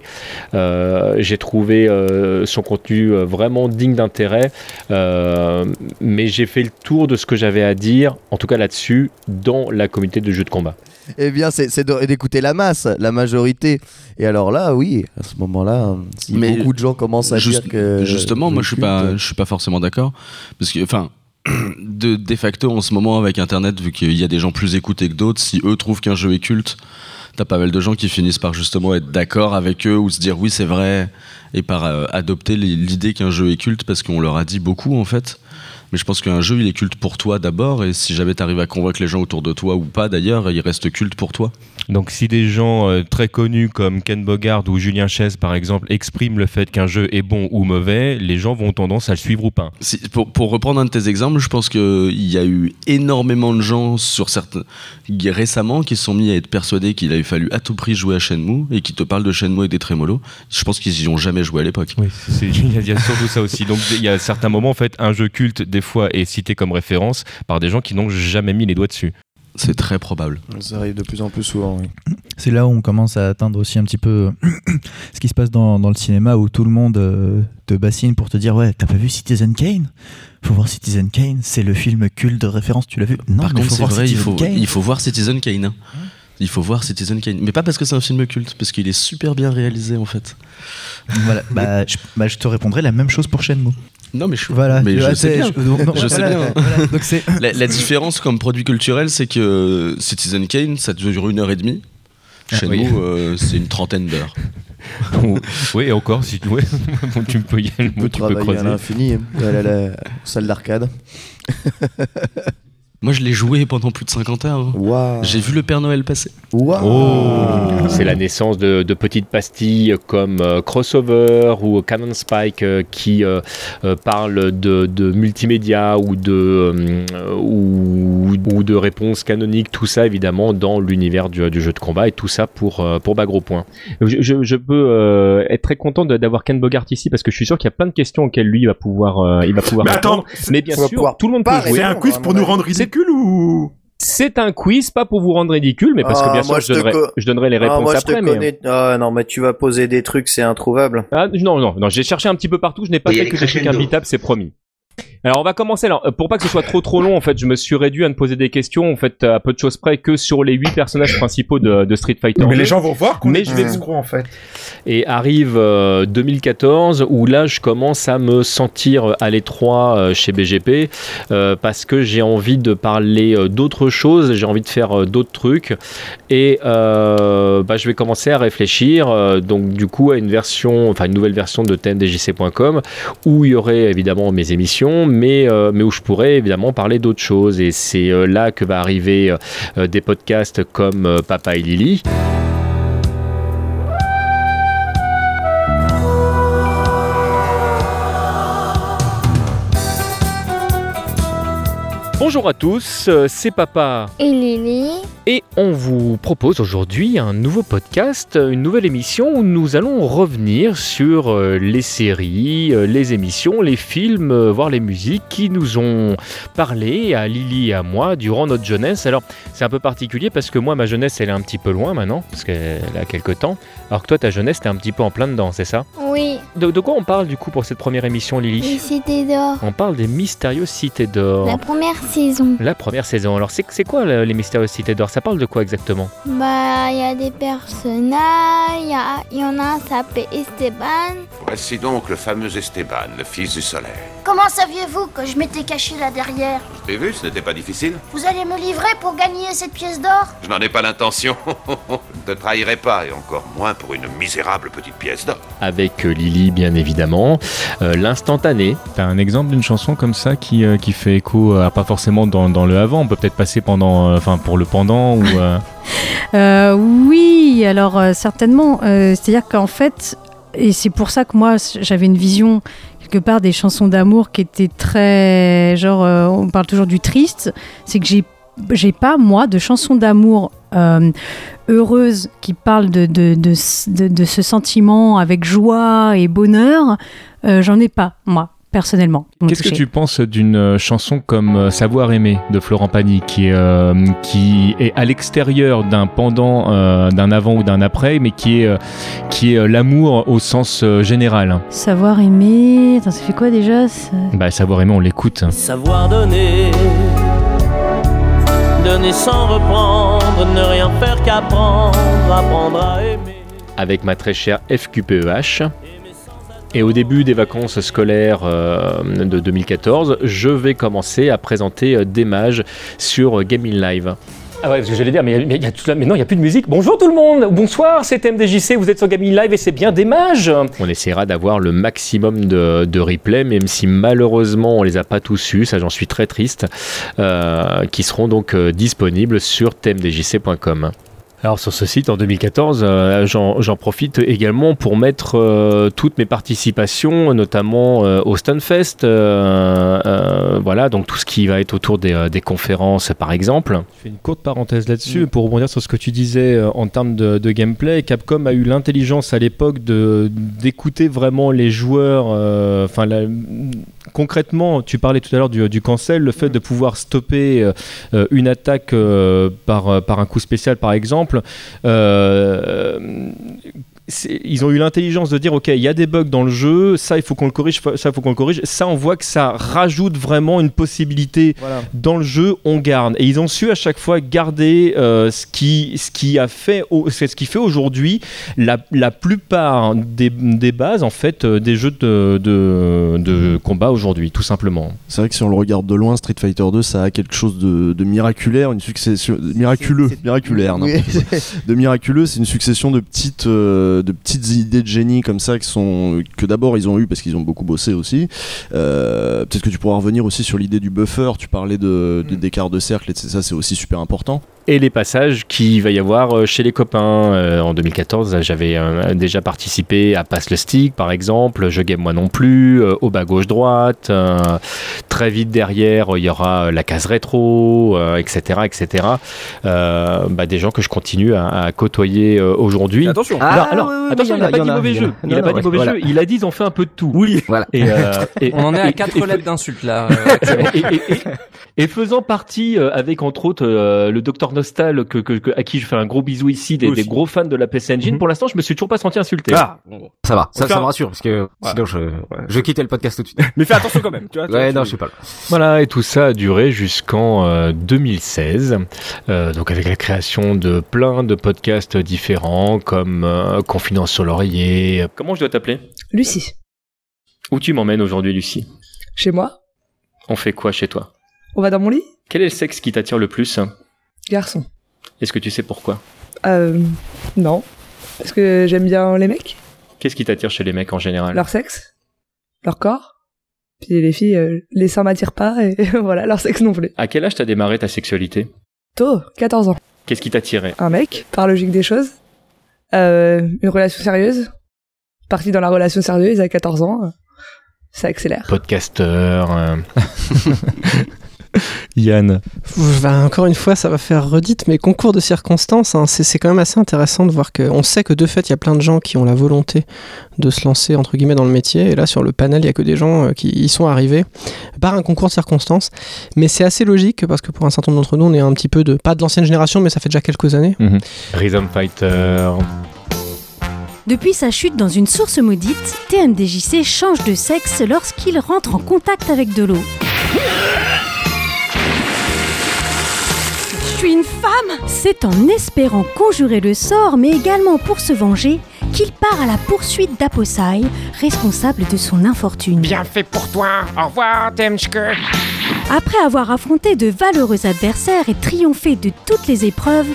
S1: Euh, J'ai trouvé euh, son contenu euh, vraiment digne d'intérêt, Euh, mais j'ai fait le tour de ce que j'avais à dire, en tout cas là-dessus, dans la communauté de jeux de combat.
S18: Eh bien, c'est d'écouter la masse, la majorité. Et alors là, oui, à ce moment-là, si
S19: Mais
S18: beaucoup de gens commencent à
S19: Juste-
S18: dire que.
S19: justement, moi je suis pas, je suis pas forcément d'accord parce que, enfin, de, facto en ce moment avec Internet, vu qu'il y a des gens plus écoutés que d'autres, si eux trouvent qu'un jeu est culte, t'as pas mal de gens qui finissent par justement être d'accord avec eux ou se dire oui c'est vrai et par euh, adopter l'idée qu'un jeu est culte parce qu'on leur a dit beaucoup en fait. Mais je pense qu'un jeu il est culte pour toi d'abord et si jamais t'arrives à convaincre les gens autour de toi ou pas d'ailleurs, il reste culte pour toi.
S20: Donc si des gens euh, très connus comme Ken Bogard ou Julien Chess par exemple expriment le fait qu'un jeu est bon ou mauvais, les gens vont tendance à le suivre ou pas.
S19: Si- pour, pour reprendre un de tes exemples, je pense qu'il y a eu énormément de gens sur certains récemment qui se sont mis à être persuadés qu'il avait fallu à tout prix jouer à Shenmue et qui te parlent de Shenmue et des trémolos. Je pense qu'ils y ont jamais joué à l'époque.
S20: Oui, c'est- il y y a surtout ça aussi. Donc il y a certains moments en fait un jeu culte des fois est cité comme référence par des gens qui n'ont jamais mis les doigts dessus.
S19: C'est très probable.
S18: Ça arrive de plus en plus souvent, oui.
S21: C'est là où on commence à atteindre aussi un petit peu ce qui se passe dans, dans le cinéma où tout le monde euh, te bassine pour te dire ouais t'as pas vu Citizen Kane? Faut voir Citizen Kane, c'est le film culte de référence, tu l'as vu? Non,
S19: Par
S21: mais
S19: contre,
S21: faut
S19: c'est
S21: voir
S19: vrai, il faut,
S21: Kane.
S19: il faut voir Citizen Kane. hein? Il faut voir Citizen Kane. Mais pas parce que c'est un film culte, parce qu'il est super bien réalisé en fait.
S21: Voilà, bah, je, bah, je te répondrai la même chose pour Shenmue.
S19: Non, mais je,
S21: Voilà,
S19: mais je
S21: vois,
S19: sais
S21: c'est-
S19: bien.
S21: je- donc, donc,
S19: Je sais
S21: voilà,
S19: bien.
S21: voilà, donc c'est-
S19: la, la différence comme produit culturel, c'est que Citizen Kane, ça dure une heure et demie. Chez
S20: Ah, oui.
S19: nous, euh, c'est une trentaine d'heures.
S20: oui, et encore, si tu, ouais, bon, tu peux y aller, tu peux
S18: travailler à
S20: creuser.
S18: l'infini, hein. aller à la salle d'arcade.
S19: Moi, je l'ai joué pendant plus de 50 heures. hein. J'ai vu le Père Noël passer.
S1: Oh, c'est la naissance de, de petites pastilles comme euh, Crossover ou Canon Spike euh, qui euh, euh, parlent de, de multimédia ou de, euh, ou, ou de réponses canoniques, tout ça évidemment dans l'univers du, du jeu de combat et tout ça pour, euh, pour Bagro Point. Je, je- je peux euh, être très content d'avoir Ken Bogart ici parce que je suis sûr qu'il y a plein de questions auxquelles lui il va pouvoir, euh, il va pouvoir
S3: Mais attends,
S1: répondre. mais bien sûr,
S3: pouvoir
S1: tout le monde peut jouer.
S3: C'est un quiz pour nous rendre ou?
S1: C'est un quiz, pas pour vous rendre ridicule, mais parce que
S22: Ah,
S1: bien sûr,
S22: moi,
S1: je,
S22: te
S1: donnerai,
S22: co-
S1: je donnerai les
S22: Ah,
S1: réponses
S22: moi, je
S1: après.
S22: te
S1: mais...
S22: connais. Ah, non, mais tu vas poser des trucs, c'est introuvable.
S1: Ah, non, non, non, j'ai cherché un petit peu partout, je n'ai pas fait que des trucs imbitables, c'est promis. Alors on va commencer. Alors euh, pour pas que ce soit trop trop long, en fait, je me suis réduit à ne poser des questions, en fait, à peu de choses près que sur les huit personnages principaux de, de Street Fighter.
S3: Mais
S1: 2.
S3: les gens vont voir qu'on
S1: Mais
S3: est
S1: je vais
S3: escrocs en fait.
S1: et arrive euh, 2014 où là je commence à me sentir à l'étroit euh, chez BGP euh, parce que j'ai envie de parler euh, d'autres choses, j'ai envie de faire euh, d'autres trucs et euh, bah, je vais commencer à réfléchir euh, donc du coup à une version, enfin une nouvelle version de tndjc.com où il y aurait évidemment mes émissions mais, euh, mais où je pourrais évidemment parler d'autres choses et c'est euh, là que va arriver euh, des podcasts comme Papa et Lily. Bonjour à tous, euh, c'est Papa
S23: Et Lily
S1: et on vous propose aujourd'hui un nouveau podcast, une nouvelle émission où nous allons revenir sur euh, les séries, euh, les émissions, les films, voire les musiques qui nous ont parlé à Lily et à moi durant notre jeunesse. Alors c'est un peu particulier parce que moi ma jeunesse elle est un petit peu loin maintenant, parce qu'elle a quelques temps, alors que toi ta jeunesse t'es un petit peu en plein dedans, c'est ça?
S23: Oui.
S1: de, de quoi on parle du coup pour cette première émission Lily?
S23: Les cités d'or.
S1: On parle des mystérieuses cités d'or.
S23: La première saison.
S1: La première saison. Alors, c'est c'est quoi le- les mystérieuses cités d'or? Ça parle de quoi exactement?
S23: Bah, il y a des personnages, il y, en a un s'appelle Esteban.
S24: Voici donc le fameux Esteban, le fils du soleil.
S25: Comment saviez-vous que je m'étais caché là derrière?
S24: Je t'ai vu, ce n'était pas difficile.
S25: Vous allez me livrer pour gagner cette pièce d'or?
S24: Je n'en ai pas l'intention. Je ne te trahirai pas, et encore moins pour une misérable petite pièce d'or.
S1: Avec euh, Lily, bien évidemment. Euh, L'instantané.
S20: T'as un exemple d'une chanson comme ça qui, euh, qui fait écho, euh, pas forcément dans, dans le avant, on peut peut-être passer pendant, euh, enfin pour le pendant ou. euh,
S26: Euh, oui, alors euh, certainement. Euh, C'est-à-dire qu'en fait, et c'est pour ça que moi j'avais une vision quelque part des chansons d'amour qui étaient très genre euh, on parle toujours du triste. C'est que j'ai j'ai pas moi de chansons d'amour euh, heureuses qui parlent de de, de, ce- sentiment avec joie et bonheur. Euh, J'en ai pas moi personnellement.
S20: Qu'est-ce que tu penses d'une euh, chanson comme euh, Savoir aimer de Florent Pagny qui est, euh, qui est à l'extérieur d'un pendant, euh, d'un avant ou d'un après, mais qui est, qui est l'amour au sens général?
S26: Savoir aimer. Attends, ça fait quoi déjà ça?
S20: Bah, Savoir aimer, on l'écoute.
S27: Savoir donner, donner sans reprendre, ne rien faire qu'apprendre, apprendre à aimer.
S1: avec ma très chère FQPEH. Et au début des vacances scolaires euh, de 2014, je vais commencer à présenter euh, des mages sur Gaming Live. Ah ouais, parce que j'allais dire, mais, y a tout mais non, il n'y a plus de musique. Bonjour tout le monde, bonsoir, c'est MDJC, vous êtes sur Gaming Live et c'est bien des mages. On essaiera d'avoir le maximum de, de replays, même si malheureusement on les a pas tous eus, ça j'en suis très triste, euh, qui seront donc euh, disponibles sur tmdjc.com. Alors sur ce site en 2014, euh, j'en profite également pour mettre euh, toutes mes participations, notamment euh, au Stunfest, voilà, donc tout ce qui va être autour des, des conférences par exemple.
S20: Je fais une courte parenthèse là-dessus pour rebondir sur ce que tu disais en termes de, de gameplay. Capcom a eu l'intelligence à l'époque d'écouter vraiment les joueurs. Enfin, concrètement, tu parlais tout à l'heure du, du cancel, le fait de pouvoir stopper euh, une attaque euh, par, euh, par un coup spécial, par exemple. euh, ils ont eu l'intelligence de dire ok il y a des bugs dans le jeu ça il faut qu'on le corrige ça il faut qu'on le corrige ça on voit que ça rajoute vraiment une possibilité dans le jeu on garde et ils ont su à chaque fois garder euh, ce qui ce qui a fait au- ce qui fait aujourd'hui la, la plupart des, des bases en fait euh, des jeux de, de, de combat aujourd'hui tout simplement
S28: C'est vrai que si on le regarde de loin, Street Fighter 2, ça a quelque chose de, de miraculaire, une succession miraculeux, miraculaire,
S18: Oui.
S28: de miraculeux. C'est une succession de petites, euh, de petites idées de génie comme ça qui sont que d'abord ils ont eu parce qu'ils ont beaucoup bossé aussi. Euh, Peut-être que tu pourras revenir aussi sur l'idée du buffer. Tu parlais de de- d'écart de cercle, et ça c'est aussi super important.
S1: Et les passages qu'il va y avoir euh, chez les copains. Euh, en 2014, j'avais euh, déjà participé à Passe le Stick, par exemple, Je Game Moi non plus, euh, au bas gauche-droite. euh, très vite derrière, il y aura la case rétro, euh, etc. etc. Euh, bah, des gens que je continue à, à côtoyer euh, aujourd'hui.
S29: Attention.
S1: Alors,
S29: Ah,
S1: alors,
S29: oui, oui, oui,
S1: attention,
S29: il
S1: n'a
S29: a,
S1: pas dit
S29: a,
S1: mauvais
S29: a.
S1: jeu. Il n'a pas dit mauvais jeu. Il a dit ils ont fait un peu de tout.
S29: Oui, voilà.
S1: Et, euh, et-
S29: On en est à
S1: et-
S29: 4
S1: et-
S29: lettres d'insultes là.
S1: et, et- et- et faisant partie euh, avec entre autres euh, le docteur Nostal que, que- que- à qui je fais un gros bisou ici des, gros fans de la PC Engine pour l'instant je me suis toujours pas senti insulté.
S29: Ah, ça va, ça, me rassure parce que sinon je, je quittais le podcast tout de suite. Mais fais attention quand même, tu vois. Ouais, non, je sais pas.
S1: Voilà, et tout ça a duré jusqu'en euh, 2016, euh, donc avec la création de plein de podcasts différents comme euh, Confidence sur l'oreiller. Comment je dois t'appeler?
S30: Lucie,
S1: Où tu m'emmènes aujourd'hui, Lucie?
S30: Chez moi,
S1: On fait quoi chez toi?
S30: On va dans mon lit?
S1: Quel est le sexe qui t'attire le plus?
S30: Garçon.
S1: Est-ce que tu sais pourquoi
S30: Euh. Non. Parce que j'aime bien les mecs,
S1: Qu'est-ce qui t'attire chez les mecs en général?
S30: Leur sexe, leur corps. Puis les filles, euh, les seins m'attirent pas et voilà, leur sexe non plus.
S1: À quel âge t'as démarré ta sexualité?
S30: Tôt, 14 ans.
S1: Qu'est-ce qui t'attirait?
S30: Un mec, par logique des choses. Euh, une relation sérieuse. Parti dans la relation sérieuse à 14 ans. euh, Ça accélère.
S1: Podcasteur. Yann.
S31: Bah, encore une fois, ça va faire redite, mais concours de circonstances, hein, c'est quand même assez intéressant de voir que. On sait que de fait, il y a plein de gens qui ont la volonté de se lancer, entre guillemets, dans le métier. Et là, sur le panel, il y a que des gens euh, qui y sont arrivés par un concours de circonstances. Mais c'est assez logique parce que pour un certain nombre d'entre nous, on est un petit peu de. Pas de l'ancienne génération, mais ça fait déjà quelques années.
S1: Mhm. Rhythm Fighter.
S26: Depuis sa chute dans une source maudite, TMDJC change de sexe lorsqu'il rentre en contact avec de l'eau. Suis une femme. C'est en espérant conjurer le sort, mais également pour se venger, qu'il part à la poursuite d'Aposai, responsable de son infortune.
S32: Bien fait pour toi. Au revoir, Temchke.
S26: Après avoir affronté de valeureux adversaires et triomphé de toutes les épreuves,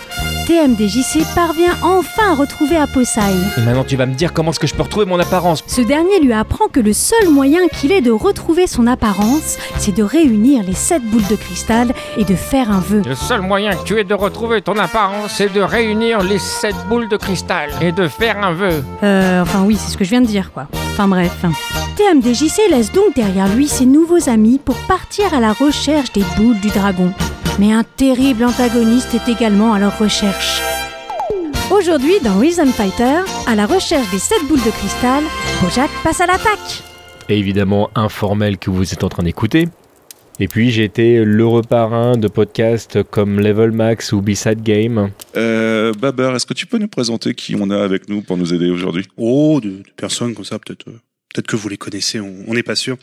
S26: TMDJC parvient enfin à retrouver Aposai.
S1: Et maintenant, tu vas me dire comment est-ce que je peux retrouver mon apparence
S26: Ce dernier lui apprend que le seul moyen qu'il ait de retrouver son apparence, c'est de réunir les sept boules de cristal et de faire un vœu.
S32: Le seul moyen que tu aies de retrouver ton apparence, c'est de réunir les sept boules de cristal et de faire un vœu.
S26: Euh, enfin oui, c'est ce que je viens de dire, quoi. Enfin bref. TMDJC laisse donc derrière lui ses nouveaux amis pour partir à la recherche des boules du dragon. Mais un terrible antagoniste est également à leur recherche. Aujourd'hui, dans Reason Fighter, à la recherche des 7 boules de cristal, Bojack passe à l'attaque.
S1: Et évidemment informel que vous êtes en train d'écouter. Et puis j'ai été l'heureux parrain de podcasts comme Level Max ou B-Side Game.
S33: Euh, Babar, est-ce que tu peux nous présenter qui on a avec nous pour nous aider aujourd'hui?
S34: Oh, de, de personnes comme ça, peut-être euh, peut-être que vous les connaissez, on n'est pas sûr.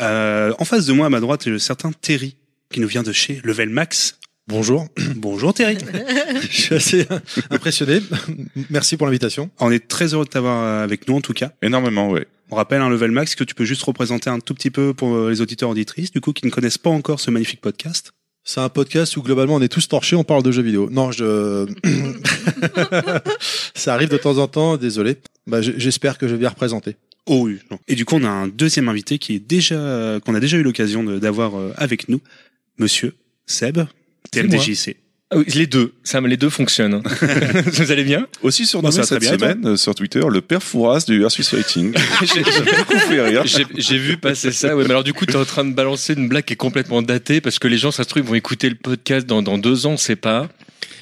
S34: Euh, en face de moi, à ma droite, j'ai un certain Terry, qui nous vient de chez Level Max. Bonjour. Bonjour Terry.
S35: Je suis assez impressionné. Merci pour l'invitation.
S34: On est très heureux de t'avoir euh, avec nous en tout cas.
S33: Énormément, oui.
S34: On rappelle un Level Max que tu peux juste représenter un tout petit peu pour euh, les auditeurs auditrices, du coup, qui ne connaissent pas encore ce magnifique podcast.
S35: C'est un podcast où globalement on est tous torchés, on parle de jeux vidéo. Non, je. Ça arrive de temps en temps, désolé. Bah, J'espère que je vais bien représenter.
S34: Oh oui. non. Et du coup, on a un deuxième invité qui est déjà, qu'on a déjà eu l'occasion d'avoir euh, avec nous, Monsieur Seb, TMDJC.
S36: Ah les deux, ça, les deux fonctionnent. Vous allez bien?
S33: Aussi surnommé
S34: va
S33: cette
S34: bien,
S33: semaine euh, sur Twitter le père Fouras du Versus Fighting.
S36: J'ai-
S33: beaucoup fait rire.
S36: J'ai j'ai vu passer ça, ouais, mais alors du coup, tu es en train de balancer une blague qui est complètement datée parce que les gens, ça se trouve, ils vont écouter le podcast dans, dans deux ans, on sait pas.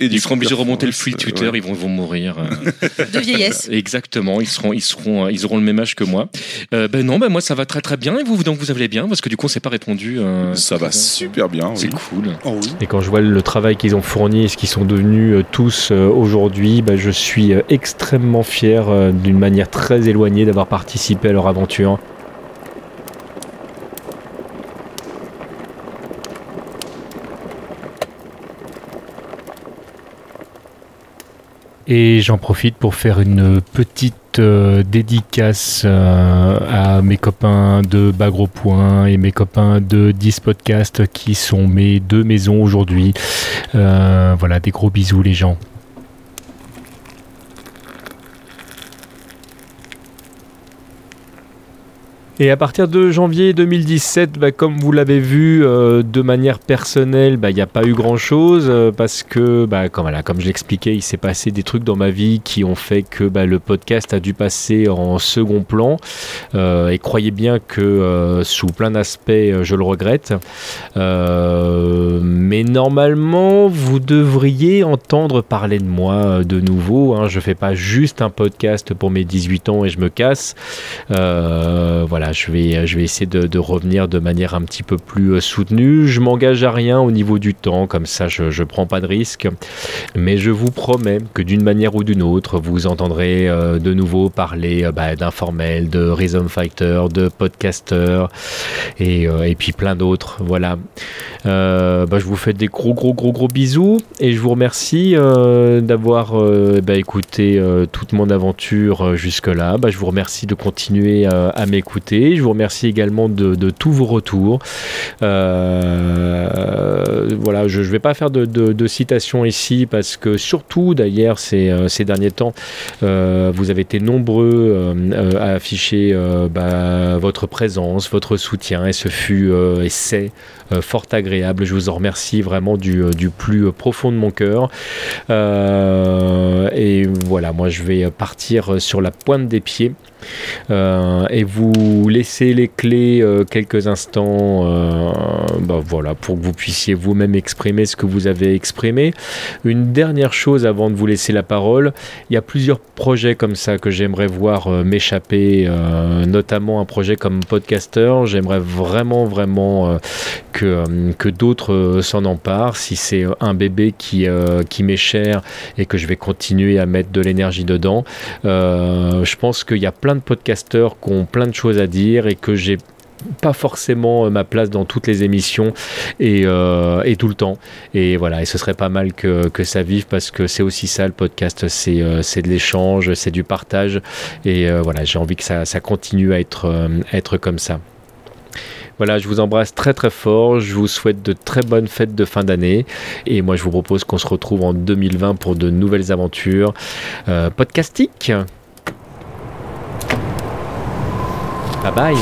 S33: Et du
S36: ils seront obligés de remonter le flux Twitter,
S33: ouais.
S36: ils vont, ils vont mourir. euh.
S37: De vieillesse.
S36: Exactement, ils seront, ils seront, euh, ils auront le même âge que moi. Euh, ben non, ben moi ça va très très bien. Et vous, donc vous allez bien? Parce que du coup, on s'est pas répondu. euh,
S33: Ça va super bien.
S36: C'est
S33: oui.
S36: cool.
S34: Oh
S1: Et quand je vois le travail qu'ils ont fourni et ce qu'ils sont devenus euh, tous euh, aujourd'hui, bah, je suis euh, extrêmement fier euh, d'une manière très éloignée d'avoir participé à leur aventure. Et j'en profite pour faire une petite euh, dédicace euh, à mes copains de Bagro Point et mes copains de 10 Podcast qui sont mes deux maisons aujourd'hui. Euh, voilà, des gros bisous les gens. Et à partir de janvier 2017, bah, comme vous l'avez vu euh, de manière personnelle, bah, il n'y a pas eu grand-chose euh, parce que, bah, comme, voilà, je l'expliquais, il s'est passé des trucs dans ma vie qui ont fait que le podcast a dû passer en second plan. Euh, et croyez bien que sous plein d'aspects, je le regrette. Mais normalement, vous devriez entendre parler de moi de nouveau. Hein. Je fais pas juste un podcast pour mes 18 ans et je me casse. Euh, je vais, je vais essayer de, revenir de manière un petit peu plus euh, soutenue. Je m'engage à rien au niveau du temps, comme ça je, je prends pas de risque. Mais je vous promets que d'une manière ou d'une autre, vous entendrez euh, de nouveau parler euh, bah, d'informel, de Rhythm Fighter, de podcaster et, euh, puis plein d'autres. Voilà. Euh, bah, je vous fais des gros gros gros gros bisous et je vous remercie euh, d'avoir euh, bah, écouté euh, toute mon aventure euh, jusque-là. Bah, je vous remercie de continuer euh, à m'écouter. Je vous remercie également de, tous vos retours. Euh, voilà, je ne vais pas faire de, citations ici parce que surtout d'ailleurs ces, euh, derniers temps, euh, vous avez été nombreux à afficher bah, votre présence, votre soutien et ce fut et c'est fort agréable. Je vous en remercie vraiment du, euh, plus profond de mon cœur. Euh, et voilà, moi je vais partir sur la pointe des pieds. euh, et vous laissez les clés euh, quelques instants euh, bah, voilà, pour que vous puissiez vous-même exprimer ce que vous avez exprimé. Une dernière chose avant de vous laisser la parole, il y a plusieurs projets comme ça que j'aimerais voir m'échapper, notamment un projet comme podcaster. J'aimerais vraiment, vraiment que, que d'autres s'en emparent. Si c'est un bébé qui, qui m'est cher et que je vais continuer à mettre de l'énergie dedans, je pense qu'il y a plein de podcasteurs qui ont plein de choses à dire et que j'ai pas forcément euh, ma place dans toutes les émissions euh, et, tout le temps. Et voilà, et ce serait pas mal que, que ça vive parce que c'est aussi ça le podcast, c'est euh, de l'échange, c'est du partage. Et voilà, j'ai envie que ça, ça, continue à être, être comme ça. Voilà, je vous embrasse très très fort. Je vous souhaite de très bonnes fêtes de fin d'année. Et moi, je vous propose qu'on se retrouve en 2020 pour de nouvelles aventures podcastiques. Bye bye.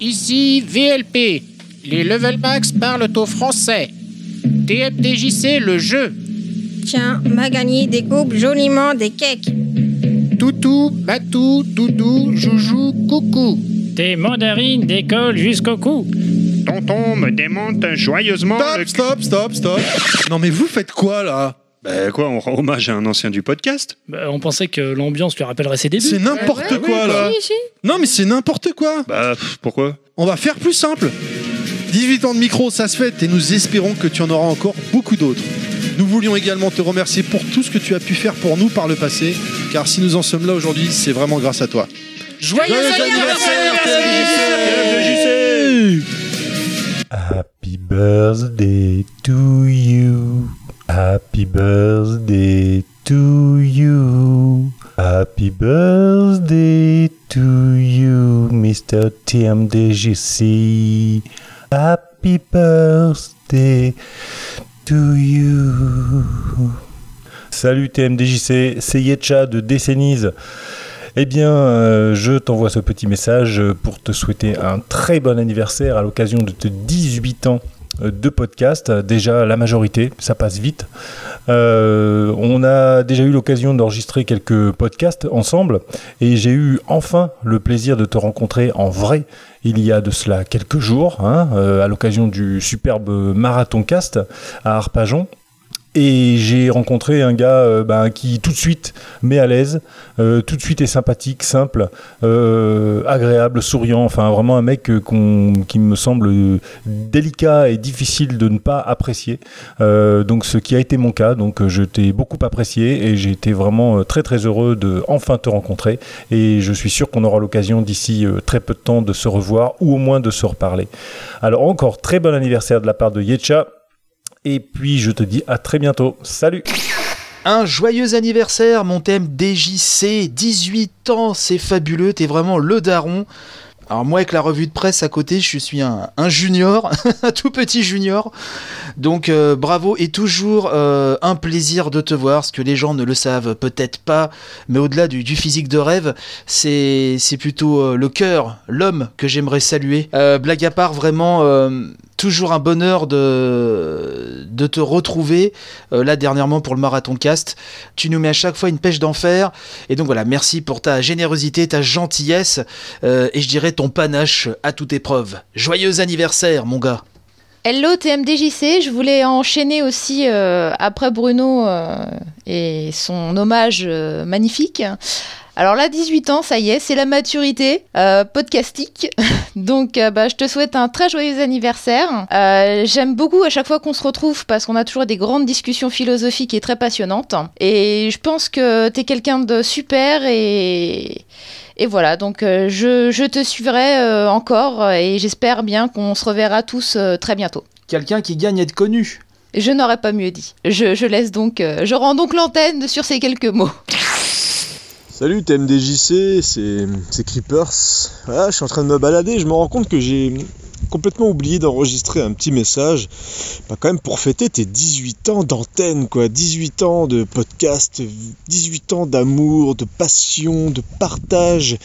S38: Ici VLP. Les level max parlent au français. TMDJC le jeu.
S39: Tiens, Magani découpe joliment des cakes.
S38: Toutou, Batou, Doudou, Joujou, Coucou.
S40: Tes mandarines décollent jusqu'au cou.
S38: Tonton me démonte joyeusement
S35: Stop, stop, stop, stop. Non mais vous faites quoi là?
S41: Bah quoi, on rend hommage à un ancien du podcast?
S40: Bah, On pensait que l'ambiance lui rappellerait ses débuts.
S35: C'est n'importe quoi là Non mais c'est n'importe quoi
S41: Bah pourquoi?
S35: On va faire plus simple 18 ans de micro, ça se fait et nous espérons que tu en auras encore beaucoup d'autres. Nous voulions également te remercier pour tout ce que tu as pu faire pour nous par le passé, car si nous en sommes là aujourd'hui, c'est vraiment grâce à toi.
S38: Joyeux, anniversaire,
S42: Happy birthday to you. Happy birthday to you. Happy birthday to you, Mr. TMDGC. Happy birthday to you. Salut TMDJC, c'est Yetcha de Décennies. Eh bien, euh, je t'envoie ce petit message pour te souhaiter un très bon anniversaire à l'occasion de tes 18 ans de podcast. Déjà, la majorité, ça passe vite. Euh, on a déjà eu l'occasion d'enregistrer quelques podcasts ensemble et j'ai eu enfin le plaisir de te rencontrer en vrai il y a de cela quelques jours, hein, euh, à l'occasion du superbe Marathon Cast à Arpajon. Et j'ai rencontré un gars euh, ben, qui tout de suite met à l'aise, euh, tout de suite est sympathique, simple, euh, agréable, souriant, enfin vraiment un mec qui me semble délicat et difficile de ne pas apprécier. donc ce qui a été mon cas, donc je t'ai beaucoup apprécié et j'ai été vraiment très très heureux de enfin te rencontrer et je suis sûr qu'on aura l'occasion d'ici très peu de temps de se revoir ou au moins de se reparler. Alors encore très bon anniversaire de la part de Yetcha. Et puis je te dis à très bientôt. Salut
S43: un joyeux anniversaire, mon thème DJC, 18 ans, c'est fabuleux, t'es vraiment le daron. Alors moi avec la revue de presse à côté, je suis un, junior, un tout petit junior. Donc euh, bravo et toujours euh, un plaisir de te voir, ce que les gens ne le savent peut-être pas, mais au-delà du, physique de rêve, c'est plutôt euh, le cœur, l'homme que j'aimerais saluer. blague à part, vraiment toujours un bonheur de, de te retrouver là dernièrement pour le marathon cast. Tu nous mets à chaque fois une pêche d'enfer. Et donc voilà, merci pour ta générosité, ta gentillesse et je dirais ton panache à toute épreuve. Joyeux anniversaire, mon gars.
S37: Hello TMDJC, je voulais enchaîner aussi euh, après Bruno euh, et son hommage euh, magnifique. Alors là, 18 ans, ça y est, c'est la maturité podcastique. Donc bah, je te souhaite un très joyeux anniversaire. J'aime beaucoup à chaque fois qu'on se retrouve parce qu'on a toujours des grandes discussions philosophiques et très passionnantes. Et je pense que tu es quelqu'un de super et et voilà, donc euh, je, te suivrai euh, encore et j'espère bien qu'on se reverra tous euh, très bientôt.
S43: Quelqu'un qui gagne à être connu.
S37: Je n'aurais pas mieux dit. Je, laisse donc, je rends donc l'antenne sur ces quelques mots.
S44: Salut TMDJC, c'est Creepers. Voilà, je suis en train de me balader, je me rends compte que j'ai
S35: complètement oublié d'enregistrer un petit message, bah, quand même pour fêter tes 18 ans d'antenne, quoi. 18 ans de podcast, 18 ans d'amour, de passion, de partage.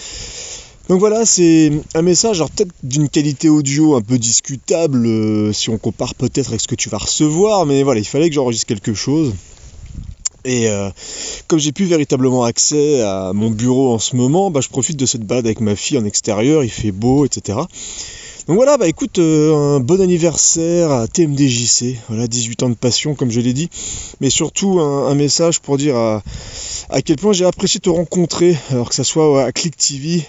S35: Donc voilà, c'est un message, alors peut-être d'une qualité audio un peu discutable, euh, si on compare peut-être avec ce que tu vas recevoir, mais voilà, il fallait que j'enregistre quelque chose. Et euh, comme j'ai plus véritablement accès à mon bureau en ce moment, bah, je profite de cette balade avec ma fille en extérieur, il fait beau, etc. Donc voilà, bah écoute, euh, un bon anniversaire à TMDJC, voilà, 18 ans de passion comme je l'ai dit, mais surtout un, message pour dire à, quel point j'ai apprécié te rencontrer, alors que ça soit à Click TV,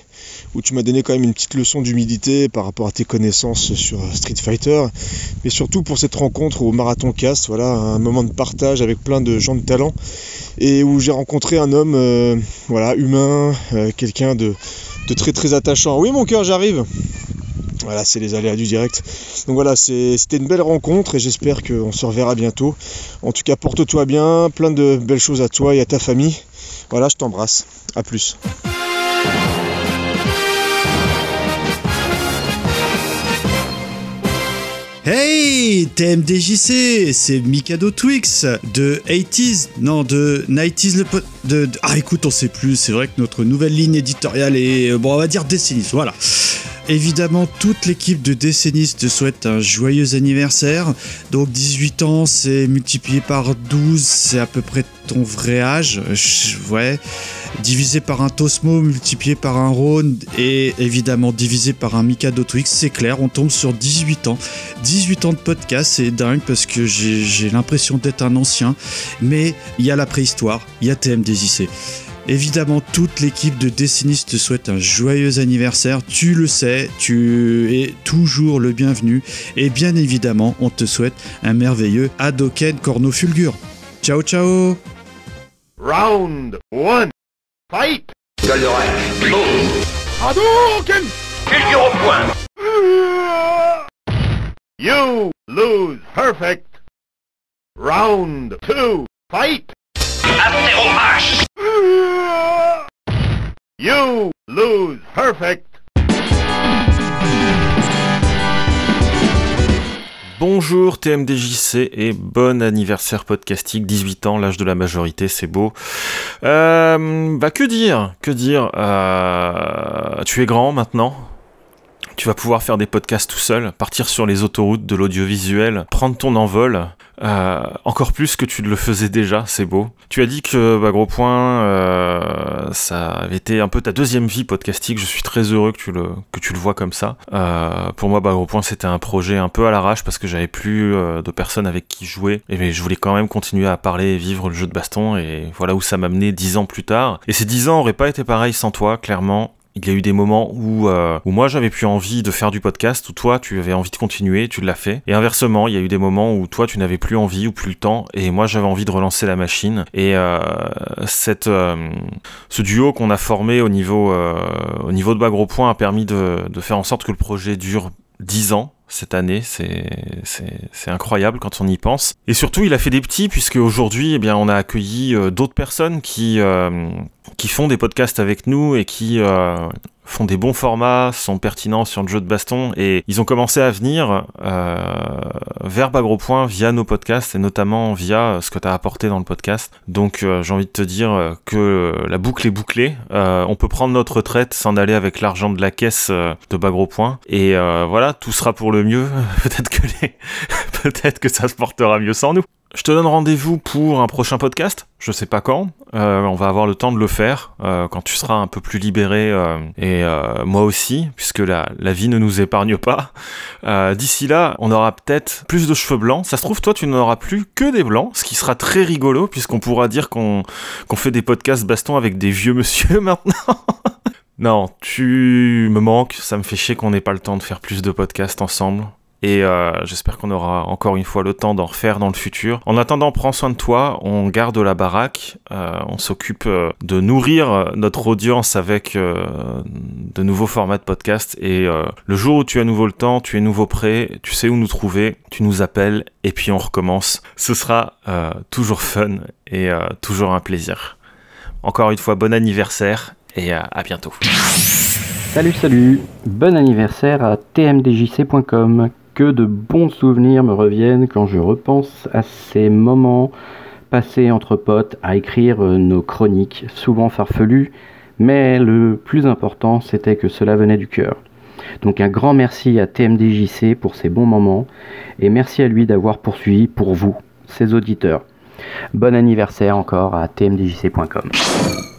S35: où tu m'as donné quand même une petite leçon d'humilité par rapport à tes connaissances sur Street Fighter, mais surtout pour cette rencontre au Marathon Cast, voilà, un moment de partage avec plein de gens de talent, et où j'ai rencontré un homme, euh, voilà, humain, euh, quelqu'un de, de très très attachant. Oui mon cœur, j'arrive voilà, c'est les aléas du direct. Donc voilà, c'était une belle rencontre et j'espère qu'on se reverra bientôt. En tout cas, porte-toi bien, plein de belles choses à toi et à ta famille. Voilà, je t'embrasse. A plus.
S45: Hey TMDJC, c'est Mikado Twix de 80s, non de 90s le pot de, Ah écoute, on sait plus, c'est vrai que notre nouvelle ligne éditoriale est, euh, bon on va dire décennies, voilà. Évidemment, toute l'équipe de Décennistes te souhaite un joyeux anniversaire. Donc 18 ans, c'est multiplié par 12, c'est à peu près ton vrai âge. Ouais. Divisé par un Tosmo, multiplié par un Rhône et évidemment divisé par un Mikado Twix, c'est clair, on tombe sur 18 ans. 18 ans de podcast, c'est dingue parce que j'ai l'impression d'être un ancien. Mais il y a la préhistoire, il y a TMDJC. Évidemment, toute l'équipe de Décennistes te souhaite un joyeux anniversaire. Tu le sais, tu es toujours le bienvenu. Et bien évidemment, on te souhaite un merveilleux Hadoken Corno Fulgur. Ciao, ciao
S38: Round 1. Fight Gueule de rage. Move. Hadouken Fulgur au point. You lose. Perfect. Round 2. Fight Aptéro H. You lose. Perfect.
S46: Bonjour TMDJC et bon anniversaire podcastique, 18 ans, l'âge de la majorité, c'est beau. Euh, bah que dire, que dire, euh, tu es grand maintenant, tu vas pouvoir faire des podcasts tout seul, partir sur les autoroutes de l'audiovisuel, prendre ton envol, euh, encore plus que tu le faisais déjà, c'est beau. Tu as dit que bah, Gros Point, euh, ça avait été un peu ta deuxième vie podcastique. Je suis très heureux que tu le que vois comme ça. Euh, pour moi, bah, Gros Point, c'était un projet un peu à l'arrache parce que j'avais plus de personnes avec qui jouer et mais je voulais quand même continuer à parler et vivre le jeu de baston et voilà où ça m'a mené dix ans plus tard. Et ces dix ans auraient pas été pareils sans toi, clairement. Il y a eu des moments où, euh, où moi j'avais plus envie de faire du podcast, où toi tu avais envie de continuer, tu l'as fait. Et inversement, il y a eu des moments où toi tu n'avais plus envie ou plus le temps, et moi j'avais envie de relancer la machine. Et euh, cette, euh, ce duo qu'on a formé au niveau, euh, au niveau de Bas Gros Point a permis de, de faire en sorte que le projet dure 10 ans cette année, c'est incroyable quand on y pense. Et surtout, il a fait des petits puisque aujourd'hui, eh bien, on a accueilli euh, d'autres personnes qui euh, qui font des podcasts avec nous et qui euh, font des bons formats, sont pertinents sur le jeu de baston et ils ont commencé à venir euh, vers Bas Gros Point via nos podcasts et notamment via ce que tu as apporté dans le podcast. Donc euh, j'ai envie de te dire euh, que la boucle est bouclée. Euh, on peut prendre notre retraite, s'en aller avec l'argent de la caisse euh, de Bas Gros Point et euh, voilà, tout sera pour le mieux. peut-être que les... peut-être que ça se portera mieux sans nous. Je te donne rendez-vous pour un prochain podcast. Je sais pas quand. Euh, on va avoir le temps de le faire euh, quand tu seras un peu plus libéré euh, et moi aussi, puisque la, vie ne nous épargne pas. D'ici là, on aura peut-être plus de cheveux blancs. Ça se trouve, toi, tu n'auras plus que des blancs, ce qui sera très rigolo, puisqu'on pourra dire qu'on qu'on fait des podcasts baston avec des vieux monsieur maintenant. Non, tu me manques, ça me fait chier qu'on n'ait pas le temps de faire plus de podcasts ensemble. Et euh, j'espère qu'on aura encore une fois le temps d'en refaire dans le futur. En attendant, prends soin de toi, on garde la baraque, euh, on s'occupe euh, de nourrir notre audience avec de nouveaux formats de podcast. Et le jour où tu as nouveau le temps, tu es nouveau prêt, tu sais où nous trouver, tu nous appelles et puis on recommence. Ce sera toujours fun et toujours un plaisir. Encore une fois, bon anniversaire et à bientôt.
S47: Salut, salut. Bon anniversaire à tmdjc.com. Que de bons souvenirs me reviennent quand je repense à ces moments passés entre potes à écrire euh, nos chroniques, souvent farfelues, mais le plus important, c'était que cela venait du cœur. Donc un grand merci à TMDJC pour ces bons moments et merci à lui d'avoir poursuivi pour vous, ses auditeurs. Bon anniversaire encore à tmdjc.com.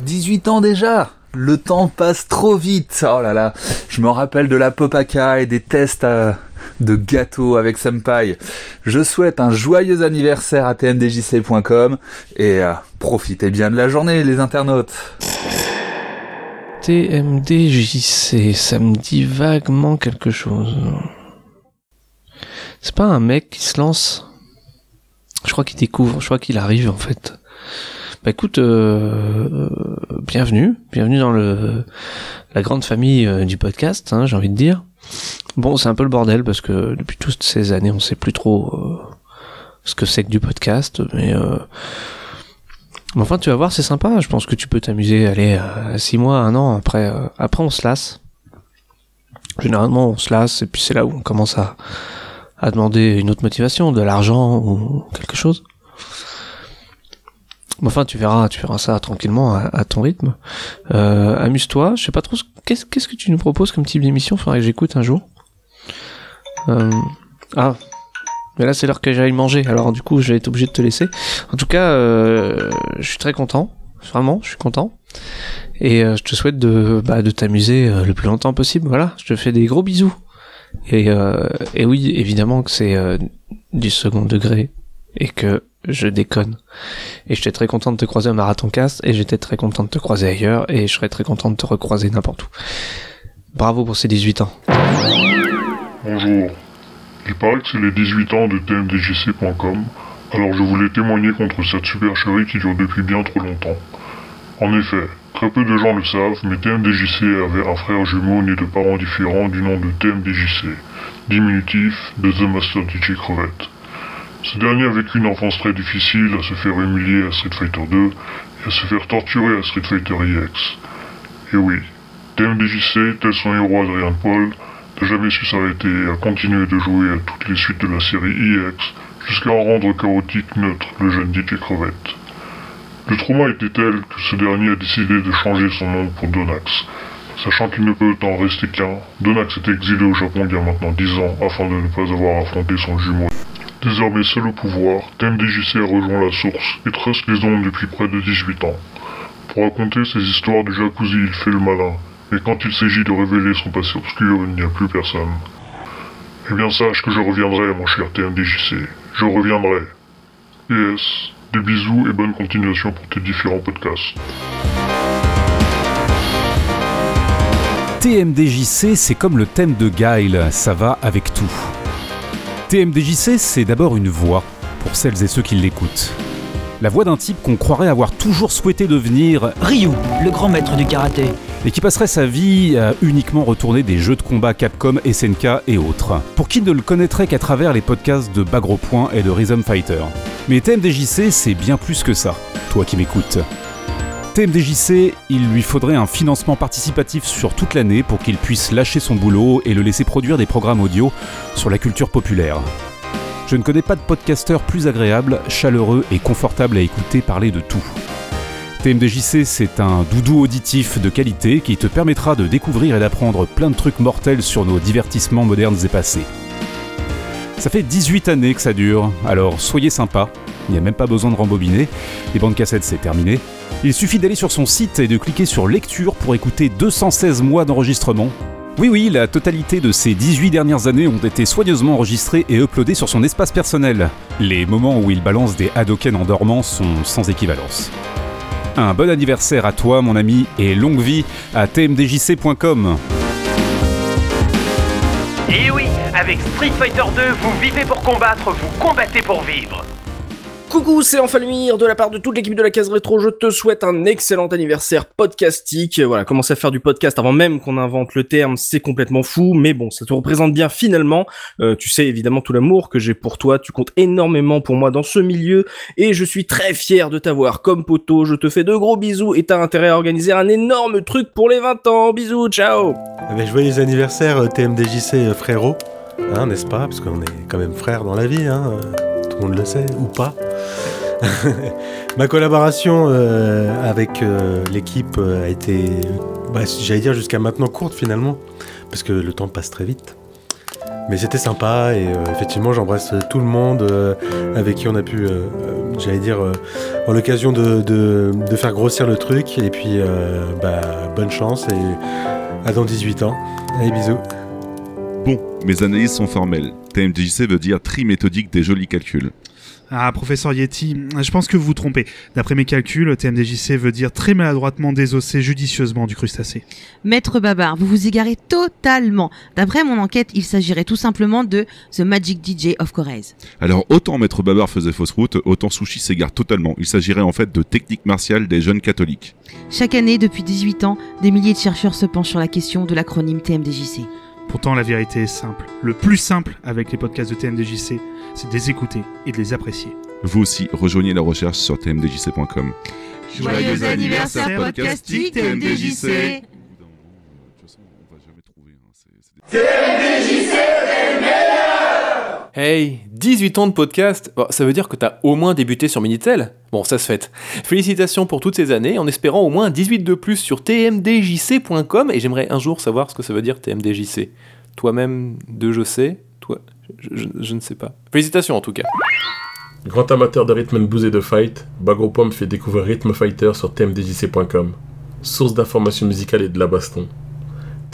S48: 18 ans déjà Le temps passe trop vite Oh là là Je me rappelle de la Popaka et des tests euh, de gâteaux avec Senpai. Je souhaite un joyeux anniversaire à tmdjc.com et euh, profitez bien de la journée les internautes
S49: TMDJC, ça me dit vaguement quelque chose. C'est pas un mec qui se lance? Je crois qu'il découvre, je crois qu'il arrive en fait. Bah écoute, euh, bienvenue, bienvenue dans le la grande famille euh, du podcast, hein, j'ai envie de dire. Bon, c'est un peu le bordel parce que depuis toutes ces années, on sait plus trop euh, ce que c'est que du podcast, mais euh, enfin, tu vas voir, c'est sympa. Je pense que tu peux t'amuser, aller à 6 mois, un an. Après, euh, après, on se lasse. Généralement, on se lasse, et puis c'est là où on commence à, à demander une autre motivation, de l'argent ou quelque chose. Enfin, tu verras, tu verras ça tranquillement à, ton rythme. Euh, Amuse-toi. Je sais pas trop. ce- Qu'est-ce que tu nous proposes comme type d'émission Faudrait que j'écoute un jour. Euh, ah, mais là, c'est l'heure que j'aille manger. Alors, du coup, je vais être obligé de te laisser. En tout cas, euh, je suis très content. Vraiment, je suis content. Et euh, je te souhaite de, bah, de t'amuser le plus longtemps possible. Voilà, je te fais des gros bisous. Et, et oui, évidemment que c'est du second degré et que je déconne. Et j'étais très content de te croiser au Marathon Cast et j'étais très content de te croiser ailleurs et je serais très content de te recroiser n'importe où. Bravo pour ces 18 ans.
S50: Bonjour. Il paraît que c'est les 18 ans de tmdjc.com, alors je voulais témoigner contre cette supercherie qui dure depuis bien trop longtemps. En effet, très peu de gens le savent, mais TMDJC avait un frère jumeau né de parents différents du nom de TMDJC, diminutif de The Master DJ Crevette. Ce dernier a vécu une enfance très difficile, à se faire humilier à Street Fighter 2 et à se faire torturer à Street Fighter EX. Et oui, TMDJC, tel son héros Adrien Paul, n'a jamais su s'arrêter et a continué de jouer à toutes les suites de la série EX jusqu'à en rendre chaotique neutre le jeune DJ Crevette. Le trauma était tel que ce dernier a décidé de changer son nom pour Donax. Sachant qu'il ne peut en rester qu'un, Donax est exilé au Japon il y a maintenant 10 ans afin de ne pas avoir affronté son jumeau. Désormais seul au pouvoir, TMDJC a rejoint la source et trace les ondes depuis près de 18 ans. Pour raconter ses histoires de jacuzzi, il fait le malin, mais quand il s'agit de révéler son passé obscur, il n'y a plus personne. Eh bien sache que je reviendrai, mon cher TMDJC. Je reviendrai. PS, des bisous et bonne continuation pour tes différents podcasts.
S35: TMDJC, c'est comme le thème de Guile, ça va avec tout. TMDJC, c'est d'abord une voix, pour celles et ceux qui l'écoutent. La voix d'un type qu'on croirait avoir toujours souhaité devenir
S51: Ryu, le grand maître du karaté.
S35: et qui passerait sa vie à uniquement retourner des jeux de combat Capcom, SNK et autres. Pour qui ne le connaîtrait qu'à travers les podcasts de Bagro Point et de Rhythm Fighter. Mais TMDJC, c'est bien plus que ça, toi qui m'écoutes. TMDJC, il lui faudrait un financement participatif sur toute l'année pour qu'il puisse lâcher son boulot et le laisser produire des programmes audio sur la culture populaire. Je ne connais pas de podcasteur plus agréable, chaleureux et confortable à écouter parler de tout. TMDJC, c'est un doudou auditif de qualité qui te permettra de découvrir et d'apprendre plein de trucs mortels sur nos divertissements modernes et passés. Ça fait 18 années que ça dure, alors soyez sympa, il n'y a même pas besoin de rembobiner, les bandes cassettes c'est terminé. Il suffit d'aller sur son site et de cliquer sur lecture pour écouter 216 mois d'enregistrement. Oui oui, la totalité de ces 18 dernières années ont été soigneusement enregistrées et uploadées sur son espace personnel. Les moments où il balance des Hadoken en dormant sont sans équivalence. Un bon anniversaire à toi mon ami et longue vie à tmdjc.com.
S52: Et oui, avec Street Fighter 2, vous vivez pour combattre, vous combattez pour vivre.
S48: Coucou, c'est enfin de la part de toute l'équipe de la case rétro. Je te souhaite un excellent anniversaire podcastique. Voilà, commencer à faire du podcast avant même qu'on invente le terme, c'est complètement fou, mais bon, ça te représente bien finalement. Euh, tu sais évidemment tout l'amour que j'ai pour toi. Tu comptes énormément pour moi dans ce milieu et je suis très fier de t'avoir comme poteau. Je te fais de gros bisous et t'as intérêt à organiser un énorme truc pour les 20 ans. Bisous, ciao.
S53: Eh ben, joyeux anniversaire euh, TMDJC euh, frérot, hein, n'est-ce pas? Parce qu'on est quand même frères dans la vie, hein, tout le sait, ou pas. Ma collaboration euh, avec euh, l'équipe euh, a été, bah, j'allais dire jusqu'à maintenant courte finalement, parce que le temps passe très vite. Mais c'était sympa et effectivement j'embrasse tout le monde avec qui on a pu, j'allais dire, avoir l'occasion de, faire grossir le truc. Et puis bah, bonne chance et à dans 18 ans. Allez bisous.
S33: Bon, mes analyses sont formelles. TMDJC veut dire tri méthodique des jolis calculs.
S37: Ah, professeur Yeti, je pense que vous vous trompez. D'après mes calculs, TMDJC veut dire très maladroitement désosser judicieusement du crustacé.
S54: Maître Babar, vous vous égarez totalement. D'après mon enquête, il s'agirait tout simplement de The Magic DJ of Corrèze.
S33: Alors autant Maître Babar faisait fausse route, autant Sushi s'égare totalement. Il s'agirait en fait de technique martiale des jeunes catholiques.
S54: Chaque année, depuis 18 ans, des milliers de chercheurs se penchent sur la question de l'acronyme TMDJC.
S37: Pourtant, la vérité est simple. Le plus simple avec les podcasts de TMDJC, c'est de les écouter et de les apprécier.
S33: Vous aussi, rejoignez la recherche sur tmdjc.com.
S54: Joyeux anniversaire podcastique, TMDJC.
S55: Hey, 18 ans de podcast, ça veut dire que t'as au moins débuté sur Minitel Bon, ça se fait. Félicitations pour toutes ces années, en espérant au moins 18 de plus sur tmdjc.com, et j'aimerais un jour savoir ce que ça veut dire tmdjc. Toi-même, de je sais, toi, je, ne sais pas. Félicitations en tout cas.
S56: Grand amateur de rhythm and et de fight, Bagro Pomme fait découvrir Rhythm Fighter sur tmdjc.com, source d'informations musicales et de la baston.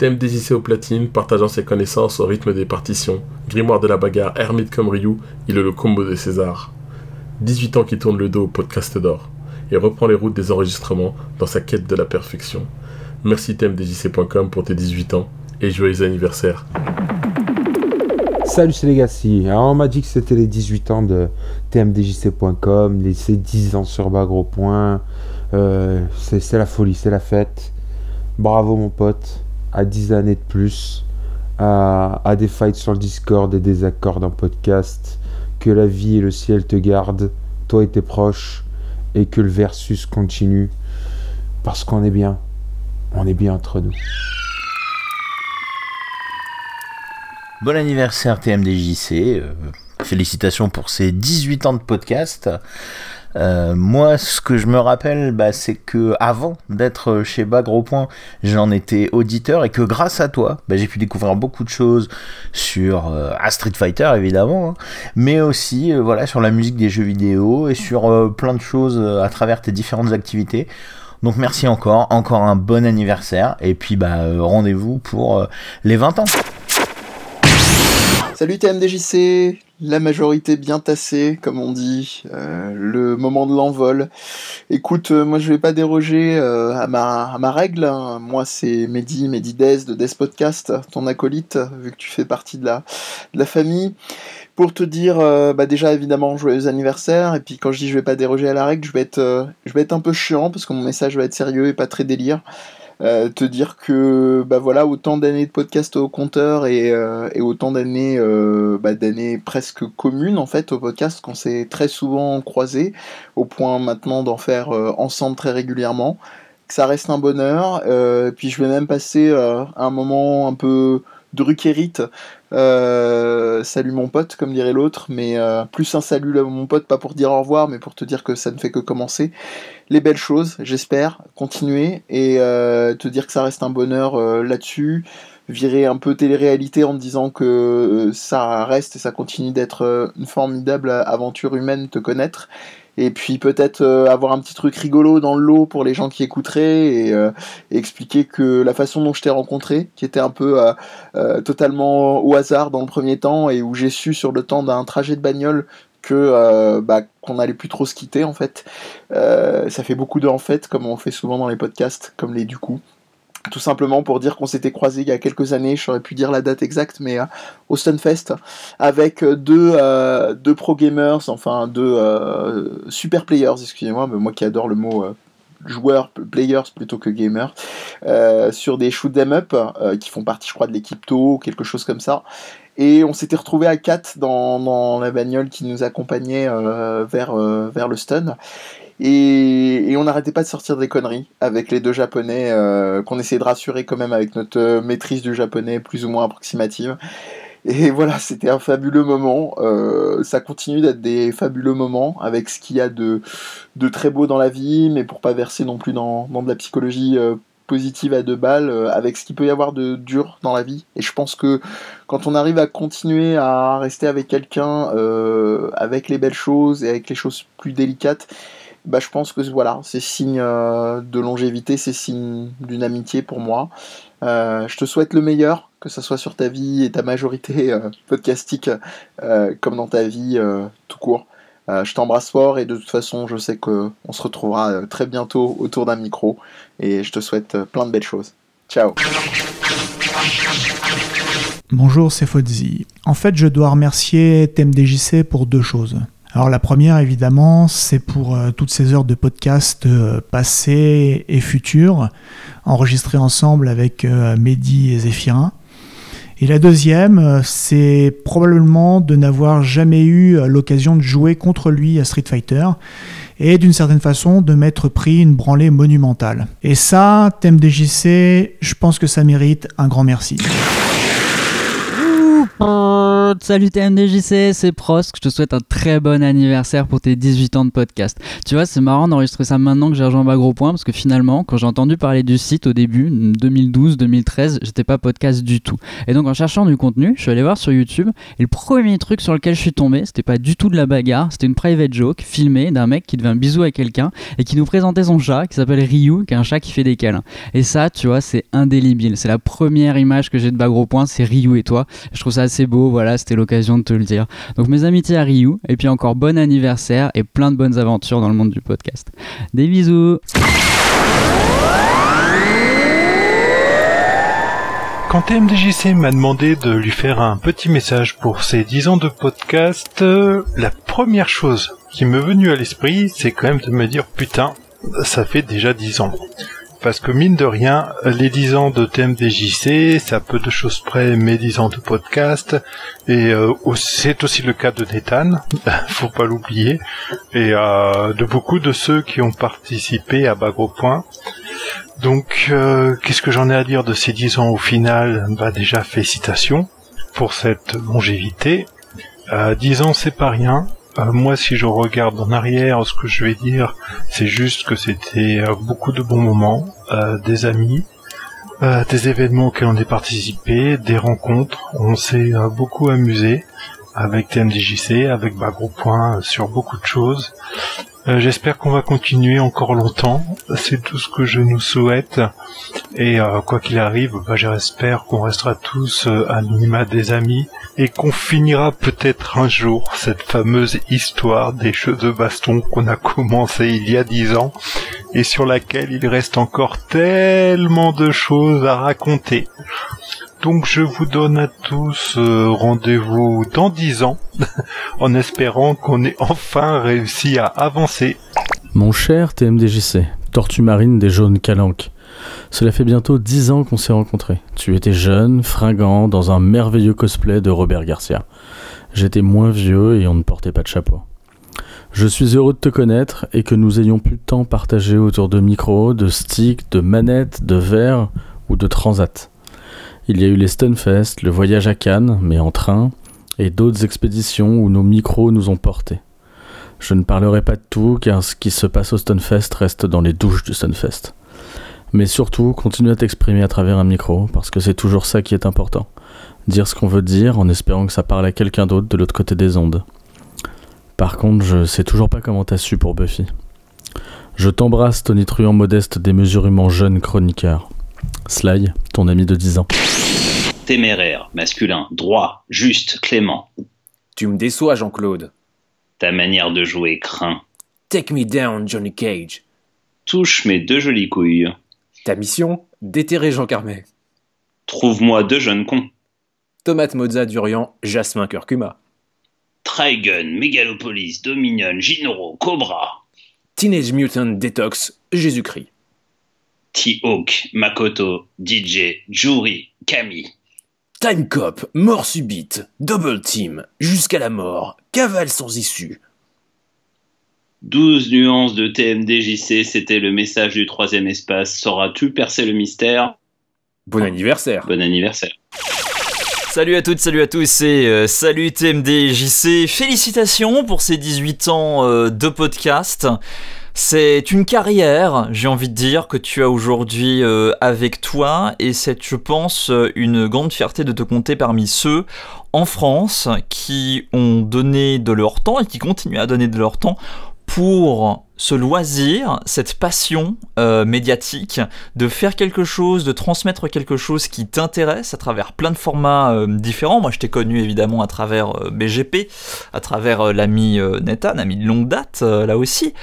S56: TMDJC au platine, partageant ses connaissances au rythme des partitions, grimoire de la bagarre, ermite comme Ryu, il est le combo de César. 18 ans qui tourne le dos au podcast d'or, et reprend les routes des enregistrements dans sa quête de la perfection. Merci tmdjc.com pour tes 18 ans, et joyeux anniversaire.
S57: Salut, c'est Legacy. On m'a dit que c'était les 18 ans de tmdjc.com, les ces 10 ans sur point. Euh, c'est c'est la folie, c'est la fête. Bravo, mon pote. À 10 années de plus. À, des fights sur le Discord et des accords dans podcast. Que la vie et le ciel te gardent, toi et tes proches. Et que le versus continue. Parce qu'on est bien. On est bien entre nous.
S35: Bon anniversaire TMDJC, euh, félicitations pour ces 18 ans de podcast. Euh, moi, ce que je me rappelle, bah, c'est que avant d'être chez Bas j'en étais auditeur et que grâce à toi, bah, j'ai pu découvrir beaucoup de choses sur euh, Street Fighter évidemment, hein, mais aussi euh, voilà sur la musique des jeux vidéo et sur euh, plein de choses à travers tes différentes activités. Donc merci encore, encore un bon anniversaire et puis bah rendez-vous pour les 20 ans.
S58: Salut TMDJC, la majorité bien tassée, comme on dit, euh, le moment de l'envol. Écoute, euh, moi je vais pas déroger euh, à, ma, règle, hein. moi c'est Mehdi, Mehdi Dez de Dez Podcast, ton acolyte, vu que tu fais partie de la, famille. Pour te dire, bah déjà évidemment joyeux anniversaire, et puis quand je dis je vais pas déroger à la règle, je vais je vais être un peu chiant, parce que mon message va être sérieux et pas très délire. Euh, te dire que bah voilà autant d'années de podcast au compteur et, euh, et autant d'années euh, bah, d'années presque communes en fait au podcast qu'on s'est très souvent croisés au point maintenant d'en faire ensemble très régulièrement. Que ça reste un bonheur puis je vais même passer un moment un peu druckérite euh, salut mon pote comme dirait l'autre mais euh, plus un salut là mon pote pas pour dire au revoir mais pour te dire que ça ne fait que commencer les belles choses, j'espère, continuer et euh, te dire que ça reste un bonheur euh, là-dessus, virer un peu télé-réalité en te disant que ça reste et ça continue d'être une formidable aventure humaine, te connaître. Et puis peut-être euh, avoir un petit truc rigolo dans le lot pour les gens qui écouteraient et, euh, expliquer que la façon dont je t'ai rencontré, qui était un peu euh, euh, totalement au hasard dans le premier temps et où j'ai su sur le temps d'un trajet de bagnole que bah, qu'on allait plus trop se quitter en fait. Ça fait beaucoup de en fait, comme on fait souvent dans les podcasts, comme les du coup. Tout simplement pour dire qu'on s'était croisés il y a quelques années, je saurais pu dire la date exacte, mais euh, au Stunfest, avec deux, euh, deux pro gamers, enfin deux euh, super players, excusez-moi, mais moi qui adore le mot euh, joueurs, players plutôt que gamers, euh, sur des shoot 'em up euh, qui font partie, je crois, de l'équipe To, quelque chose comme ça. Et on s'était retrouvé à 4 dans, dans la bagnole qui nous accompagnait euh, vers, euh, vers le stun. Et, on n'arrêtait pas de sortir des conneries avec les deux japonais euh, qu'on essayait de rassurer quand même avec notre euh, maîtrise du japonais plus ou moins approximative. Et voilà, c'était un fabuleux moment. Euh, ça continue d'être des fabuleux moments avec ce qu'il y a de, de très beau dans la vie, mais pour pas verser non plus dans, dans de la psychologie positive à deux balles, avec ce qu'il peut y avoir de dur dans la vie. Et je pense que quand on arrive à continuer à rester avec quelqu'un, avec les belles choses et avec les choses plus délicates, bah, je pense que voilà, c'est signe euh, de longévité, c'est signe d'une amitié pour moi. Euh, je te souhaite le meilleur, que ce soit sur ta vie et ta majorité euh, podcastique, comme dans ta vie tout court. Je t'embrasse fort et de toute façon, je sais qu'on se retrouvera très bientôt autour d'un micro et je te souhaite plein de belles choses. Ciao.
S59: Bonjour, c'est Fozzy. En fait, je dois remercier TMDJC pour deux choses. Alors la première, évidemment, c'est pour euh, toutes ces heures de podcast euh, passées et futures, enregistrées ensemble avec euh, Mehdi et Zéphirin. Et la deuxième, euh, c'est probablement de n'avoir jamais eu l'occasion de jouer contre lui à Street Fighter et d'une certaine façon de m'être pris une branlée monumentale. Et ça, TMDJC, je pense que ça mérite un grand merci.
S60: Salut TMDJC, c'est Prost. Je te souhaite un très bon anniversaire pour tes 18 ans de podcast. Tu vois, c'est marrant d'enregistrer ça maintenant que j'ai rejoint Bas Gros Point parce que finalement, quand j'ai entendu parler du site au début, 2012-2013, j'étais pas podcast du tout. Et donc en cherchant du contenu, je suis allé voir sur YouTube et le premier truc sur lequel je suis tombé, c'était pas du tout de la bagarre, c'était une private joke filmée d'un mec qui devait un bisou à quelqu'un et qui nous présentait son chat qui s'appelle Ryu, qui est un chat qui fait des câlins. Et ça, tu vois, c'est indélébile. C'est la première image que j'ai de Bas Gros Point, c'est Ryu et toi. Je trouve ça assez beau, voilà, c'était l'occasion de te le dire. Donc mes amitiés à Ryu, et puis encore bon anniversaire et plein de bonnes aventures dans le monde du podcast. Des bisous
S49: Quand TMDJC m'a demandé de lui faire un petit message pour ses 10 ans de podcast, la première chose qui m'est venue à l'esprit, c'est quand même de me dire putain, ça fait déjà 10 ans. Parce que mine de rien, les 10 ans de TMDJC, c'est à peu de choses près mes 10 ans de podcast, et euh, c'est aussi le cas de Nathan, faut pas l'oublier, et euh, de beaucoup de ceux qui ont participé à Bas Gros Point. Donc, euh, qu'est-ce que j'en ai à dire de ces 10 ans au final? Bah déjà, félicitations pour cette longévité. Euh, 10 ans, c'est pas rien. Euh, moi, si je regarde en arrière, ce que je vais dire, c'est juste que c'était euh, beaucoup de bons moments, euh, des amis, euh, des événements auxquels on a participé, des rencontres. On s'est euh, beaucoup amusé avec TMDJC, avec Bas Gros Point, euh, sur beaucoup de choses. Euh, J'espère qu'on va continuer encore longtemps. C'est tout ce que je nous souhaite. Et euh, quoi qu'il arrive, bah, j'espère qu'on restera tous euh, à des amis et qu'on finira peut-être un jour cette fameuse histoire des jeux de baston qu'on a commencé il y a dix ans et sur laquelle il reste encore tellement de choses à raconter. Donc je vous donne à tous euh, rendez-vous dans dix ans en espérant qu'on ait enfin réussi à avancer.
S35: Mon cher TMDJC, tortue marine des jaunes calanques. Cela fait bientôt dix ans qu'on s'est rencontrés. Tu étais jeune, fringant, dans un merveilleux cosplay de Robert Garcia. J'étais moins vieux et on ne portait pas de chapeau. Je suis heureux de te connaître et que nous ayons pu temps partager autour de micros, de sticks, de manettes, de verres ou de transat. Il y a eu les Stunfest, le voyage à Cannes, mais en train, et d'autres expéditions où nos micros nous ont portés. Je ne parlerai pas de tout car ce qui se passe au Stunfest reste dans les douches du Stunfest. Mais surtout, continue à t'exprimer à travers un micro parce que c'est toujours ça qui est important. Dire ce qu'on veut dire en espérant que ça parle à quelqu'un d'autre de l'autre côté des ondes. Par contre, je sais toujours pas comment t'as su pour Buffy. Je t'embrasse, tonitruant modeste démesurément jeune chroniqueur. Sly, ton ami de 10 ans.
S61: Téméraire, masculin, droit, juste, clément.
S62: Tu me déçois, Jean-Claude.
S61: Ta manière de jouer craint.
S62: Take me down, Johnny Cage.
S61: Touche mes deux jolies couilles.
S62: Ta mission
S63: Déterré Jean Carmet.
S64: Trouve-moi deux jeunes cons.
S63: Tomate Mozza Durian, Jasmin Curcuma.
S64: Trigun, Megalopolis, Dominion, Ginoro, Cobra.
S63: Teenage Mutant Detox, Jésus-Christ.
S64: T-Hawk, Makoto, DJ, Jury, Camille.
S63: Time Cop, Mort Subite, Double Team, Jusqu'à la mort, Cavale sans issue.
S64: 12 nuances de TMDJC, c'était le message du troisième espace. Sauras-tu percer le mystère
S63: Bon anniversaire.
S64: Bon anniversaire.
S65: Salut à toutes, salut à tous et euh, salut TMDJC. Félicitations pour ces 18 ans euh, de podcast. C'est une carrière, j'ai envie de dire, que tu as aujourd'hui euh, avec toi et c'est, je pense, une grande fierté de te compter parmi ceux en France qui ont donné de leur temps et qui continuent à donner de leur temps pour ce loisir, cette passion euh, médiatique, de faire quelque chose, de transmettre quelque chose qui t'intéresse à travers plein de formats euh, différents. Moi, je t'ai connu évidemment à travers euh, BGP, à travers l'ami Nathan, ami de longue date, là aussi.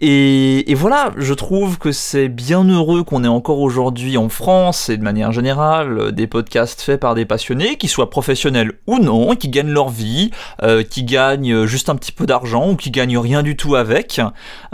S65: Et, et, voilà, je trouve que c'est bien heureux qu'on ait encore aujourd'hui en France et de manière générale des podcasts faits par des passionnés, qui soient professionnels ou non, qui gagnent leur vie, euh, qui gagnent juste un petit peu d'argent ou qui gagnent rien du tout avec.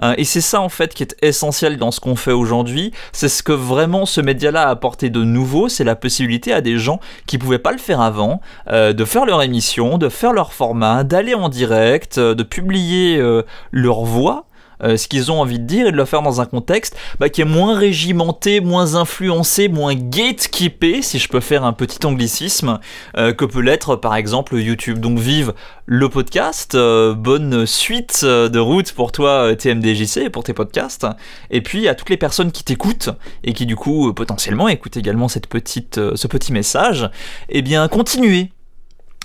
S65: Euh, et c'est ça en fait qui est essentiel dans ce qu'on fait aujourd'hui. C'est ce que vraiment ce média-là a apporté de nouveau, c'est la possibilité à des gens qui pouvaient pas le faire avant, euh, de faire leur émission, de faire leur format, d'aller en direct, de publier euh, leur voix euh, ce qu'ils ont envie de dire et de le faire dans un contexte bah, qui est moins régimenté, moins influencé, moins gatekeepé, si je peux faire un petit anglicisme, euh, que peut l'être par exemple YouTube. Donc vive le podcast, euh, bonne suite de route pour toi TMDJC et pour tes podcasts, et puis à toutes les personnes qui t'écoutent et qui du coup potentiellement écoutent également cette petite, ce petit message, eh bien continuez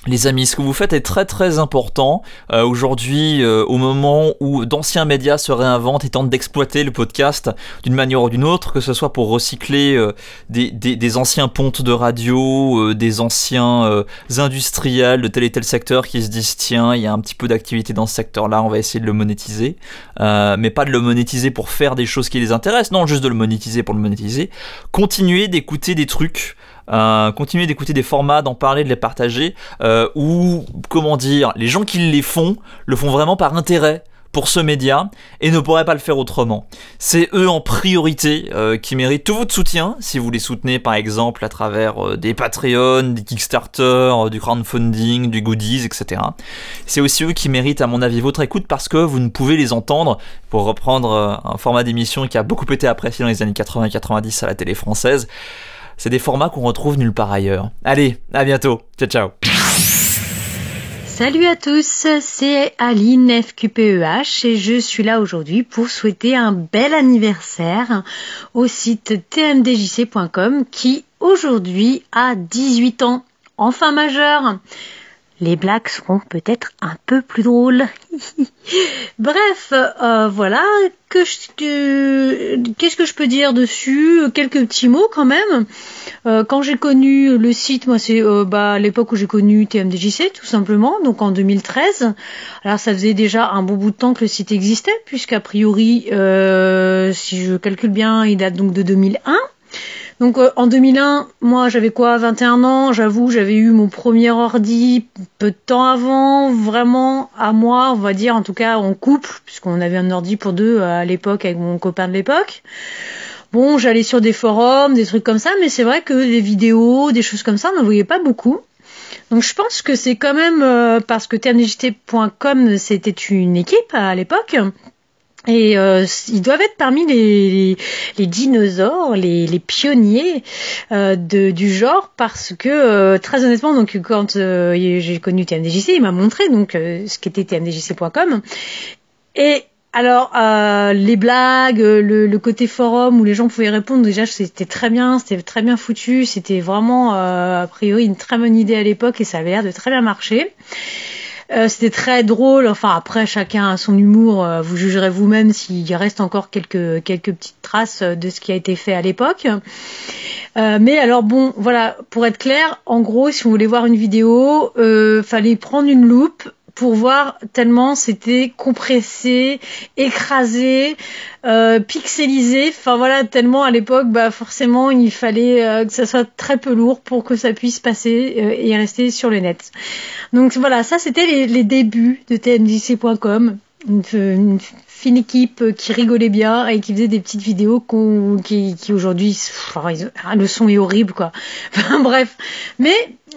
S65: les amis, ce que vous faites est très très important. Euh, Aujourd'hui, euh, au moment où d'anciens médias se réinventent et tentent d'exploiter le podcast d'une manière ou d'une autre, que ce soit pour recycler euh, des, des, des, anciens pontes de radio, des anciens industriels de tel et tel secteur qui se disent tiens, il y a un petit peu d'activité dans ce secteur-là, on va essayer de le monétiser. mais pas de le monétiser pour faire des choses qui les intéressent, non, juste de le monétiser pour le monétiser. Continuez d'écouter des trucs euh, continuer d'écouter des formats, d'en parler, de les partager, euh, ou comment dire, les gens qui les font le font vraiment par intérêt pour ce média et ne pourraient pas le faire autrement. C'est eux en priorité euh, qui méritent tout votre soutien si vous les soutenez par exemple à travers euh, des Patreon, des Kickstarter, euh, du crowdfunding, du goodies, etc. C'est aussi eux qui méritent à mon avis votre écoute parce que vous ne pouvez les entendre pour reprendre euh, un format d'émission qui a beaucoup été apprécié dans les années 80-90 à la télé française. C'est des formats qu'on retrouve nulle part ailleurs. Allez, à bientôt. Ciao ciao.
S66: Salut à tous, c'est Aline FQPEH et je suis là aujourd'hui pour souhaiter un bel anniversaire au site tmdjc.com qui aujourd'hui a 18 ans, enfin majeur. Les blagues seront peut-être un peu plus drôles. Bref, euh, voilà. Que qu'est-ce que je peux dire dessus? Quelques petits mots quand même. Euh, quand j'ai connu le site, moi c'est euh, bah, l'époque où j'ai connu TMDJC tout simplement, donc en 2013. Alors ça faisait déjà un bon bout de temps que le site existait, puisqu'a priori, si je calcule bien, il date donc de 2001. Donc euh, en 2001, moi j'avais quoi 21 ans, j'avoue, j'avais eu mon premier ordi peu de temps avant, vraiment à moi, on va dire en tout cas en couple, puisqu'on avait un ordi pour deux à l'époque avec mon copain de l'époque. Bon, j'allais sur des forums, des trucs comme ça, mais c'est vrai que des vidéos, des choses comme ça, on n'en voyait pas beaucoup. Donc je pense que c'est quand même euh, parce que tmdjt.com c'était une équipe à l'époque et euh, ils doivent être parmi les, les, les dinosaures, les, les pionniers euh, de, du genre, parce que euh, très honnêtement, donc quand euh, j'ai connu TMDJC, il m'a montré donc euh, ce qu'était tmdjc.com. Et alors euh, les blagues, le, le, côté forum où les gens pouvaient répondre, déjà c'était très bien, c'était très bien foutu, c'était vraiment a priori une très bonne idée à l'époque et ça avait l'air de très bien marcher. Euh, c'était très drôle. Enfin, après, chacun a son humour. Euh, vous jugerez vous-même s'il reste encore quelques, quelques petites traces de ce qui a été fait à l'époque. Euh, mais alors bon, voilà, pour être clair, en gros, si vous voulez voir une vidéo, fallait prendre une loupe, pour voir tellement c'était compressé, écrasé, euh, pixelisé. Enfin voilà, tellement à l'époque, bah forcément, il fallait euh, que ça soit très peu lourd pour que ça puisse passer euh, et rester sur le net. Donc voilà, ça c'était les, les débuts de tmdc.com. Une, une fine équipe qui rigolait bien et qui faisait des petites vidéos qui, aujourd'hui, ah, le son est horrible quoi. Bref, mais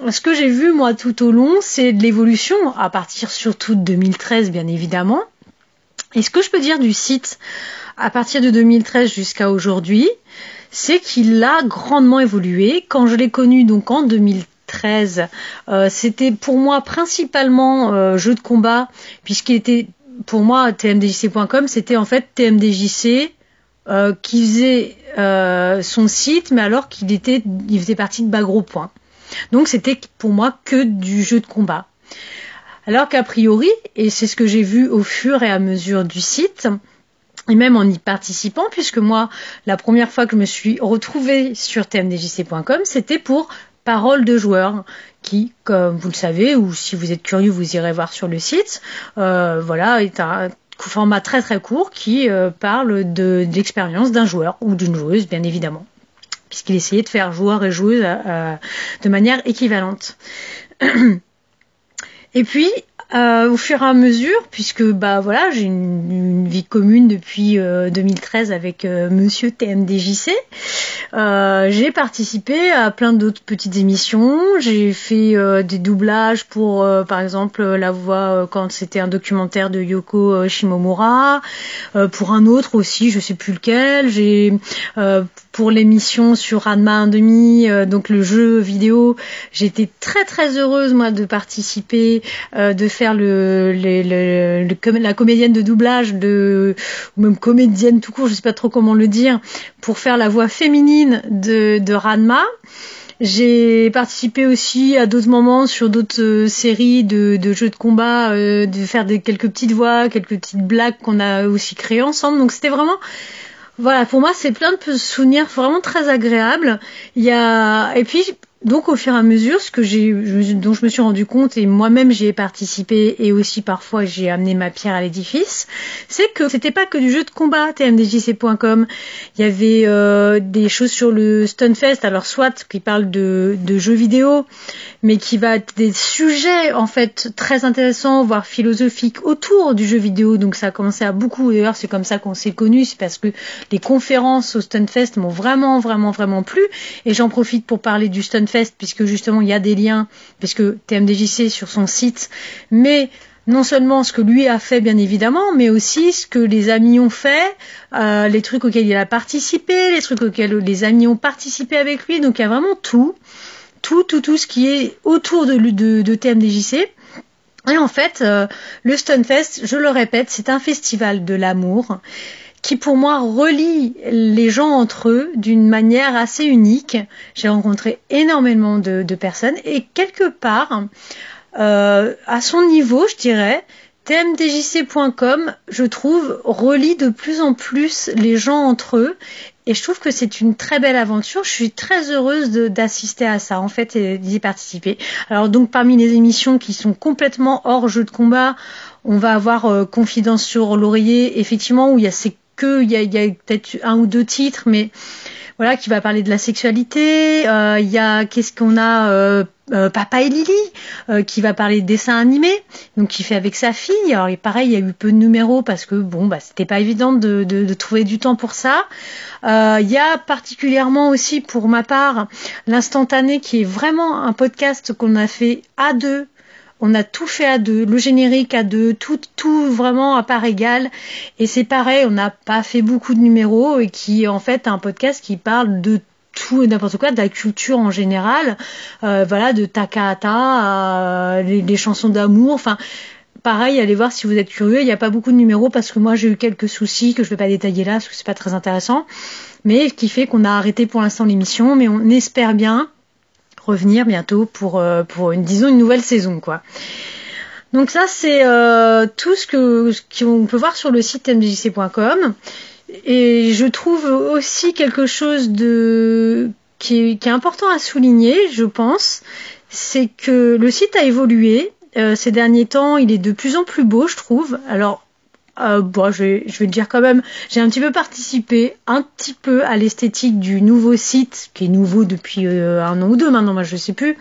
S66: ce que j'ai vu moi tout au long, c'est de l'évolution à partir surtout de 2013 bien évidemment. Et ce que je peux dire du site à partir de 2013 jusqu'à aujourd'hui, c'est qu'il a grandement évolué. Quand je l'ai connu donc en 2013, euh, c'était pour moi principalement euh, jeu de combat, puisqu'il était pour moi tmdjc.com, c'était en fait tmdjc euh, qui faisait euh, son site, mais alors qu'il était, il faisait partie de Bagro. Donc c'était pour moi que du jeu de combat. Alors qu'a priori, et c'est ce que j'ai vu au fur et à mesure du site, et même en y participant, puisque moi, la première fois que je me suis retrouvée sur tmdjc.com, c'était pour Parole de joueurs, qui, comme vous le savez, ou si vous êtes curieux, vous irez voir sur le site, euh, voilà, est un format très très court qui euh, parle de, de l'expérience d'un joueur ou d'une joueuse, bien évidemment, puisqu'il essayait de faire joueur et joueuse euh, de manière équivalente. Et puis, euh, au fur et à mesure, puisque bah voilà, j'ai une, une vie commune depuis euh, 2013 avec euh, Monsieur TMDJC, euh, j'ai participé à plein d'autres petites émissions. J'ai fait euh, des doublages pour, euh, par exemple, la voix quand c'était un documentaire de Yoko Shimomura, pour un autre aussi, je sais plus lequel. J'ai pour l'émission sur Ranma 1,5, euh, donc le jeu vidéo, j'étais très très heureuse moi de participer, euh, de faire le, le, le- le la comédienne de doublage de ou même comédienne tout court, je sais pas trop comment le dire, pour faire la voix féminine de, de Ranma. J'ai participé aussi à d'autres moments sur d'autres euh, séries de, de jeux de combat, euh, de faire des, quelques petites voix, quelques petites blagues qu'on a aussi créées ensemble. Donc c'était vraiment voilà, pour moi, c'est plein de souvenirs vraiment très agréables. Il y a et puis donc au fur et à mesure, ce que j'ai, dont je me suis rendu compte et moi-même j'y ai participé et aussi parfois j'ai amené ma pierre à l'édifice, c'est que c'était pas que du jeu de combat tmdjc.com. Il y avait euh, des choses sur le Stunfest, alors soit qui parle de, de jeux vidéo, mais qui va être des sujets en fait très intéressants, voire philosophiques autour du jeu vidéo. Donc ça a commencé à beaucoup. D'ailleurs, c'est comme ça qu'on s'est connus, c'est parce que les conférences au Stunfest m'ont vraiment, vraiment, vraiment plu. Et j'en profite pour parler du Stunfest, puisque justement il y a des liens, puisque TMDJC sur son site, mais non seulement ce que lui a fait bien évidemment, mais aussi ce que les amis ont fait, euh, les trucs auxquels il a participé, les trucs auxquels les amis ont participé avec lui. Donc il y a vraiment tout tout, tout, tout ce qui est autour de, de, de TMDJC. Et en fait, euh, le Stunfest, je le répète, c'est un festival de l'amour qui pour moi relie les gens entre eux d'une manière assez unique. J'ai rencontré énormément de, personnes et quelque part, euh, à son niveau, je dirais, tmdjc.com, je trouve, relie de plus en plus les gens entre eux. Et je trouve que c'est une très belle aventure. Je suis très heureuse d'assister à ça, en fait, et d'y participer. Alors donc, parmi les émissions qui sont complètement hors jeu de combat, on va avoir euh, Confidence sur l'oreiller, effectivement, où il y a c'est il y a, peut-être un ou deux titres, mais voilà, qui va parler de la sexualité. Euh, Il y a qu'est-ce qu'on a euh, euh, Papa et Lily qui va parler de dessin animé, donc qui fait avec sa fille. Alors et pareil, il y a eu peu de numéros parce que bon, bah c'était pas évident de, trouver du temps pour ça. Il y a particulièrement aussi pour ma part l'instantané qui est vraiment un podcast qu'on a fait à deux on a tout fait à deux, le générique à deux, tout, tout vraiment à part égale. Et c'est pareil, on n'a pas fait beaucoup de numéros et qui en fait un podcast qui parle de tout et n'importe quoi, de la culture en général, euh, voilà, de Takahata, à les, les chansons d'amour, enfin. Pareil, allez voir si vous êtes curieux. Il n'y a pas beaucoup de numéros parce que moi j'ai eu quelques soucis que je ne vais pas détailler là parce que c'est pas très intéressant. Mais qui fait qu'on a arrêté pour l'instant l'émission, mais on espère bien revenir bientôt pour, euh, pour une, disons, une nouvelle saison, quoi. Donc ça, c'est euh, tout ce que qu'on peut voir sur le site mjc.com. Et je trouve aussi quelque chose de qui est, qui est important à souligner, je pense, c'est que le site a évolué euh, ces derniers temps, il est de plus en plus beau, je trouve. Alors, euh, bon, je vais, je vais le dire quand même, j'ai un petit peu participé, un petit peu à l'esthétique du nouveau site, qui est nouveau depuis euh, un an ou deux maintenant, moi je sais plus,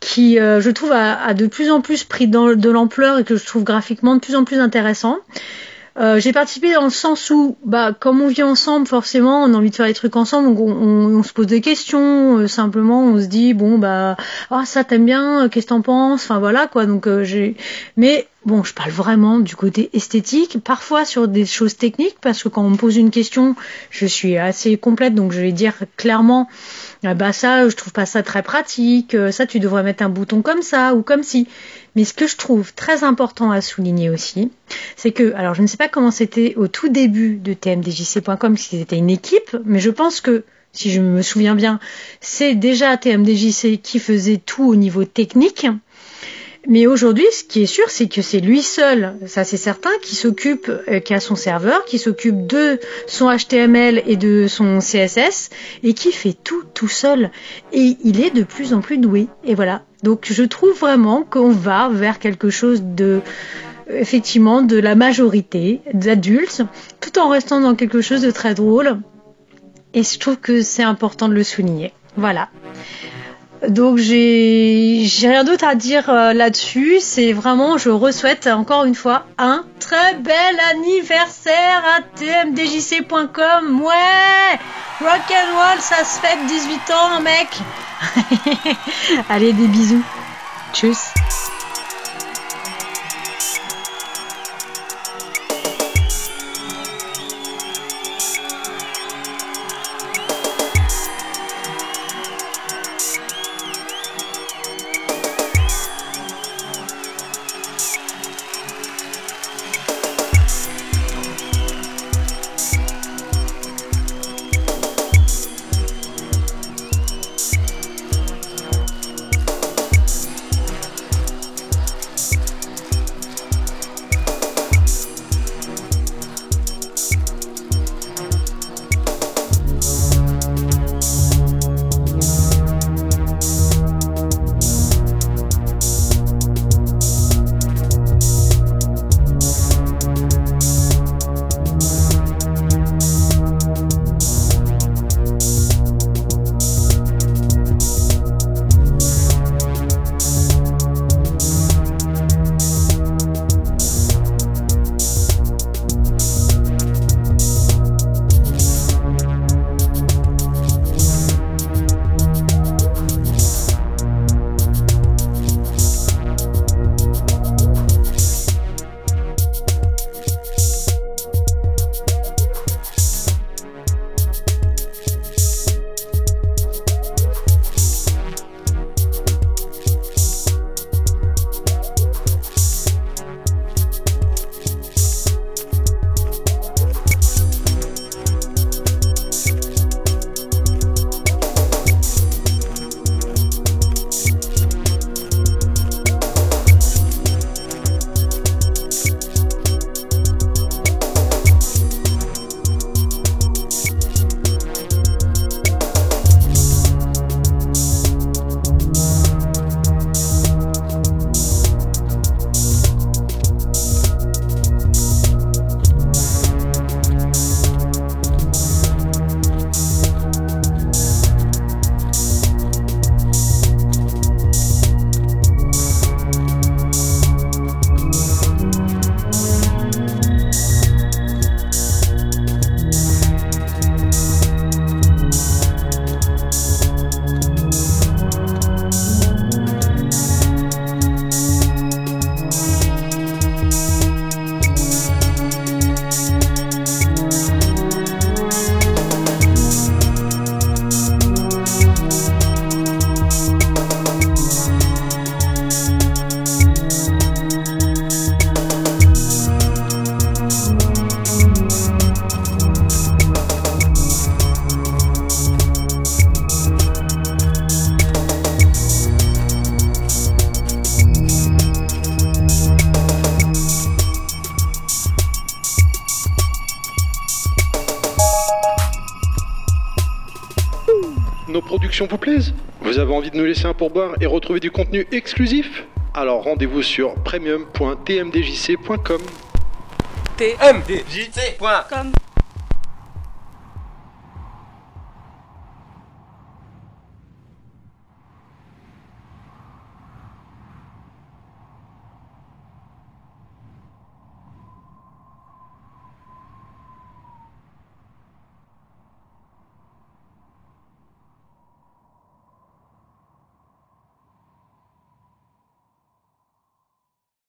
S66: qui, euh, je trouve, a, de plus en plus pris de l'ampleur et que je trouve graphiquement de plus en plus intéressant. Euh, j'ai participé dans le sens où, bah, comme on vit ensemble, forcément, on a envie de faire les trucs ensemble, donc on, se pose des questions, simplement, on se dit, bon, bah, ah, ça t'aimes bien, qu'est-ce que t'en penses, enfin voilà, quoi, donc j'ai, mais bon, je parle vraiment du côté esthétique, parfois sur des choses techniques, parce que quand on me pose une question, je suis assez complète, donc je vais dire clairement, ah bah ça, je trouve pas ça très pratique, euh, ça tu devrais mettre un bouton comme ça ou comme ci. Mais ce que je trouve très important à souligner aussi, c'est que, alors je ne sais pas comment c'était au tout début de tmdjc.com, si c'était une équipe, mais je pense que, si je me souviens bien, c'est déjà tmdjc qui faisait tout au niveau technique. Mais aujourd'hui, ce qui est sûr, c'est que c'est lui seul, ça c'est certain, qui s'occupe, euh, qui a son serveur, qui s'occupe de son HTML et de son CSS, et qui fait tout tout seul. Et il est de plus en plus doué. Et voilà. Donc je trouve vraiment qu'on va vers quelque chose de effectivement de la majorité d'adultes, tout en restant dans quelque chose de très drôle. Et je trouve que c'est important de le souligner. Voilà. Donc j'ai rien d'autre à dire euh, là-dessus. C'est vraiment, je re-souhaite encore une fois un très bel anniversaire à tmdjc.com. Ouais, rock and roll, ça se fait 18 ans, mec. Allez, des bisous. Tchuss.
S67: nous laisser un pourboire et retrouver du contenu exclusif Alors rendez-vous sur premium.tmdjc.com.